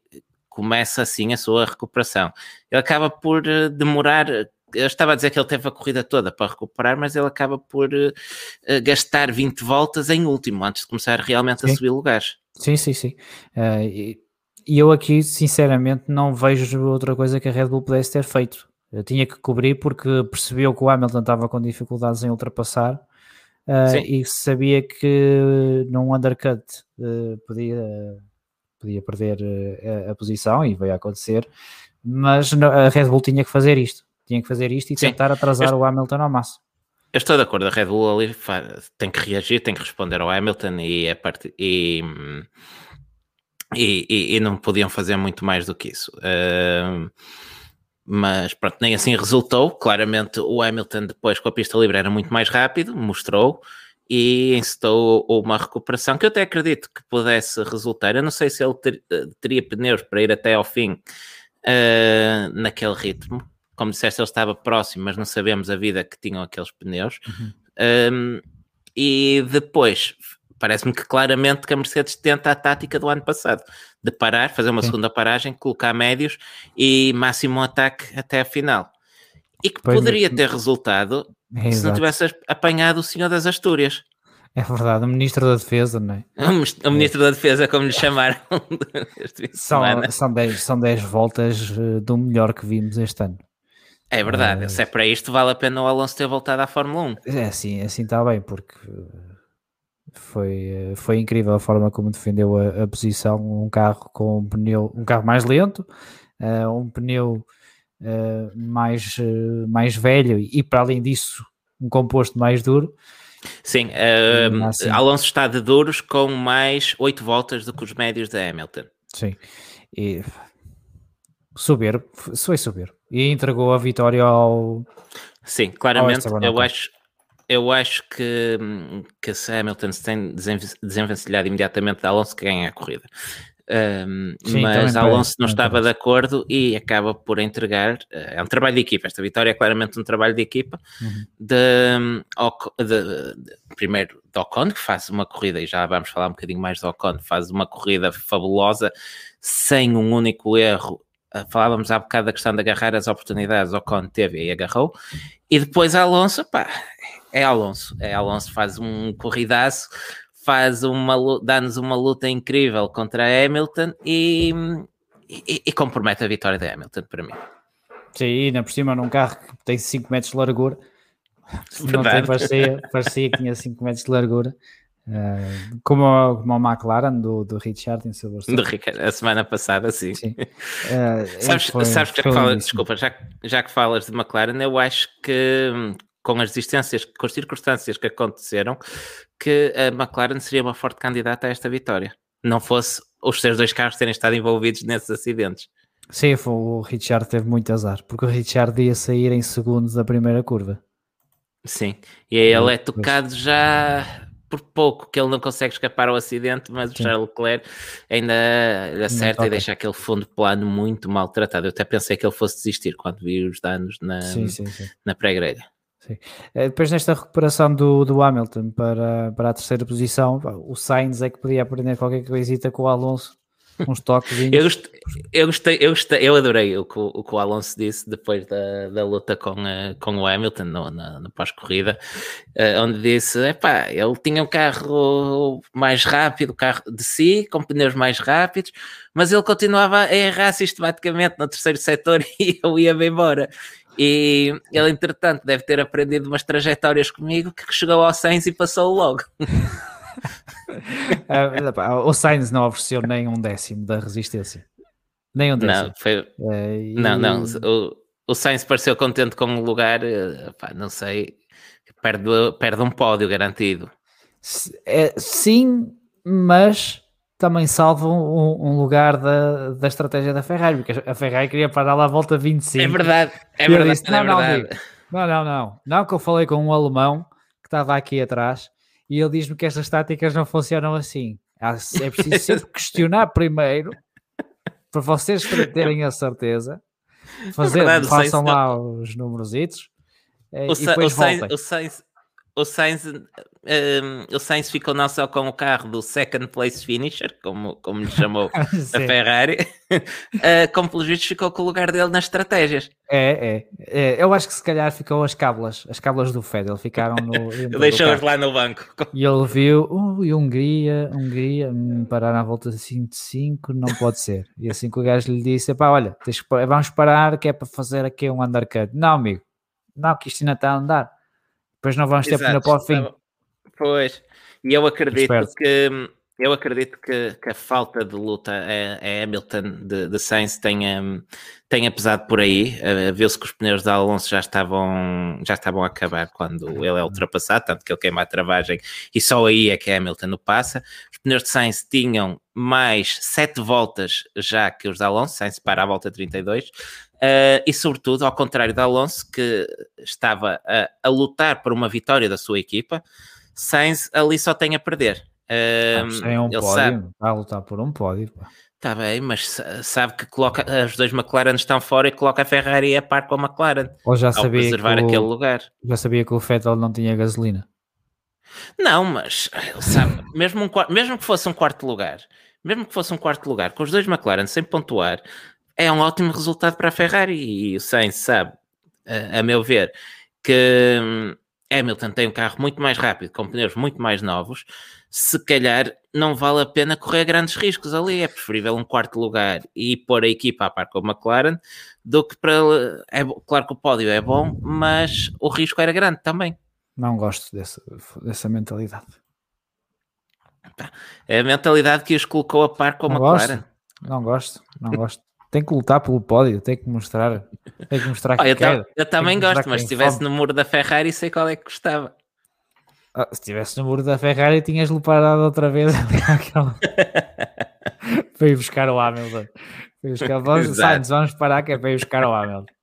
começa assim a sua recuperação. Ele acaba por uh, demorar eu estava a dizer que ele teve a corrida toda para recuperar, mas ele acaba por uh, gastar 20 voltas em último, antes de começar realmente sim. a subir lugares. Sim, sim, sim. Uh, e, e, eu aqui, sinceramente, não vejo outra coisa que a Red Bull pudesse ter feito. Eu tinha que cobrir porque percebeu que o Hamilton estava com dificuldades em ultrapassar uh, e sabia que num undercut podia, podia perder a, a posição e veio a acontecer, mas a Red Bull tinha que fazer isto tinha que fazer isto e Sim. tentar atrasar o Hamilton ao máximo. Eu estou de acordo, a Red Bull ali tem que reagir, tem que responder ao Hamilton e, part... e, e, e, não podiam fazer muito mais do que isso. Uh, mas pronto, nem assim resultou. Claramente o Hamilton depois com a pista livre era muito mais rápido, mostrou e incitou uma recuperação que eu até acredito que pudesse resultar. Eu não sei se ele ter, teria pneus para ir até ao fim uh, naquele ritmo, como disseste, ele estava próximo, mas não sabemos a vida que tinham aqueles pneus. Uhum. Um, e depois, parece-me que claramente que a Mercedes tenta a tática do ano passado, de parar, fazer uma Sim. segunda paragem, colocar médios e máximo ataque até a final. E que pois poderia é. ter resultado é, se não tivesse apanhado o senhor das Astúrias. É verdade, o Ministro da Defesa, não é? O Ministro da Defesa, como lhe chamaram. são, são, 10, são 10 voltas eh, do melhor que vimos este ano. É verdade, uh, se é para isto, vale a pena o Alonso ter voltado à Fórmula 1. É assim, assim está bem, porque foi, foi incrível a forma como defendeu a, a posição. Um carro com um pneu, um carro mais lento, uh, um pneu uh, mais, uh, mais velho e, para além disso, um composto mais duro. Sim, assim, Alonso está de duros com mais 8 voltas do que os médios da Hamilton. Sim, e soberbo, foi soberbo. E entregou a vitória ao. Sim, claramente, ao eu acho, eu acho que, que se Hamilton se tem desenvencilhado imediatamente de Alonso que ganha a corrida. Um, Sim, mas Alonso não estava de acordo e acaba por entregar. Eh, é um trabalho de equipa. Esta vitória é claramente um trabalho de equipa. Uhum. De, de, de, primeiro de Ocon, que faz uma corrida, e já vamos falar um bocadinho mais de Ocon, faz uma corrida fabulosa, sem um único erro falávamos há bocado da questão de agarrar as oportunidades, o Ocon teve e agarrou, e depois Alonso, pá, é Alonso, é Alonso, faz um corridaço, faz uma, dá-nos uma luta incrível contra Hamilton e, e, e, compromete a vitória de Hamilton para mim. Sim, ainda por cima num carro que tem 5 metros de largura, não tem, parecia, parecia que tinha 5 metros de largura. Uh, como, o, como o McLaren do, do Richard em. Do a semana passada, sim. sim. Uh, sabes, foi, sabes já, que fala, desculpa, já, já que falas de McLaren, eu acho que hum, com as distâncias, com as circunstâncias que aconteceram, que a McLaren seria uma forte candidata a esta vitória. Não fosse os seus dois carros terem estado envolvidos nesses acidentes. Sim, foi, o Richard teve muito azar, porque o Richard ia sair em segundos da primeira curva. Sim, e aí ele é tocado já por pouco que ele não consegue escapar ao acidente, mas Sim. o Charles Leclerc ainda acerta e deixa aquele fundo plano muito maltratado. Eu até pensei que ele fosse desistir quando vi os danos na, na pré-grelha. É, depois nesta recuperação do, do Hamilton para, para a terceira posição, o Sainz é que podia aprender qualquer coisita com o Alonso uns toques. eu, gostei, eu, gostei, eu gostei, eu adorei o que o, que o Alonso disse depois da, da luta com, uh, com o Hamilton no, na, na pós-corrida, uh, onde disse: epá, ele tinha um carro mais rápido, carro de si, com pneus mais rápidos, mas ele continuava a errar sistematicamente no terceiro setor e eu ia bem embora. E ele, entretanto, deve ter aprendido umas trajetórias comigo que chegou ao Sainz e passou logo. uh, o Sainz não ofereceu nem um décimo da resistência. Nem um décimo. Não, foi... Uh, e... não, não. O, o Sainz pareceu contente com o lugar, pá, não sei, perde, perde um pódio garantido. É, sim, mas também salva um, um, lugar da, da estratégia da Ferrari, porque a Ferrari queria parar lá a volta 25. É verdade, é verdade. Disse, não, é não, verdade. não, não, não, não, que eu falei com um alemão que estava aqui atrás e ele diz-me que estas táticas não funcionam assim. É preciso sempre questionar primeiro para vocês terem a certeza. Fazer, é verdade, façam lá os numerositos eh, o, e depois o, voltem. O Sainz, o Sainz, um, o Sainz ficou não só com o carro do second place finisher, como, como lhe chamou a Ferrari, uh, como pelos vistos ficou com o lugar dele nas estratégias. É, é, é, Eu acho que se calhar ficou as cábulas, as cábulas do Fedel ficaram no. Deixou-as lá no banco. E ele viu, ui, Hungria, Hungria, hum, parar na volta de 5 não pode ser. E assim que o gajo lhe disse: pá, olha, vamos parar que é para fazer aqui um undercut. Não, amigo, não, que isto ainda está a andar depois não vamos ter pneu para o fim. Pois, e eu acredito que eu acredito que, que, a falta de luta a, a Hamilton de, de Sainz tenha, tenha pesado por aí. Uh, Viu-se que os pneus da Alonso já estavam, já estavam a acabar quando ele é ultrapassado, tanto que ele queima a travagem e só aí é que a Hamilton o passa. Os pneus de Sainz tinham mais 7 voltas já que os da Alonso, Sainz para a volta 32. Uh, e sobretudo, ao contrário de Alonso, que estava a, a, lutar por uma vitória da sua equipa, Sainz ali só tem a perder. Uh, é um ele pódio, sabe, a lutar por um pódio. Está bem, mas sabe que coloca os dois McLaren estão fora e coloca a Ferrari a par com a McLaren Ou já sabia preservar o, aquele lugar. Já sabia que o Vettel não tinha gasolina. Não, mas ele sabe, mesmo, um, mesmo que fosse um quarto lugar, mesmo que fosse um quarto lugar, com os dois McLaren sem pontuar, é um ótimo resultado para a Ferrari e o Sainz sabe, a, a meu ver, que hum, Hamilton tem um carro muito mais rápido, com pneus muito mais novos, se calhar não vale a pena correr grandes riscos ali, é preferível um quarto lugar e pôr a equipa a par com a McLaren do que para... É, claro que o pódio é bom, mas o risco era grande também. Não gosto dessa, dessa mentalidade. É a mentalidade que os colocou a par com a não McLaren. Gosto. Não gosto, não gosto tem que lutar pelo pódio, tem que mostrar, tem que mostrar que oh, eu, quer. eu também gosto, mas se estivesse no muro da Ferrari, sei qual é que gostava. Ah, se estivesse no muro da Ferrari, tinhas-lhe parado outra vez para ir buscar o Hamilton. Buscar... Vamos, Sainz, vamos parar que é para ir buscar o Hamilton.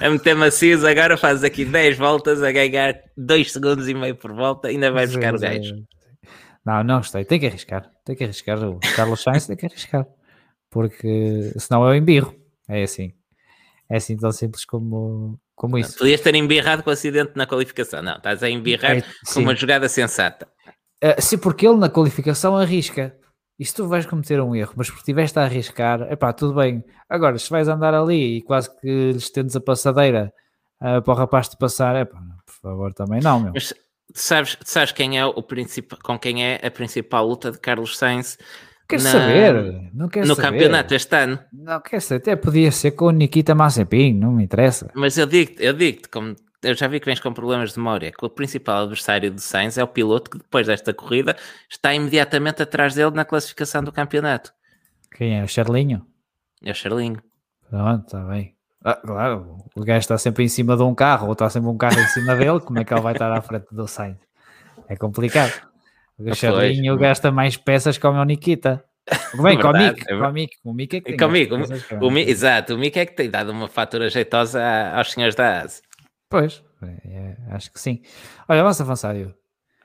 A meter macios, agora fazes aqui 10 voltas a ganhar 2 segundos e meio por volta, ainda vai buscar sim, o gajo. Não, não gostei, tem que arriscar, tem que arriscar. O Carlos Sainz tem que arriscar porque senão eu embirro. É assim. É assim tão simples como, como isso. Podias ter embirrado com o acidente na qualificação. Não, estás a embirrar é, com uma jogada sensata. Uh, sim, porque ele na qualificação arrisca. E se tu vais cometer um erro, mas porque estiveste a arriscar, epá, tudo bem. Agora, se vais andar ali e quase que lhes tendes a passadeira uh, para o rapaz te passar, epá, por favor, também não, meu. Mas sabes, sabes quem é o principal, com quem é a principal luta de Carlos Sainz Quer na, saber? Não quer no saber. campeonato este ano. Não quer saber. Até podia ser com o Nikita Mazepin, não me interessa. Mas eu digo-te, eu digo como eu já vi que vens com problemas de memória, que o principal adversário do Sainz é o piloto que depois desta corrida está imediatamente atrás dele na classificação do campeonato. Quem é? O Charlinho? É o Charlinho. Pronto, está bem. Ah, claro, o gajo está sempre em cima de um carro, ou está sempre um carro em cima dele, como é que ele vai estar à frente do Sainz? É complicado. O ah, Charlinho gasta mais peças que o meu Nikita. Bem, com o Mick, é com o Mick, o Mick é que tem. Comigo, o, o, exato, o Mick é que tem dado uma fatura jeitosa aos senhores da ASE. Pois, é, é, acho que sim. Olha, vamos avançar, eu.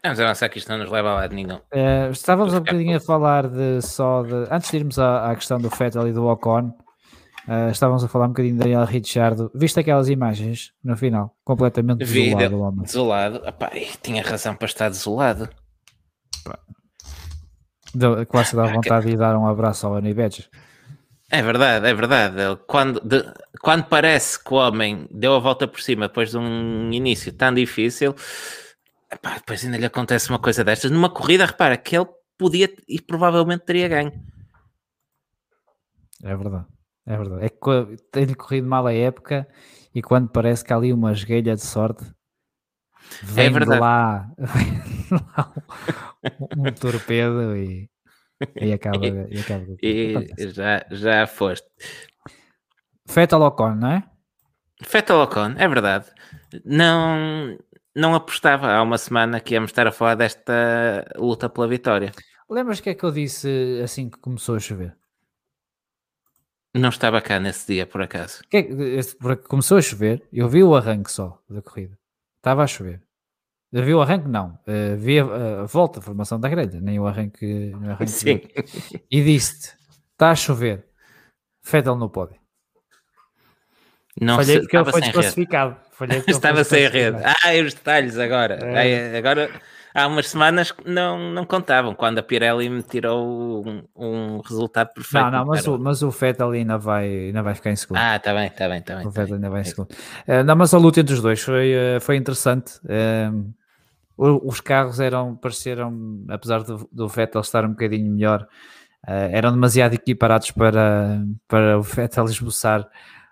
Vamos avançar que isto não nos leva a lado nenhum. Uh, estávamos um bocadinho a falar de só de. Antes de irmos à, à questão do Fettel e do Ocon, uh, estávamos a falar um bocadinho de Daniel Richardo. Viste aquelas imagens no final? Completamente desolado. Vi, homem. Desolado. Epá, tinha razão para estar desolado. Quase dá vontade de dar um abraço ao Anibetes. É verdade, é verdade. Quando, de, quando parece que o homem deu a volta por cima depois de um início tão difícil, epá, depois ainda lhe acontece uma coisa destas. Numa corrida, repara, que ele podia e provavelmente teria ganho. É verdade, é verdade. É que tem-lhe corrido mal a época e quando parece que há ali uma esguelha de sorte, vem é verdade. de lá, lá um, um torpedo e e acaba. e, acaba e já, já foste. Feta Ocon, não é? Feta Ocon, é verdade. Não, não apostava há uma semana que íamos estar a falar desta luta pela vitória. Lembras que é que eu disse assim que começou a chover? Não estava cá nesse dia, por acaso. Que, é começou a chover, eu vi o arranque só da corrida. Estava a chover. Vi o arranque? Não. Uh, vi a, volta, a formação da grelha, nem o arranque. O arranque Sim. E disse-te: está a chover. Fedel no pódio. Não Falhei se, porque ele foi desclassificado. estava sem rede. Ah, os detalhes agora. É. Agora há umas semanas não, não contavam, quando a Pirelli me tirou um, um resultado perfeito. Não, não, mas o, mas o Fettel ainda vai, ainda vai ficar em segundo. Ah, está bem, está bem, está bem. O Fettel ainda vai em segundo. Uh, não, mas a luta entre os dois foi, uh, foi interessante. Uh, os carros eram, pareceram, apesar do, do Vettel estar um bocadinho melhor, uh, eram demasiado equiparados para, para o Vettel esboçar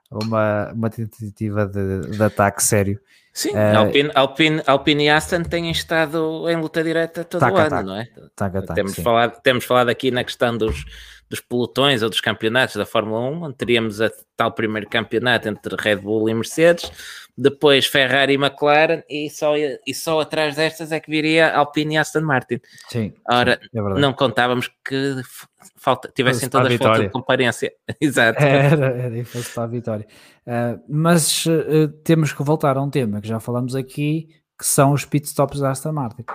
uma, uma tentativa de, de ataque sério. Sim, uh, Alpine, Alpine, Alpine e Aston têm estado em luta direta todo taca, o ano, taca, não é? Taca, taca, temos, falado, temos falado aqui na questão dos, dos pelotões ou dos campeonatos da Fórmula 1, onde teríamos a tal primeiro campeonato entre Red Bull e Mercedes, depois Ferrari e McLaren, e só, e só atrás destas é que viria Alpine e Aston Martin. Sim. Ora, é não contávamos que falta, tivessem todas as falta de comparência. Exato. Era, era para a vitória. Uh, mas uh, temos que voltar a um tema que já falamos aqui, que são os pitstops da Aston Martin.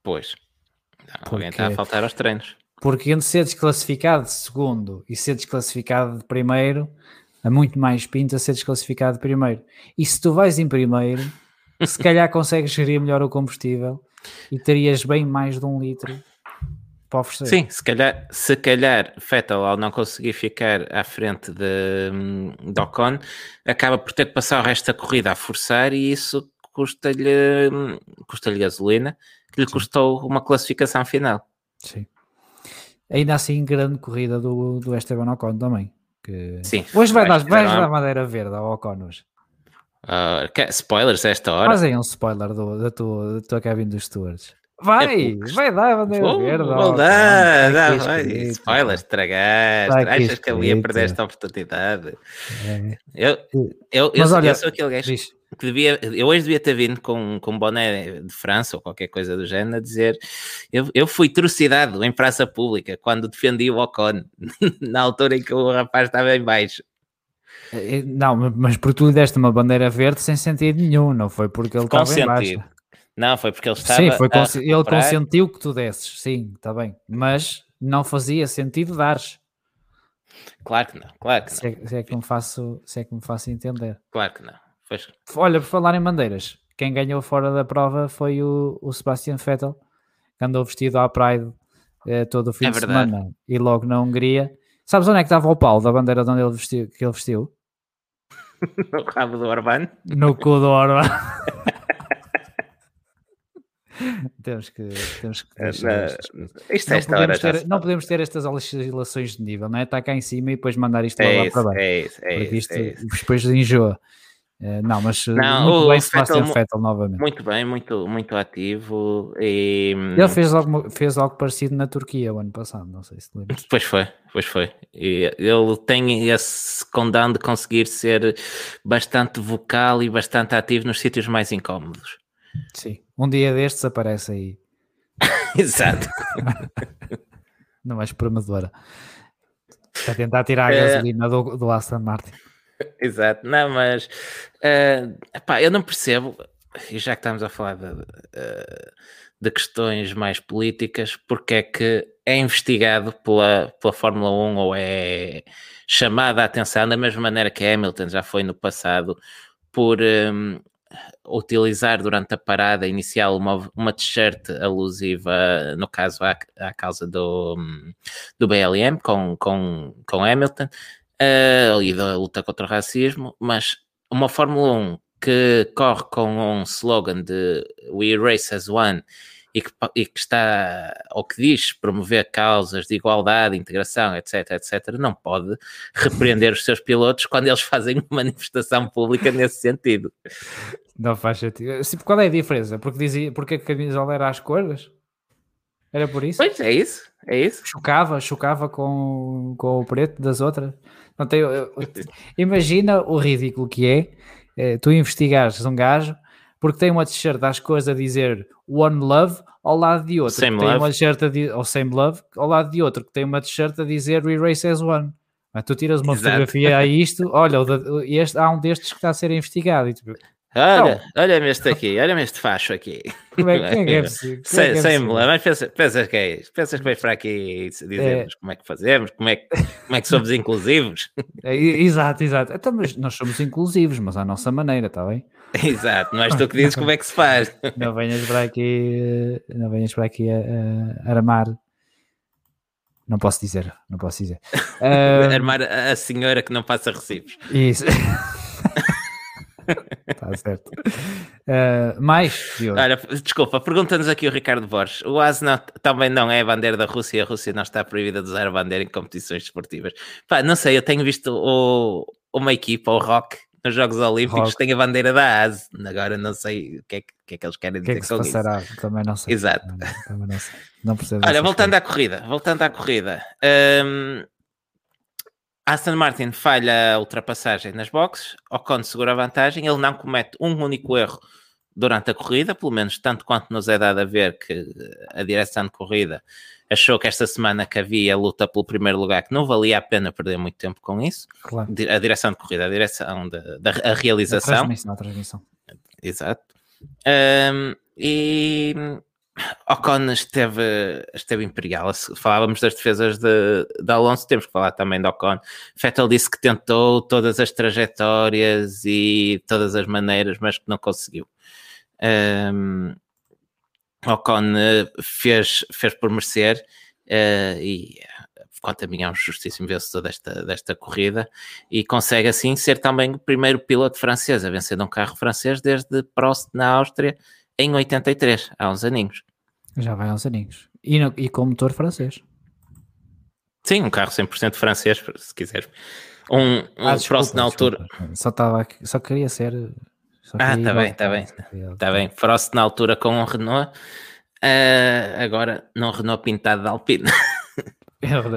Pois. Não, alguém está a faltar aos treinos. Porque entre ser desclassificado de segundo e ser desclassificado de primeiro, há muito mais pinta ser desclassificado de primeiro. E se tu vais em primeiro, se calhar consegues gerir melhor o combustível e terias bem mais de um litro para oferecer. Sim, se calhar, se calhar Vettel ao não conseguir ficar à frente de, de Ocon, acaba por ter que passar o resto da corrida a forçar e isso custa-lhe custa-lhe gasolina, que lhe Sim. custou uma classificação final. Sim. Ainda assim, grande corrida do, do Esteban Ocon também. Que... Sim. Hoje vai dar, vai dar madeira verde ao Ocon hoje. Uh, spoilers esta hora? Fazem um spoiler do, da, tua, da tua cabine dos stewards. Vai, é, vai dar bandeira oh, verde. Vou dar, dá, vai. Spoilers, estragaste. Achas que eu ia perder esta oportunidade? É. Eu, eu, eu, sou, olha, eu sou aquele gajo. Diz que devia, eu hoje devia ter vindo com, com um boné de França ou qualquer coisa do género a dizer eu, eu fui trucidado em praça pública quando defendi o Ocon na altura em que o rapaz estava em baixo. É, é, não, mas por tu lhe deste uma bandeira verde sem sentido nenhum, não foi porque ele estava em baixo. Não, foi porque ele estava. Sim, foi cons ele consentiu que tu desses, sim, está bem, mas não fazia sentido dares. Claro que não, claro que não. Se é, se é, que me faço, se é que me faço entender. Claro que não. Pois. Olha, por falar em bandeiras, quem ganhou fora da prova foi o, o Sebastian Vettel, que andou vestido à Pride eh, todo o fim é de verdade. semana e logo na Hungria. Sabes onde é que estava o pau da bandeira de onde ele vestiu, que ele vestiu? no rabo do Orban? No cu do Orban. temos que. Temos que uh, isto não, é podemos ter, não podemos ter estas oscilações de nível, não é? Está cá em cima e depois mandar isto é lá para baixo. É isso, é porque isso, isto é isso. depois enjoa. Uh, não, mas não, muito o bem Sebastian Vettel novamente. Muito bem, muito, muito ativo. E... Ele fez algo, fez algo parecido na Turquia o ano passado, não sei se lembra. Pois foi, pois foi. E ele tem esse condão de conseguir ser bastante vocal e bastante ativo nos sítios mais incómodos. Sim, um dia destes aparece aí. Exato. Não é espremedora. Para tentar tirar a é. gasolina do, do Aston Martin. Exato, não, mas uh, epá, eu não percebo, e já que estamos a falar de, uh, de questões mais políticas, porque é que é investigado pela, pela Fórmula 1 ou é chamada a atenção da mesma maneira que Hamilton já foi no passado por um, utilizar durante a parada inicial uma, uma t-shirt alusiva, no caso, à, à causa do, do BLM com, com, com Hamilton uh, e da luta contra o racismo, mas uma Fórmula 1 que corre com um slogan de We Race as One e que, e que, está, ou que diz promover causas de igualdade, integração, etc, etc, não pode repreender os seus pilotos quando eles fazem uma manifestação pública nesse sentido. Não faz sentido. Qual é a diferença? Porque, dizia, porque a camisola era às cores? Era por isso? Pois, é isso, é isso. Chocava, chocava com, com o preto das outras. Não imagina o ridículo que é, é tu investigares um gajo porque tem uma t-shirt às cores a dizer One Love ao lado de outro. Same tem love. uma t-shirt ou Same Love ao lado de outro que tem uma t-shirt a dizer We Race as One. Tu tiras uma Exato. fotografia a isto, olha, este, há um destes que está a ser investigado. E Olha, olha-me este aqui, olha-me este facho aqui. como é, quem é que é possível? É que Sem, é sem possível? me mas pensa, pensas que é isto? Pensas que vem para aqui dizer-nos como é que fazemos, como é que, como é que somos inclusivos? É, exato, exato. Então, mas nós somos inclusivos, mas à nossa maneira, está bem? Exato, não és tu que dizes como é que se faz. Não venhas para aqui, não venhas para aqui a, a armar. Não posso dizer, não posso dizer. Ah, Armar a a senhora que não passa recibos. isso. Está certo. Ah, mais, Diogo. Olha, desculpa, pergunta-nos aqui o Ricardo Borges. O ASNA também não é a bandeira da Rússia a Rússia não está proibida de usar a bandeira em competições esportivas. Pá, não sei, eu tenho visto o, uma equipa, o Rock, nos Jogos Olímpicos, Rock. tem a bandeira da AS. Agora não sei o que é que, que, é que eles querem O que é dizer que se com isso. passará? Também não sei. Exato. Também, também não sei. Não percebo. Olha, voltando coisas. à corrida, voltando à corrida. hum, Aston Martin falha a ultrapassagem nas boxes, Ocon segura a vantagem, ele não comete um único erro durante a corrida, pelo menos tanto quanto nos é dado a ver que a direção de corrida achou que esta semana que havia luta pelo primeiro lugar, que não valia a pena perder muito tempo com isso. Claro. A direção de corrida, a direção da, da a A realização. transmissão, a transmissão. Exato. Ahm, e Ocon esteve, esteve imperial. Falávamos das defesas de, de Alonso, temos que falar também de Ocon. Vettel disse que tentou todas as trajetórias e todas as maneiras, mas que não conseguiu. Ahm, Ocon eh, fez, fez por merecer eh, e quanto a mim é um justíssimo vencedor desta, desta corrida e consegue assim ser também o primeiro piloto francês a vencer um carro francês desde Prost na Áustria em 83, há uns aninhos. Já vai aos aninhos. E, no- e com motor francês. Sim, um carro 100% francês, se quiseres. Um, um Ah, desculpa, na altura. Só, estava aqui- só queria ser. só Ah, queria tá ir bem, ao- tá bem, está bem, Prost na altura com um Renault, ah, agora num Renault pintado de Alpine.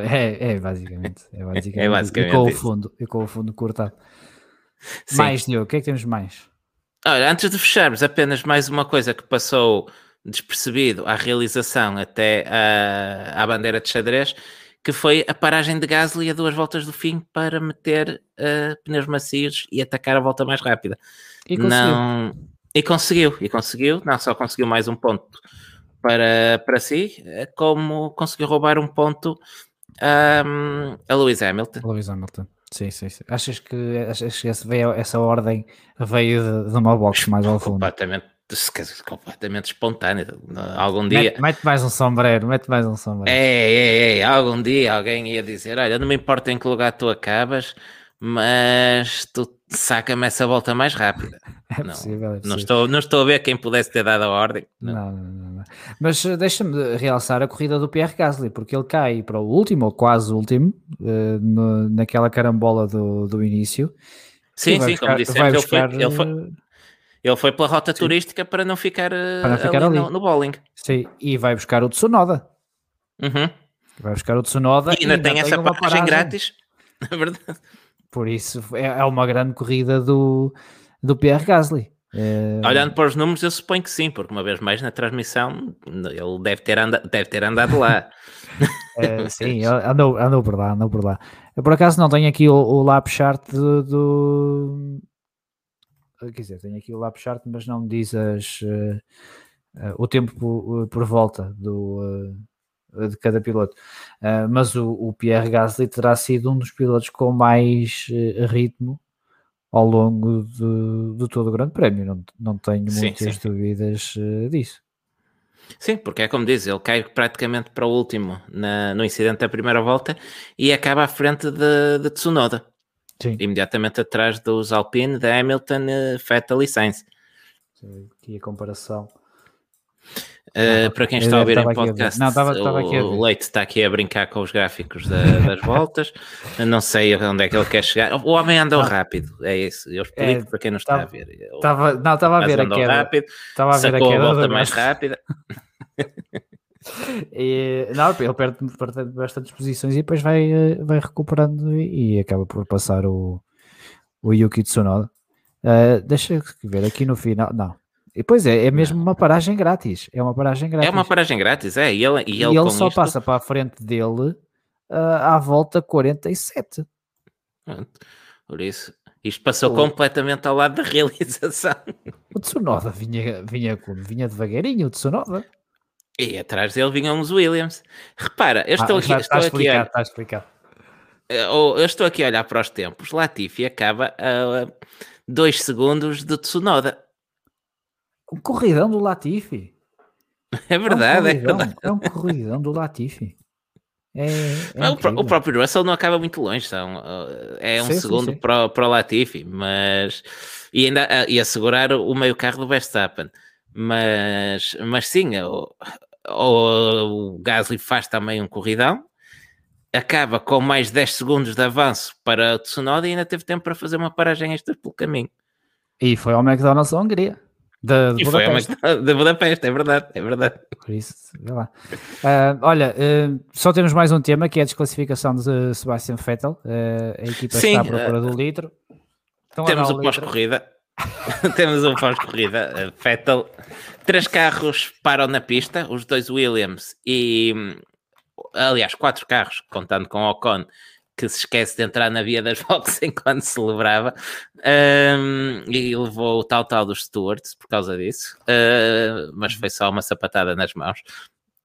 É, é, basicamente. É basicamente, É basicamente e com o fundo, e com o fundo cortado. Sim. Mais, Diogo, o que é que temos mais? Olha, antes de fecharmos, apenas mais uma coisa que passou despercebido à realização até à, à bandeira de xadrez, que foi a paragem de Gasly a duas voltas do fim para meter eh, pneus macios e atacar a volta mais rápida. E conseguiu. Não... E conseguiu, e conseguiu, não só conseguiu mais um ponto para, para si, como conseguiu roubar um ponto ahm, a Lewis Hamilton. Lewis Hamilton. Sim, sim, sim. Achas que, achas que essa ordem veio de, de uma box mais ao fundo? Completamente, completamente espontânea. Algum dia. Mete, mete mais um sombreiro, mete mais um É, sombreiro. é, é, algum dia alguém ia dizer: Olha, não me importa em que lugar tu acabas, mas tu saca-me essa volta mais rápida. É não, possível, é Não possível. estou, não estou a ver quem pudesse ter dado a ordem. Não. Não, não, não, não. Mas eh, deixa-me realçar a corrida do Pierre Gasly, porque ele cai para o último, ou quase último, eh, no- naquela carambola do, do início. Sim, sim, buscar- como dissemos, ele foi, ele, foi, eh, ele foi pela rota turística para não ficar, eh, Para não ficar ali, ali. No, no bowling. Sim, e vai buscar o Tsunoda. Uhum. Vai buscar o Tsunoda E ainda tem essa uma paragem grátis. É verdade. Por isso é, é uma grande corrida do, do Pierre Gasly. Eh, Olhando para os números, eu suponho que sim, porque uma vez mais na transmissão ele deve ter, anda, deve ter andado lá. eh, sim, andou, andou por lá, andou por lá. Eu por acaso não tenho aqui o, o lap chart do, do- Quer dizer, tenho aqui o lap chart, mas não me diz as, eh, eh, o tempo por, por volta do, eh, de cada piloto. Eh, mas o, o Pierre Gasly terá sido um dos pilotos com mais eh, ritmo ao longo de, de todo o Grande Prémio, não, não tenho sim, muitas sim. dúvidas uh, disso. Sim, porque é como diz, ele cai praticamente para o último na, no incidente da primeira volta e acaba à frente de, de Tsunoda. Sim. Imediatamente atrás dos Alpine, da Hamilton, Vettel e Sainz. Aqui a comparação. Uh, para quem está a ouvir em podcast, não, estava, estava o, Leite está aqui a brincar com os gráficos da, das voltas. não sei onde é que ele quer chegar. O homem andou rápido, é isso. Eu explico é, para quem não está estava, a ver. Estava, não, estava a ver a queda. rápido, estava a ver a, queda a volta mais rápida. e, não, ele perde, perde bastantes posições e depois vai, eh, vai recuperando e, e acaba por passar o, o Yuki Tsunoda. Uh, deixa eu ver aqui no final. Não, e pois é, é mesmo uma paragem grátis. É uma paragem grátis. É uma paragem grátis, é. E ele, e ele, e ele só isto... passa para a frente dele uh, à volta 47. Por isso, isto passou completamente ao lado da realização. O Tsunoda vinha, vinha como? Vinha devagarinho, o Tsunoda. E atrás dele vinham os Williams. Repara, eu estou ah, aqui. Está, estou aqui a... está explicado. Eu estou aqui a olhar para os tempos. Latifi acaba a 2 segundos de Tsunoda. Um corridão do Latifi. É verdade, é, um é verdade. É um corridão do Latifi. É, é o, o, próprio Russell não acaba muito longe, são, é um sim, segundo sim. Para, para o Latifi, mas e ainda e assegurar o meio carro do Verstappen. Mas, mas sim, o, o, o Gasly faz também um corridão, acaba com mais 10 segundos de avanço para o Tsunoda e ainda teve tempo para fazer uma paragem extra pelo caminho. E foi ao McDonald's da Hungria. Da, de Budapeste. da Budapeste, é verdade, é verdade. Por isso, vê lá. Uh, olha, uh, só temos mais um tema que é a desclassificação de Sebastian Vettel. Uh, a equipa Sim, está à procura do litro. Estão temos o pós-corrida. temos um pós-corrida. Vettel, três carros param na pista, os dois Williams e, aliás, quatro carros, contando com o Ocon, que se esquece de entrar na via das Fox enquanto celebrava um, e levou o tal tal dos Stewards por causa disso, uh, mas foi só uma sapatada nas mãos.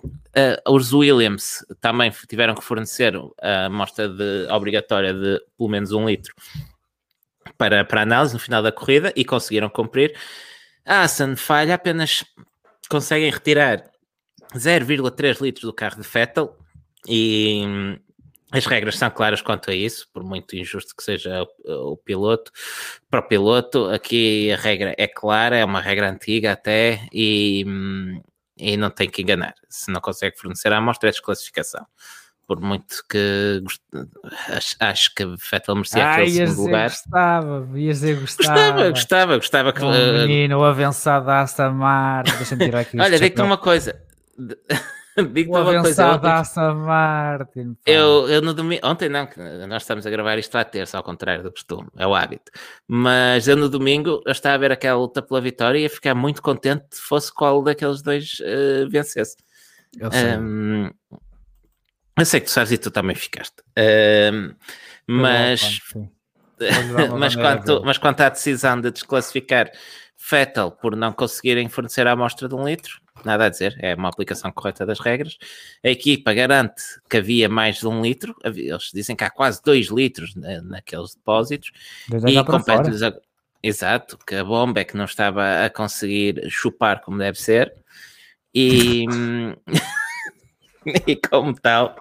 Uh, os Williams também tiveram que fornecer a amostra de, obrigatória de pelo menos um litro para, para análise no final da corrida e conseguiram cumprir. A Aston falha, apenas conseguem retirar 0,3 litros do carro de Vettel e as regras são claras quanto a isso, por muito injusto que seja o, o, piloto. Para o piloto, aqui a regra é clara, é uma regra antiga até, e, e não tem que enganar. Se não consegue fornecer a amostra, é desclassificação. Por muito que acho, acho que Vettel merecia ah, aquele segundo lugar. Gostava, ia dizer gostava. Gostava, gostava, gostava que. O menino, avançado Aston Martin. Deixa-me tirar aqui Olha, digo-te uma coisa. Digo uma coisa. Aston Martin. Eu, eu no domingo, ontem não, nós estamos a gravar isto à terça, ao contrário do costume, é o hábito. Mas eu no domingo eu estava a ver aquela luta pela vitória e ia ficar muito contente se fosse qual daqueles dois uh, vencesse. Eu sei. Um, eu sei que tu sabes e tu também ficaste. Um, mas, mas, quanto, mas quanto à decisão de desclassificar Fettel por não conseguirem fornecer a amostra de um litro, nada a dizer, é uma aplicação correta das regras. A equipa garante que havia mais de um litro, eles dizem que há quase dois litros naqueles depósitos, e compete-lhes a... Exato, que a bomba é que não estava a conseguir chupar como deve ser, e, e como tal.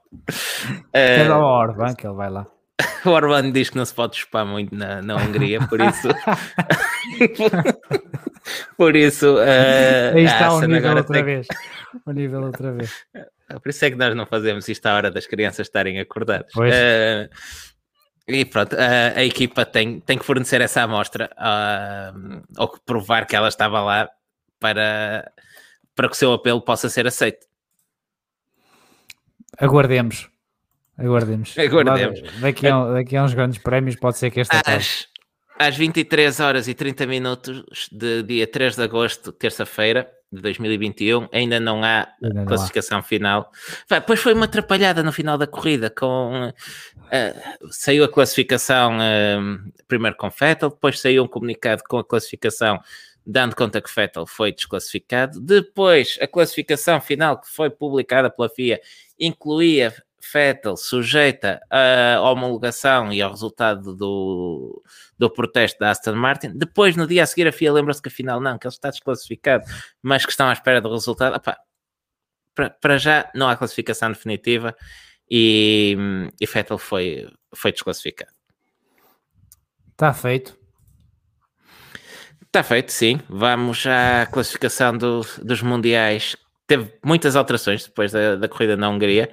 É uh... o Orban que ele vai lá. O Orban diz que não se pode chupar muito na, na Hungria, por isso. por isso. Uh, Aí está o nível outra tem... vez. O nível outra vez. Por isso é que nós não fazemos isto à hora das crianças estarem acordadas. Uh, e pronto, uh, a equipa tem, tem que fornecer essa amostra uh, ou provar que ela estava lá para, para que o seu apelo possa ser aceito. Aguardemos. Aguardemos. Aguardemos. Daqui a, daqui a uns grandes prémios pode ser que esta às, às 23 horas e 30 minutos de dia 3 de agosto, terça-feira de 2021, ainda não há ainda classificação há. final. Depois foi uma atrapalhada no final da corrida com uh, saiu a classificação uh, primeiro com Vettel, depois saiu um comunicado com a classificação dando conta que Vettel foi desclassificado. Depois, a classificação final que foi publicada pela FIA incluía Vettel sujeita à homologação e ao resultado do, do protesto da Aston Martin. Depois, no dia a seguir, a FIA lembra-se que afinal não, que ele está desclassificado, mas que estão à espera do resultado. Epá, para, para já não há classificação definitiva e, e Vettel foi, foi desclassificado. Está feito. Está feito, sim. Vamos à classificação do, dos mundiais. Teve muitas alterações depois da, da corrida na Hungria.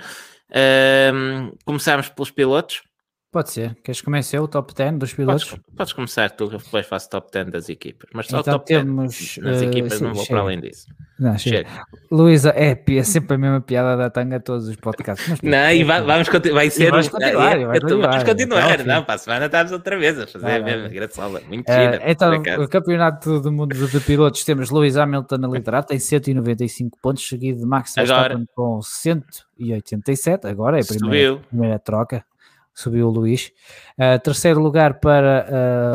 Um, começámos pelos pilotos. Pode ser. Queres começar o top 10 dos pilotos? Podes, podes começar tu, depois faço top 10 das equipas. Mas só então o top temos, 10 das uh, equipas sim, não vou chega. para além disso. Não, chega. Chega. Luísa, é, é sempre a mesma piada da tanga a todos os podcasts. Mas, Não, e va- vamos continuar. Vai ser. um- continuar, é, vamos continuar, continuar. até ao fim. Não, para a semana estamos outra vez a fazer Vai, a vai, mesma vai. graçola. Muito Eh, gira. então, o campeonato do mundo de, pilotos temos Lewis Hamilton a liderar, tem 195 pontos, seguido de Max. Verstappen com 187. Agora é a primeira, primeira troca, subiu o Luís. Uh, terceiro lugar para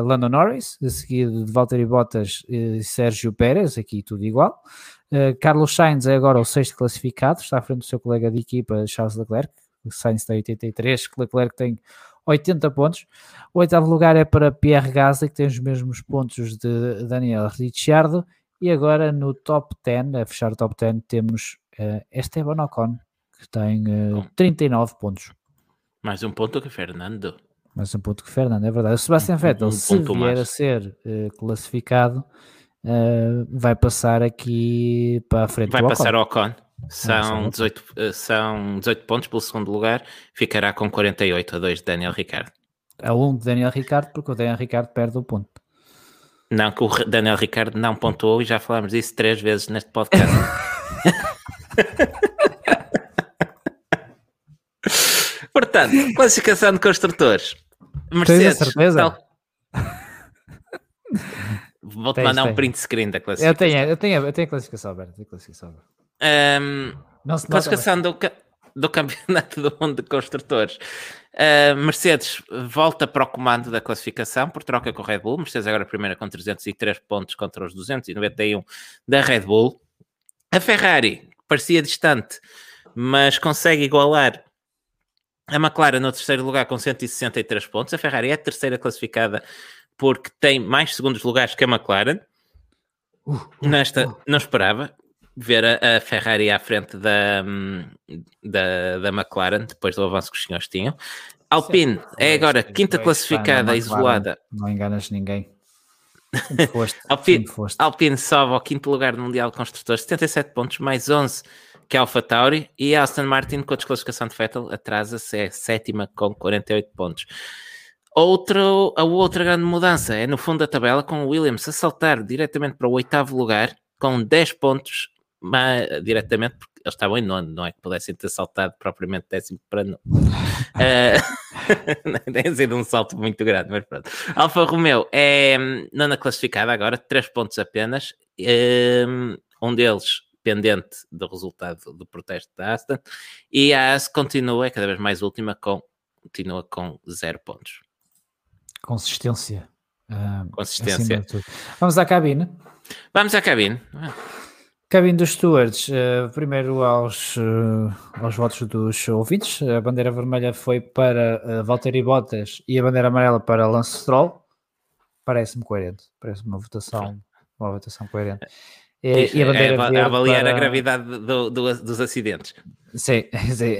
uh, Lando Norris, seguido de Valtteri Bottas e Sérgio Pérez, aqui tudo igual. Uh, Carlos Sainz é agora o sexto classificado, está à frente do seu colega de equipa, Charles Leclerc. Sainz tem 83, Leclerc tem 80 pontos. O oitavo lugar é para Pierre Gasly, que tem os mesmos pontos de Daniel Ricciardo. E agora no top 10, a fechar o top 10, temos uh, Esteban Ocon, que tem uh, Bom. 39 pontos. Mais um ponto que Fernando. Mais um ponto que Fernando, é verdade. O Sebastian Um- Vettel, um se ponto vier mais. a ser eh, classificado, eh, vai passar aqui para a frente Vai do passar ao Ocon. passar ao São Ocon. 18, eh, são 18 pontos pelo segundo lugar. Ficará com 48 a 2 de Daniel Ricciardo. A um de Daniel Ricciardo, porque o Daniel Ricciardo perde o ponto. Não, que o Daniel Ricciardo não pontuou e já falámos disso três vezes neste podcast. Portanto, classificação de construtores. Mercedes. certeza? tal- Vou-te Tens, mandar um tens. print screen da Eu classificação. tenho, eu tenho, eu tenho a classificação aberta. tenho classificação aberta. Nota, classificação do, do campeonato do mundo de construtores. Ah, Mercedes volta para o comando da classificação por troca com o Red Bull. Mercedes agora primeira com 303 pontos contra os 291 da Red Bull. A Ferrari parecia distante, mas consegue igualar a McLaren no terceiro lugar com 163 pontos. A Ferrari é a terceira classificada porque tem mais segundos lugares que a McLaren. Uh, Nesta, não esperava ver a, a Ferrari à frente da, hum, da, da McLaren, depois do avanço que os senhores tinham. Alpine é agora quinta classificada, isolada. Não enganas ninguém. Foste. Alpine. Alpine sobe ao quinto lugar do Mundial de Construtores, 77 pontos, mais 11 que a Alpha Tauri. E Aston Martin, com a desclassificação de Vettel, atrasa-se, é sétima com 48 pontos. Outro, a outra grande mudança é no fundo da tabela, com o Williams a saltar diretamente para o oitavo lugar, com 10 pontos, ma- diretamente, porque eles estavam em nono, não é que pudessem ter saltado propriamente décimo para nono. Eh, Tem sido um salto muito grande, mas pronto. Alfa Romeo é hum, nona classificada agora, 3 pontos apenas, hum, um deles pendente do resultado do protesto da Aston, e a AS continua, é cada vez mais última, com, continua com 0 pontos. Consistência. Ah, Consistência. Vamos à cabine. Vamos à cabine. Cabine dos stewards, eh, primeiro aos, eh, aos votos dos ouvintes, a bandeira vermelha foi para uh, Valtteri Bottas e a bandeira amarela para Lance Stroll, parece-me coerente, parece-me uma votação, uma votação coerente. E, e a bandeira é, a verde avaliar para... a gravidade do- do- dos acidentes. Sim, sim.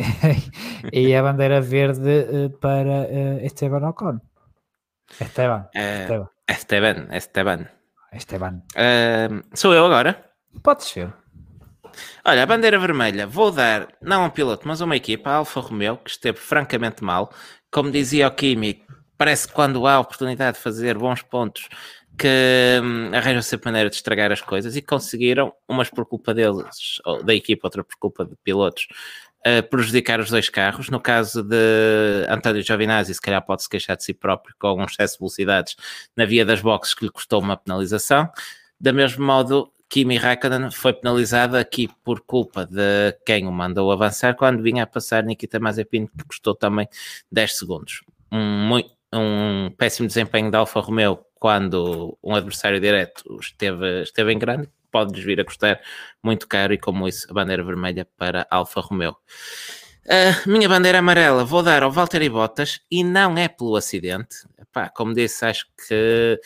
e a bandeira verde eh, para eh, Esteban Ocon. Esteban, Eh, Esteban, Esteban, Esteban. Esteban. Eh, sou eu agora? Pode ser. Olha, a bandeira vermelha, vou dar, não a um piloto, mas a uma equipa, a Alfa Romeo, que esteve francamente mal. Como dizia o Kimi, parece que quando há a oportunidade de fazer bons pontos, que hum, arranjam sempre maneira de estragar as coisas e conseguiram, umas por culpa deles, ou da equipa, outra por culpa de pilotos, eh, prejudicar os dois carros. No caso de António Giovinazzi, se calhar pode-se queixar de si próprio com um excesso de velocidades na via das boxes que lhe custou uma penalização. Da mesmo modo, Kimi Raikkonen foi penalizado aqui por culpa de quem o mandou avançar quando vinha a passar Nikita Mazepin, que custou também 10 segundos. Um, um péssimo desempenho da Alfa Romeo quando um adversário direto esteve, esteve em grande, pode-lhes vir a custar muito caro e como isso a bandeira vermelha para Alfa Romeo. A minha bandeira amarela vou dar ao Valtteri Bottas e não é pelo acidente. Epá, como disse, acho que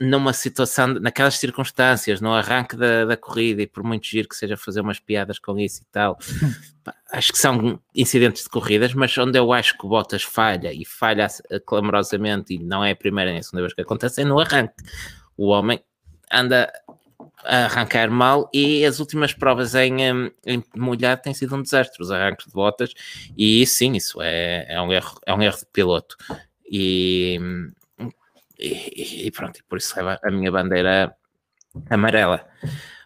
numa situação, naquelas circunstâncias, no arranque da, da corrida, e por muito giro que seja fazer umas piadas com isso e tal, acho que são incidentes de corridas, mas onde eu acho que o Bottas falha e falha clamorosamente, e não é a primeira nem a segunda vez que acontece, é no arranque. O homem anda a arrancar mal e as últimas provas em, em molhado têm sido um desastre, os arranques de botas, e sim, isso é, é, um, erro, é um erro de piloto. E, e, e pronto, por isso leva a minha bandeira amarela.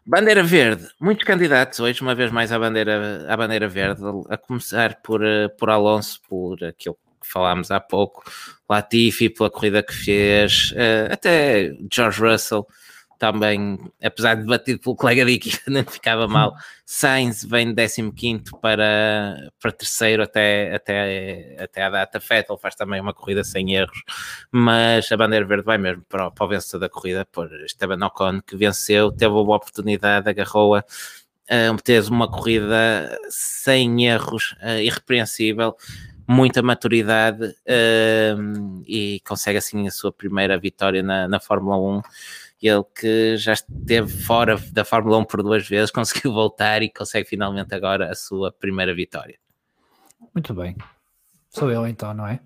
Bandeira verde, muitos candidatos hoje, uma vez mais à bandeira, à bandeira verde, a começar por, por Alonso, por aquilo que falámos há pouco, Latifi pela corrida que fez, eh, até George Russell, também, apesar de batido pelo colega de equipa, não ficava mal. Sainz vem de 15 para, para terceiro até, até, até a data. Vettel faz também uma corrida sem erros, mas a bandeira verde vai mesmo para, para o vencedor da corrida, por Esteban Ocon, que venceu, teve uma oportunidade, agarrou-a, uh, teve uma corrida sem erros, uh, irrepreensível muita maturidade uh, e consegue assim a sua primeira vitória na, na Fórmula 1 ele que já esteve fora da Fórmula 1 por duas vezes, conseguiu voltar e consegue finalmente agora a sua primeira vitória. Muito bem. Sou eu então, não é?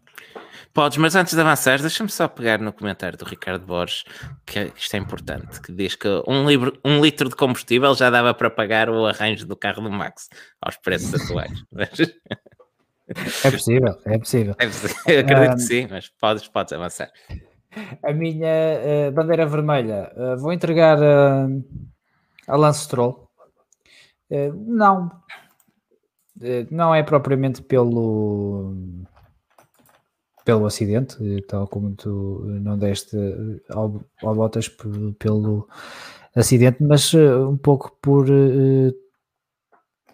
Podes, mas antes de avançar, deixa-me só pegar no comentário do Ricardo Borges, que isto é importante, que diz que um, livro, um litro de combustível já dava para pagar o arranjo do carro do Max aos preços atuais. é possível, é possível. É possível. Eu acredito um... que sim, mas podes, podes avançar a minha uh, bandeira vermelha. Uh, vou entregar uh, a Lance Stroll. não, não é propriamente pelo pelo acidente, tal como tu não deste ao, ao Bottas pelo acidente, mas um pouco por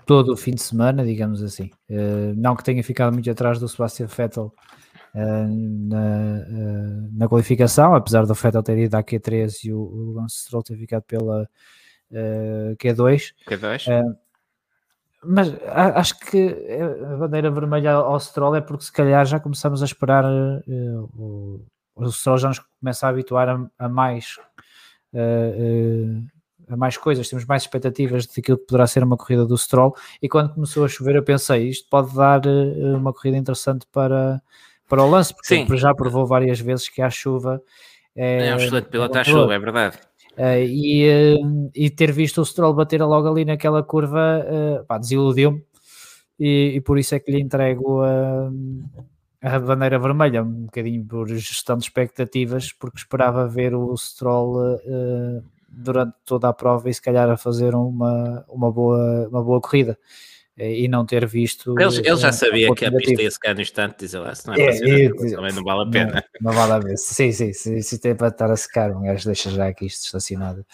todo o fim de semana, digamos assim. não que tenha ficado muito atrás do Sebastian Vettel na, uh, na qualificação, apesar do Vettel ter ido à Q3 e o, o Lance Stroll ter ficado pela uh, Q2. Q2. mas acho que a bandeira vermelha ao Stroll é porque se calhar já começamos a esperar o, o Stroll já nos começa a habituar a, a mais a mais coisas, temos mais expectativas daquilo que poderá ser uma corrida do Stroll e quando começou a chover eu pensei, isto pode dar uma corrida interessante para, para o lance, porque Sim. já provou várias vezes que a chuva é, é um excelente piloto à chuva, é verdade. Uh, e, uh, e, ter visto o Stroll bater logo ali naquela curva uh, desiludiu-me e, e, por isso é que lhe entrego a, a bandeira vermelha, um bocadinho por gestão de expectativas, porque esperava ver o Stroll durante toda a prova e se calhar a fazer uma, uma, boa, uma boa corrida e não ter visto. Ele, ele já sabia que a pista ia secar no instante, diz lá, se não é, é, é também não vale a pena. Não, não vale a pena. Sim, sim, se, se tem para estar a secar, um gajo deixa já aqui isto estacionado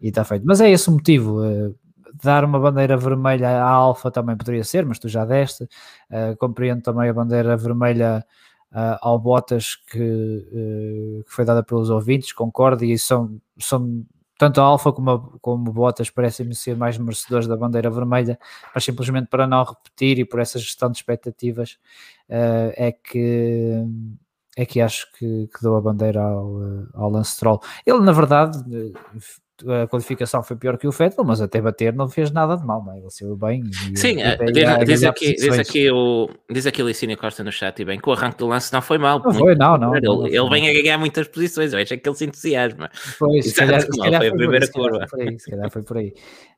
e está feito. Mas é esse o motivo. Uh, dar uma bandeira vermelha à Alfa também poderia ser, mas tu já deste. Uh, compreendo também a bandeira vermelha uh, ao Bottas que, que, foi dada pelos ouvintes, concordo, e são, são tanto a Alfa como, a, como Bottas parecem-me ser mais merecedores da bandeira vermelha, mas simplesmente para não repetir e por essa gestão de expectativas uh, é que é que acho que, que dou a bandeira ao, ao Lance Stroll. Ele, na verdade, a qualificação foi pior que o Vettel, mas até bater não fez nada de mal, não é? Ele saiu bem. Sim, é, diz, diz, aqui, diz, aqui o, diz aqui o Licínio Costa no chat e bem que o arranque do lance não foi mal. Não foi, não, não. Ele, não, ele vem a ganhar muitas posições, eu acho que ele se entusiasma. Pois, se calhar, se calhar foi a primeira curva. Se calhar foi por aí.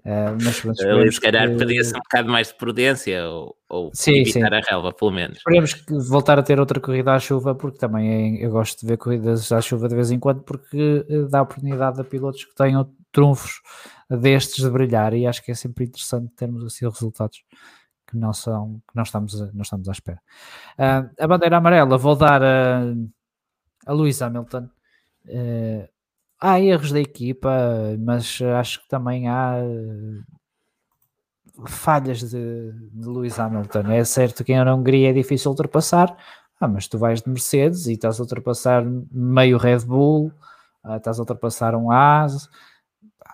Uh, mas, mas se calhar que... pedia-se um bocado mais de prudência ou, ou sim, evitar sim. a relva, pelo menos. Esperemos que voltar a ter outra corrida à chuva, porque também é, eu gosto de ver corridas à chuva de vez em quando, porque eh, dá oportunidade a pilotos que tenham trunfos destes de brilhar e acho que é sempre interessante termos assim resultados que não são que não estamos não estamos à espera. Uh, a bandeira amarela vou dar a, a Lewis Hamilton. Uh, há erros da equipa, mas acho que também há falhas de, de Lewis Hamilton. É certo que na Hungria é difícil ultrapassar, ah, mas tu vais de Mercedes e estás a ultrapassar meio Red Bull, ah, estás a ultrapassar um Haas,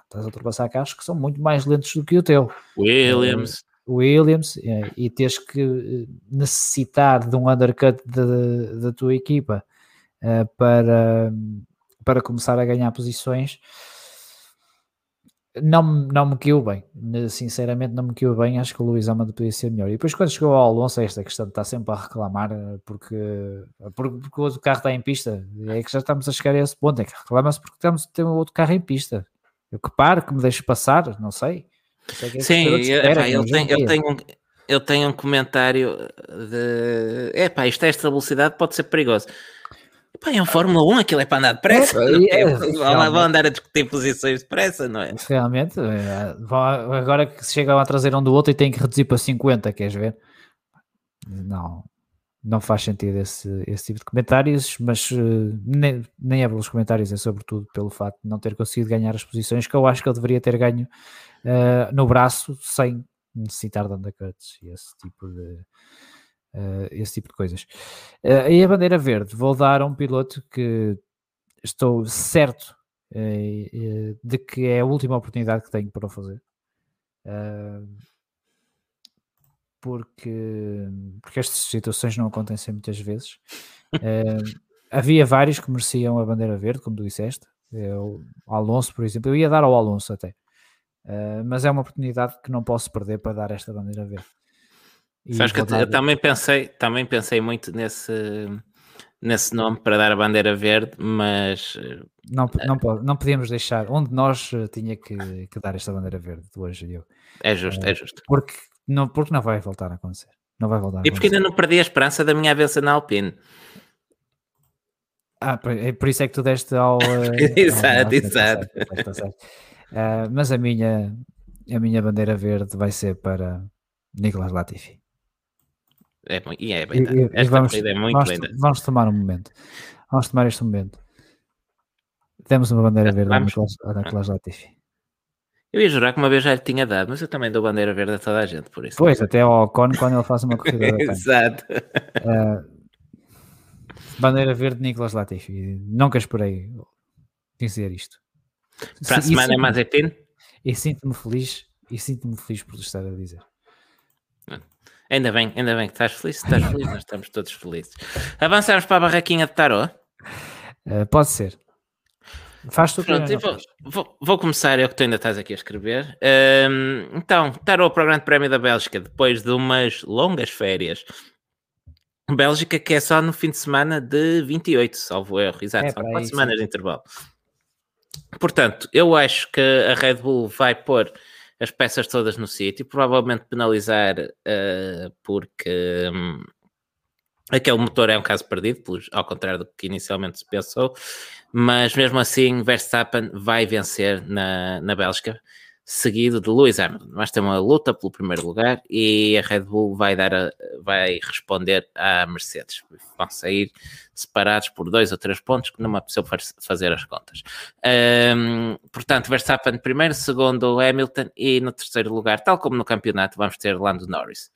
estás a ultrapassar carros que são muito mais lentos do que o teu. Williams. Williams eh, e tens que eh, necessitar de um undercut da tua equipa uh, para, para começar a ganhar posições não, não me queimou bem, sinceramente não me queimou bem, acho que o Luís Amado podia ser melhor. E depois quando chegou ao Alonso, esta questão estar sempre a reclamar porque, porque, porque o outro carro está em pista, é que já estamos a chegar a esse ponto, é que reclama-se porque estamos a ter um outro carro em pista. Eu que paro, que me deixe passar, não sei. É Sim, espera, eu, tenho, eu, tenho um, eu tenho um comentário de. É pá, isto é esta velocidade pode ser perigoso. Pá, é um Fórmula 1, aquilo é para andar depressa. É, é, vão andar a discutir posições depressa, não é? Realmente, é, agora que chegam a trazer um do outro e têm que reduzir para 50, queres ver? Não, não faz sentido esse, esse tipo de comentários, mas uh, nem, nem é pelos comentários, é sobretudo pelo facto de não ter conseguido ganhar as posições que eu acho que ele deveria ter ganho uh, no braço sem necessitar de undercuts e esse tipo de, uh, esse tipo de coisas. e a bandeira verde, vou dar a um piloto que estou certo de que é a última oportunidade que tenho para o fazer. Uh, porque, porque estas situações não acontecem muitas vezes. Uh, havia vários que mereciam a bandeira verde, como tu disseste. Eu, Alonso, por exemplo, eu ia dar ao Alonso até, uh, mas é uma oportunidade que não posso perder para dar esta bandeira verde. Sabes que eu, eu também pensei, também pensei muito nesse, nesse nome para dar a bandeira verde, mas não, não, não podíamos deixar onde nós tinha que, que dar esta bandeira verde hoje eu. É justo, uh, é justo. Porque não, porque não vai voltar a acontecer. Não vai voltar e porque ainda não perdi a esperança da minha avença na Alpine. Ah, por, é por isso é que tu deste ao. exato, exato. Uh, mas a minha, a minha bandeira verde vai ser para Nicolas Latifi. É, e é bem, e, Esta vamos, é muito vamos, linda. Vamos tomar um momento. Vamos tomar este momento. Demos uma bandeira verde Nicolas, a Nicolas Latifi. Eu ia jurar que uma vez já lhe tinha dado, mas eu também dou bandeira verde a toda a gente, por isso. Pois, até ao Ocon quando ele faz uma corrida da Exato. Uh, bandeira verde Nicolas Latifi. Nunca esperei dizer isto. Para a semana é Mazepin? E sinto-me feliz, e sinto-me feliz por estar a dizer. Ainda bem, ainda bem que estás feliz, estás feliz, nós estamos todos felizes. Avançamos para a barraquinha de tarô? Uh, pode ser. Faz tu Pronto, vou, vou, vou, começar, eu que tu ainda estás aqui a escrever. Um, então, tarô para o Grande Prémio da Bélgica, depois de umas longas férias. Bélgica que é só no fim de semana de 28, salvo erro, exato, é, são quatro semanas de intervalo. Portanto, eu acho que a Red Bull vai pôr as peças todas no sítio, provavelmente penalizar uh, porque um, aquele motor é um caso perdido, ao contrário do que inicialmente se pensou, mas mesmo assim Verstappen vai vencer na, na Bélgica, seguido de Lewis Hamilton. Mas tem uma luta pelo primeiro lugar e a Red Bull vai, dar a, vai responder à Mercedes. Vão sair separados por dois ou três pontos, que não me apeteceu fazer as contas. Um, portanto, Verstappen primeiro, segundo Hamilton e no terceiro lugar, tal como no campeonato, vamos ter Lando Norris.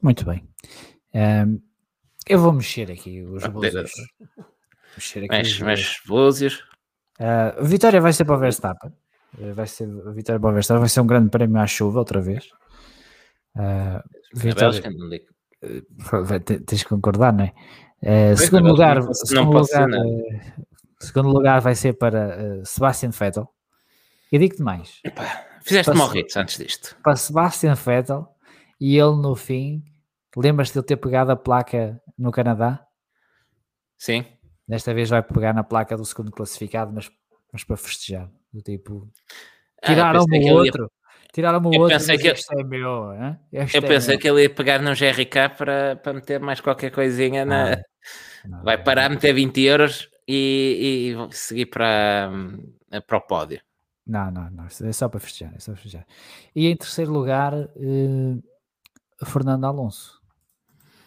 Muito bem. Um, eu vou mexer aqui os. Mexer aqui mexe, mexe búzios. Uh, vitória vai ser para o Verstappen. Uh, vai ser a vitória para o Verstappen. Vai ser um grande prémio à chuva outra vez. Uh, vitória... Vai, tens que concordar, não é? Uh, segundo lugar, não segundo, lugar segundo lugar vai ser para uh, Sebastian Vettel. E digo-te mais. Epá, fizeste morritos antes disto. Para Sebastian Vettel e ele no fim, lembras-te de ele ter pegado a placa no Canadá? Sim. Desta vez vai pegar na placa do segundo classificado, mas, mas para festejar. Do tipo, tiraram-me ah, o outro. Ia... Tiraram-me o outro, pensei que este é meu. Este eu é pensei meu. que ele ia pegar no GRK para, para meter mais qualquer coisinha na. Não, vai parar, meter 20 euros e, e seguir para, para o pódio. Não, não, não. É só para festejar. É só para festejar. E em terceiro lugar, uh, Fernando Alonso.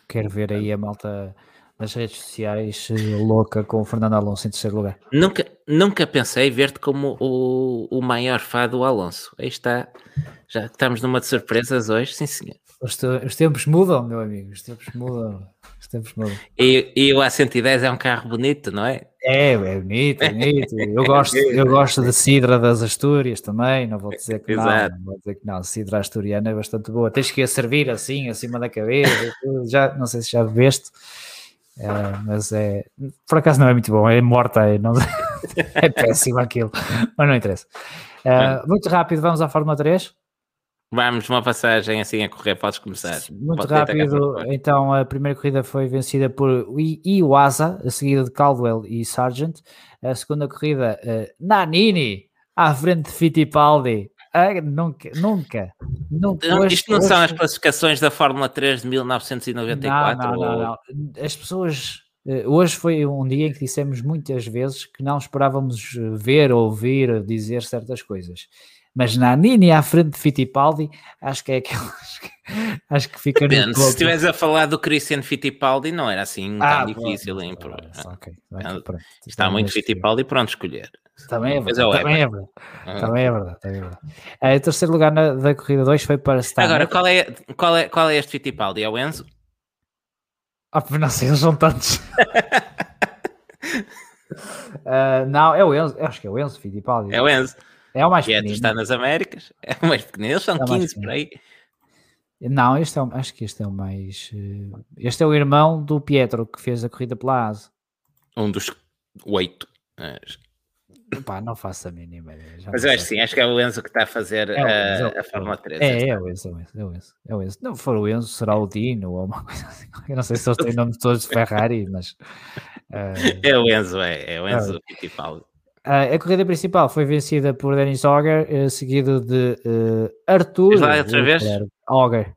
Quero ver aí a malta nas redes sociais eh, louca com o Fernando Alonso em terceiro lugar. Nunca, nunca pensei ver-te como o, o maior fã do Alonso. Aí está, já estamos numa de surpresas hoje, sim senhor. Os, os, tempos mudam, meu amigo. Os tempos mudam. Os tempos mudam. E, e o A110 é um carro bonito, não é? É, é bonito, é bonito. Eu gosto, eu gosto de Cidra das Astúrias também. Não vou dizer que Exato. não. Não vou dizer que não. Cidra asturiana é bastante boa. Tens que a servir assim, acima da cabeça. Já, não sei se já bebeste. É, mas é por acaso não é muito bom, é morta, é, não, é péssimo aquilo, mas não interessa. Uh, muito rápido, vamos à Fórmula 3. Vamos, uma passagem assim a correr, podes começar. Muito rápido, então a primeira corrida foi vencida por Iwasa, a seguida de Caldwell e Sargent. A segunda corrida, uh, Nanini, à frente de Fittipaldi. Nunca, nunca, nunca. Não, isto não são as classificações da Fórmula 3 de 1994? Não, não, não, não. As pessoas uh, Hoje foi um dia em que dissemos muitas vezes que não esperávamos ver, ouvir, dizer certas coisas mas na Nini à frente de Fittipaldi, acho que é aquela. acho que fica Depende, Se estiveres a falar do Christian Fittipaldi, não era assim ah, tão difícil. Hein, por... okay. okay, Está muito Fittipaldi pronto escolher. Também é verdade. Também é verdade. Ah. Também é verdade. Também é verdade. É, em terceiro lugar na, da corrida 2 foi para Star. Agora, qual é, qual, é, qual é este Fittipaldi? É o Enzo? Ah, não sei, eles são tantos. uh, não, é o Enzo. Acho que é o Enzo Fittipaldi. É o Enzo. É o mais pequeno. está nas Américas, é o mais pequeno. Eles são é 15 por aí. Não, este é o, acho que este é o mais. Eh, este é o irmão do Pietro que fez a corrida pela ASA. Um dos oito. Pá, não faço a mínima ideia. Mas eu acho sim, acho que é o Enzo que está a fazer é a, é a Fórmula 3. É, é o Enzo, é o Enzo, é o Enzo, é o Enzo. Não for o Enzo, será o Dino ou uma coisa assim. Eu não sei se eles têm nomes todos de Ferrari, mas. Uh... É o Enzo, é, é o Enzo é. Fittipaldi. Uh, a corrida principal foi vencida por Dennis Auger, uh, seguido de uh, Arthur outra vez? Auger.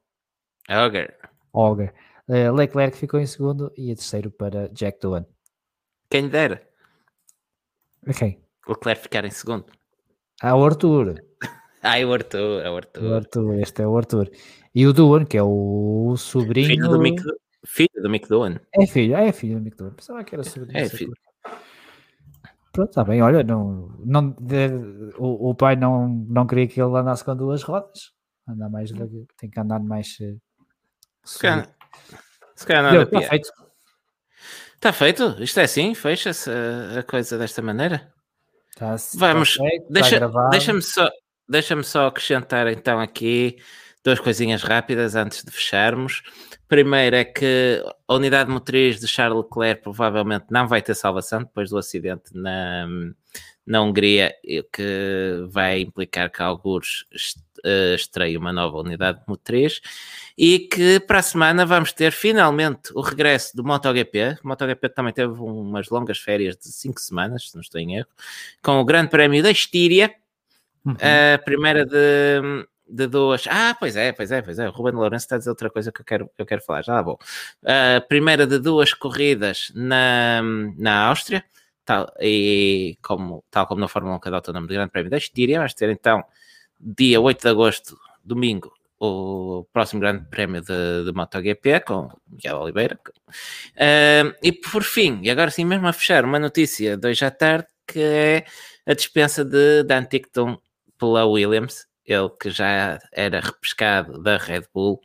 Auger. Auger. Uh, Leclerc ficou em segundo e a terceiro para Jack Doohan. Quem dera. Quem? Leclerc ficar em segundo. Ah, o Arthur. ah, é o Arthur, é o Arthur. O Arthur, este é o Arthur. E o Doohan, que é o sobrinho... Filho do Mick, filho do Mick Doohan. É filho, é filho do Mick Doohan. Pensava que era sobrinho. É filho. Pronto, está bem. Olha, não, não, de, o, o, pai não, não queria que ele andasse com duas rodas. Anda mais, tem que andar mais. Eh, se calhar, se calhar nada Está feito. Está feito. Isto é assim, fecha-se a, a, coisa desta maneira. Tá, Vamos, tá feito, deixa, deixa-me só, deixa só acrescentar então aqui duas coisinhas rápidas antes de fecharmos. Primeiro é que a unidade motriz de Charles Leclerc provavelmente não vai ter salvação depois do acidente na, na Hungria, que vai implicar que alguns eh, estreie uma nova unidade motriz e que para a semana vamos ter finalmente o regresso do MotoGP. O MotoGP também teve umas longas férias de cinco semanas, se não estou em erro, com o Grande Prémio da Estíria, uhum. a primeira de de duas. Ah, pois é, pois é, pois é. O Ruben Lourenço está a dizer outra coisa que eu quero, eu quero falar. Já vou. A primeira de duas corridas na, na Áustria, tal, e como, tal como na Fórmula 1 que adota o nome do Grande Prémio da Estíria, vais ter então dia 8 de agosto, domingo, o próximo Grande Prémio de, de MotoGP com Miguel Oliveira. Uh, e por fim, e agora sim mesmo a fechar, uma notícia de hoje à tarde que é a dispensa de Dan Tickton pela Williams ele que já era repescado da Red Bull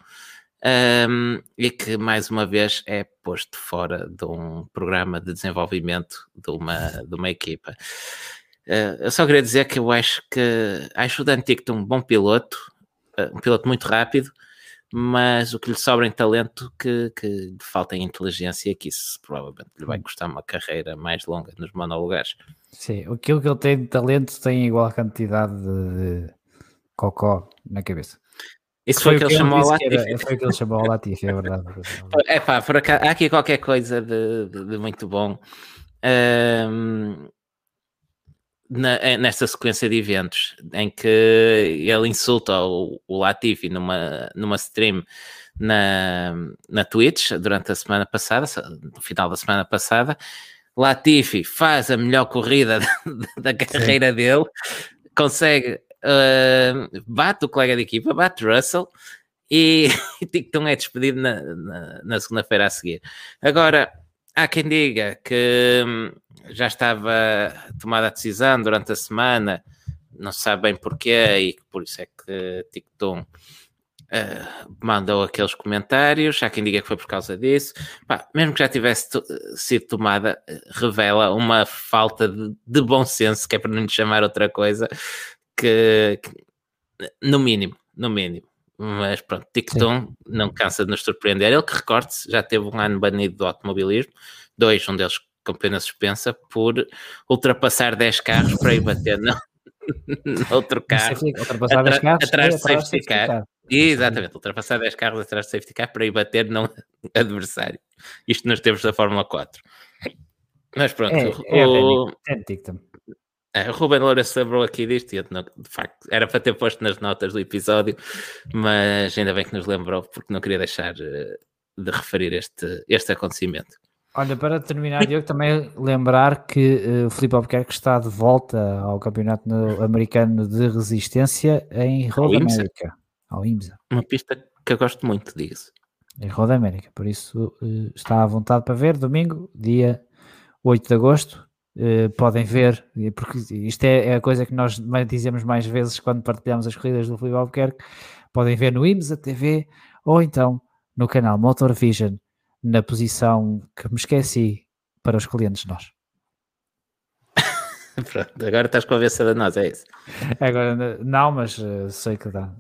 um, e que mais uma vez é posto fora de um programa de desenvolvimento de uma, de uma equipa. Uh, eu só queria dizer que eu acho que acho o Dan Tickton um bom piloto, uh, um piloto muito rápido, mas o que lhe sobra em talento que, que lhe falta em inteligência, que isso provavelmente lhe vai custar uma carreira mais longa nos monolugares. Sim, aquilo que ele tem de talento tem igual quantidade de, cocó na cabeça. Isso foi, o que ele chamou ao Latifi. Era, foi o que ele chamou ao Latifi, é verdade. É pá, por acaso, há aqui qualquer coisa de, de, de muito bom um, na, é, nesta sequência de eventos em que ele insulta o, o Latifi numa, numa stream na, na Twitch durante a semana passada, no final da semana passada. Latifi faz a melhor corrida da, da carreira Sim. dele, consegue uh, bate o colega de equipa, bate Russell e Ticton é despedido na, na, na segunda-feira a seguir. Agora, há quem diga que hum, já estava tomada a decisão durante a semana, não se sabe bem porquê, e por isso é que Ticton uh, mandou aqueles comentários. Há quem diga que foi por causa disso. Pá, mesmo que já tivesse sido tomada, revela uma falta de, de, bom senso, que é para não lhe chamar outra coisa, que, que no mínimo, no mínimo. Mas pronto, TikTok não cansa de nos surpreender. Ele que recorde-se, já teve um ano banido do automobilismo, dois, um deles pena suspensa, por ultrapassar 10 carros para ir bater no, outro carro. Ultrapassar 10 carros atrás do safety car. Exatamente, ultrapassar 10 carros atrás do safety car para ir bater no adversário. Isto nos tempos da Fórmula 4. Mas pronto, é, é o, é é, Ruben Lourenço lembrou aqui disto e eu, não, de facto era para ter posto nas notas do episódio, mas ainda bem que nos lembrou porque não queria deixar eh, de referir este, este acontecimento. Olha, para terminar, Diogo, também lembrar que uh, o Filipe Albuquerque está de volta ao Campeonato Americano de Resistência em Road América, ao IMSA. Uma pista que eu gosto muito, disso. Em Road América, por isso uh, está à vontade para ver, domingo, dia 8 de agosto, Uh, podem ver, porque isto é, é, a coisa que nós dizemos mais vezes quando partilhamos as corridas do Filipe Albuquerque, podem ver no IMSA TV ou então no canal Motor Vision, na posição que me esqueci para os clientes nós. Pronto, agora estás com a cabeça da nós, é isso? Agora, não, mas uh, sei que dá.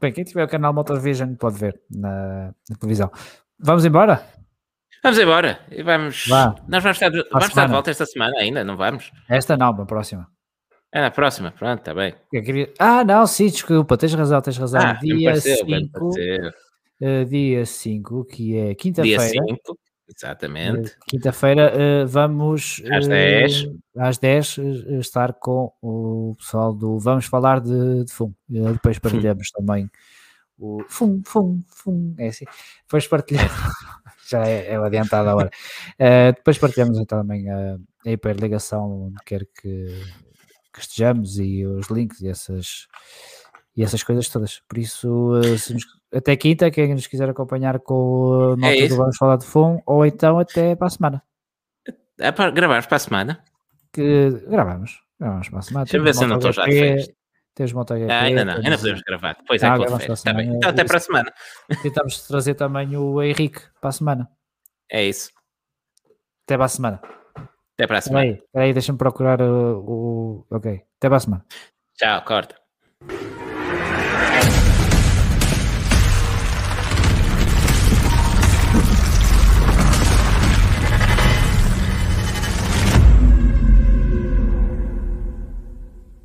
Bem, quem tiver o canal Motor Vision pode ver na, na televisão. Vamos embora? Vamos embora e vamos. Vá. Nós vamos estar, vamos estar de volta esta semana ainda, não vamos? Esta não, a próxima. É na próxima, pronto, está bem. Queria... Ah, não, sim, desculpa, tens razão, tens razão. Ah, dia 5, uh, dia 5, que é quinta-feira. Dia 5, exatamente. Uh, quinta-feira uh, vamos às 10. às 10 estar com o pessoal do Vamos Falar de, de Fumo. depois partilhamos também o Fum, Fum, Fum, é assim. Depois partilhamos. já é, é adiantada a hora. Depois partilhamos então também a, a hiperligação onde quer que, que, estejamos e os links e essas, e essas coisas todas. Por isso, uh, nos, até quinta, quem nos quiser acompanhar com o nota é do Vamos Falar de Fumo, ou então até para a semana. É para gravarmos para a semana? Que gravamos. Gravamos para a semana. Deixa eu ver se eu não estou já de MotoGP. Ah, ainda não, ainda podemos gravar. Depois é ah, com Está bem. Então até para a semana. Tentamos trazer também o Henrique para a semana. É isso. Até para a semana. Até para a semana. Espera aí, aí deixa-me procurar o, o. Ok. Até para a semana. Tchau, corta. Thank you.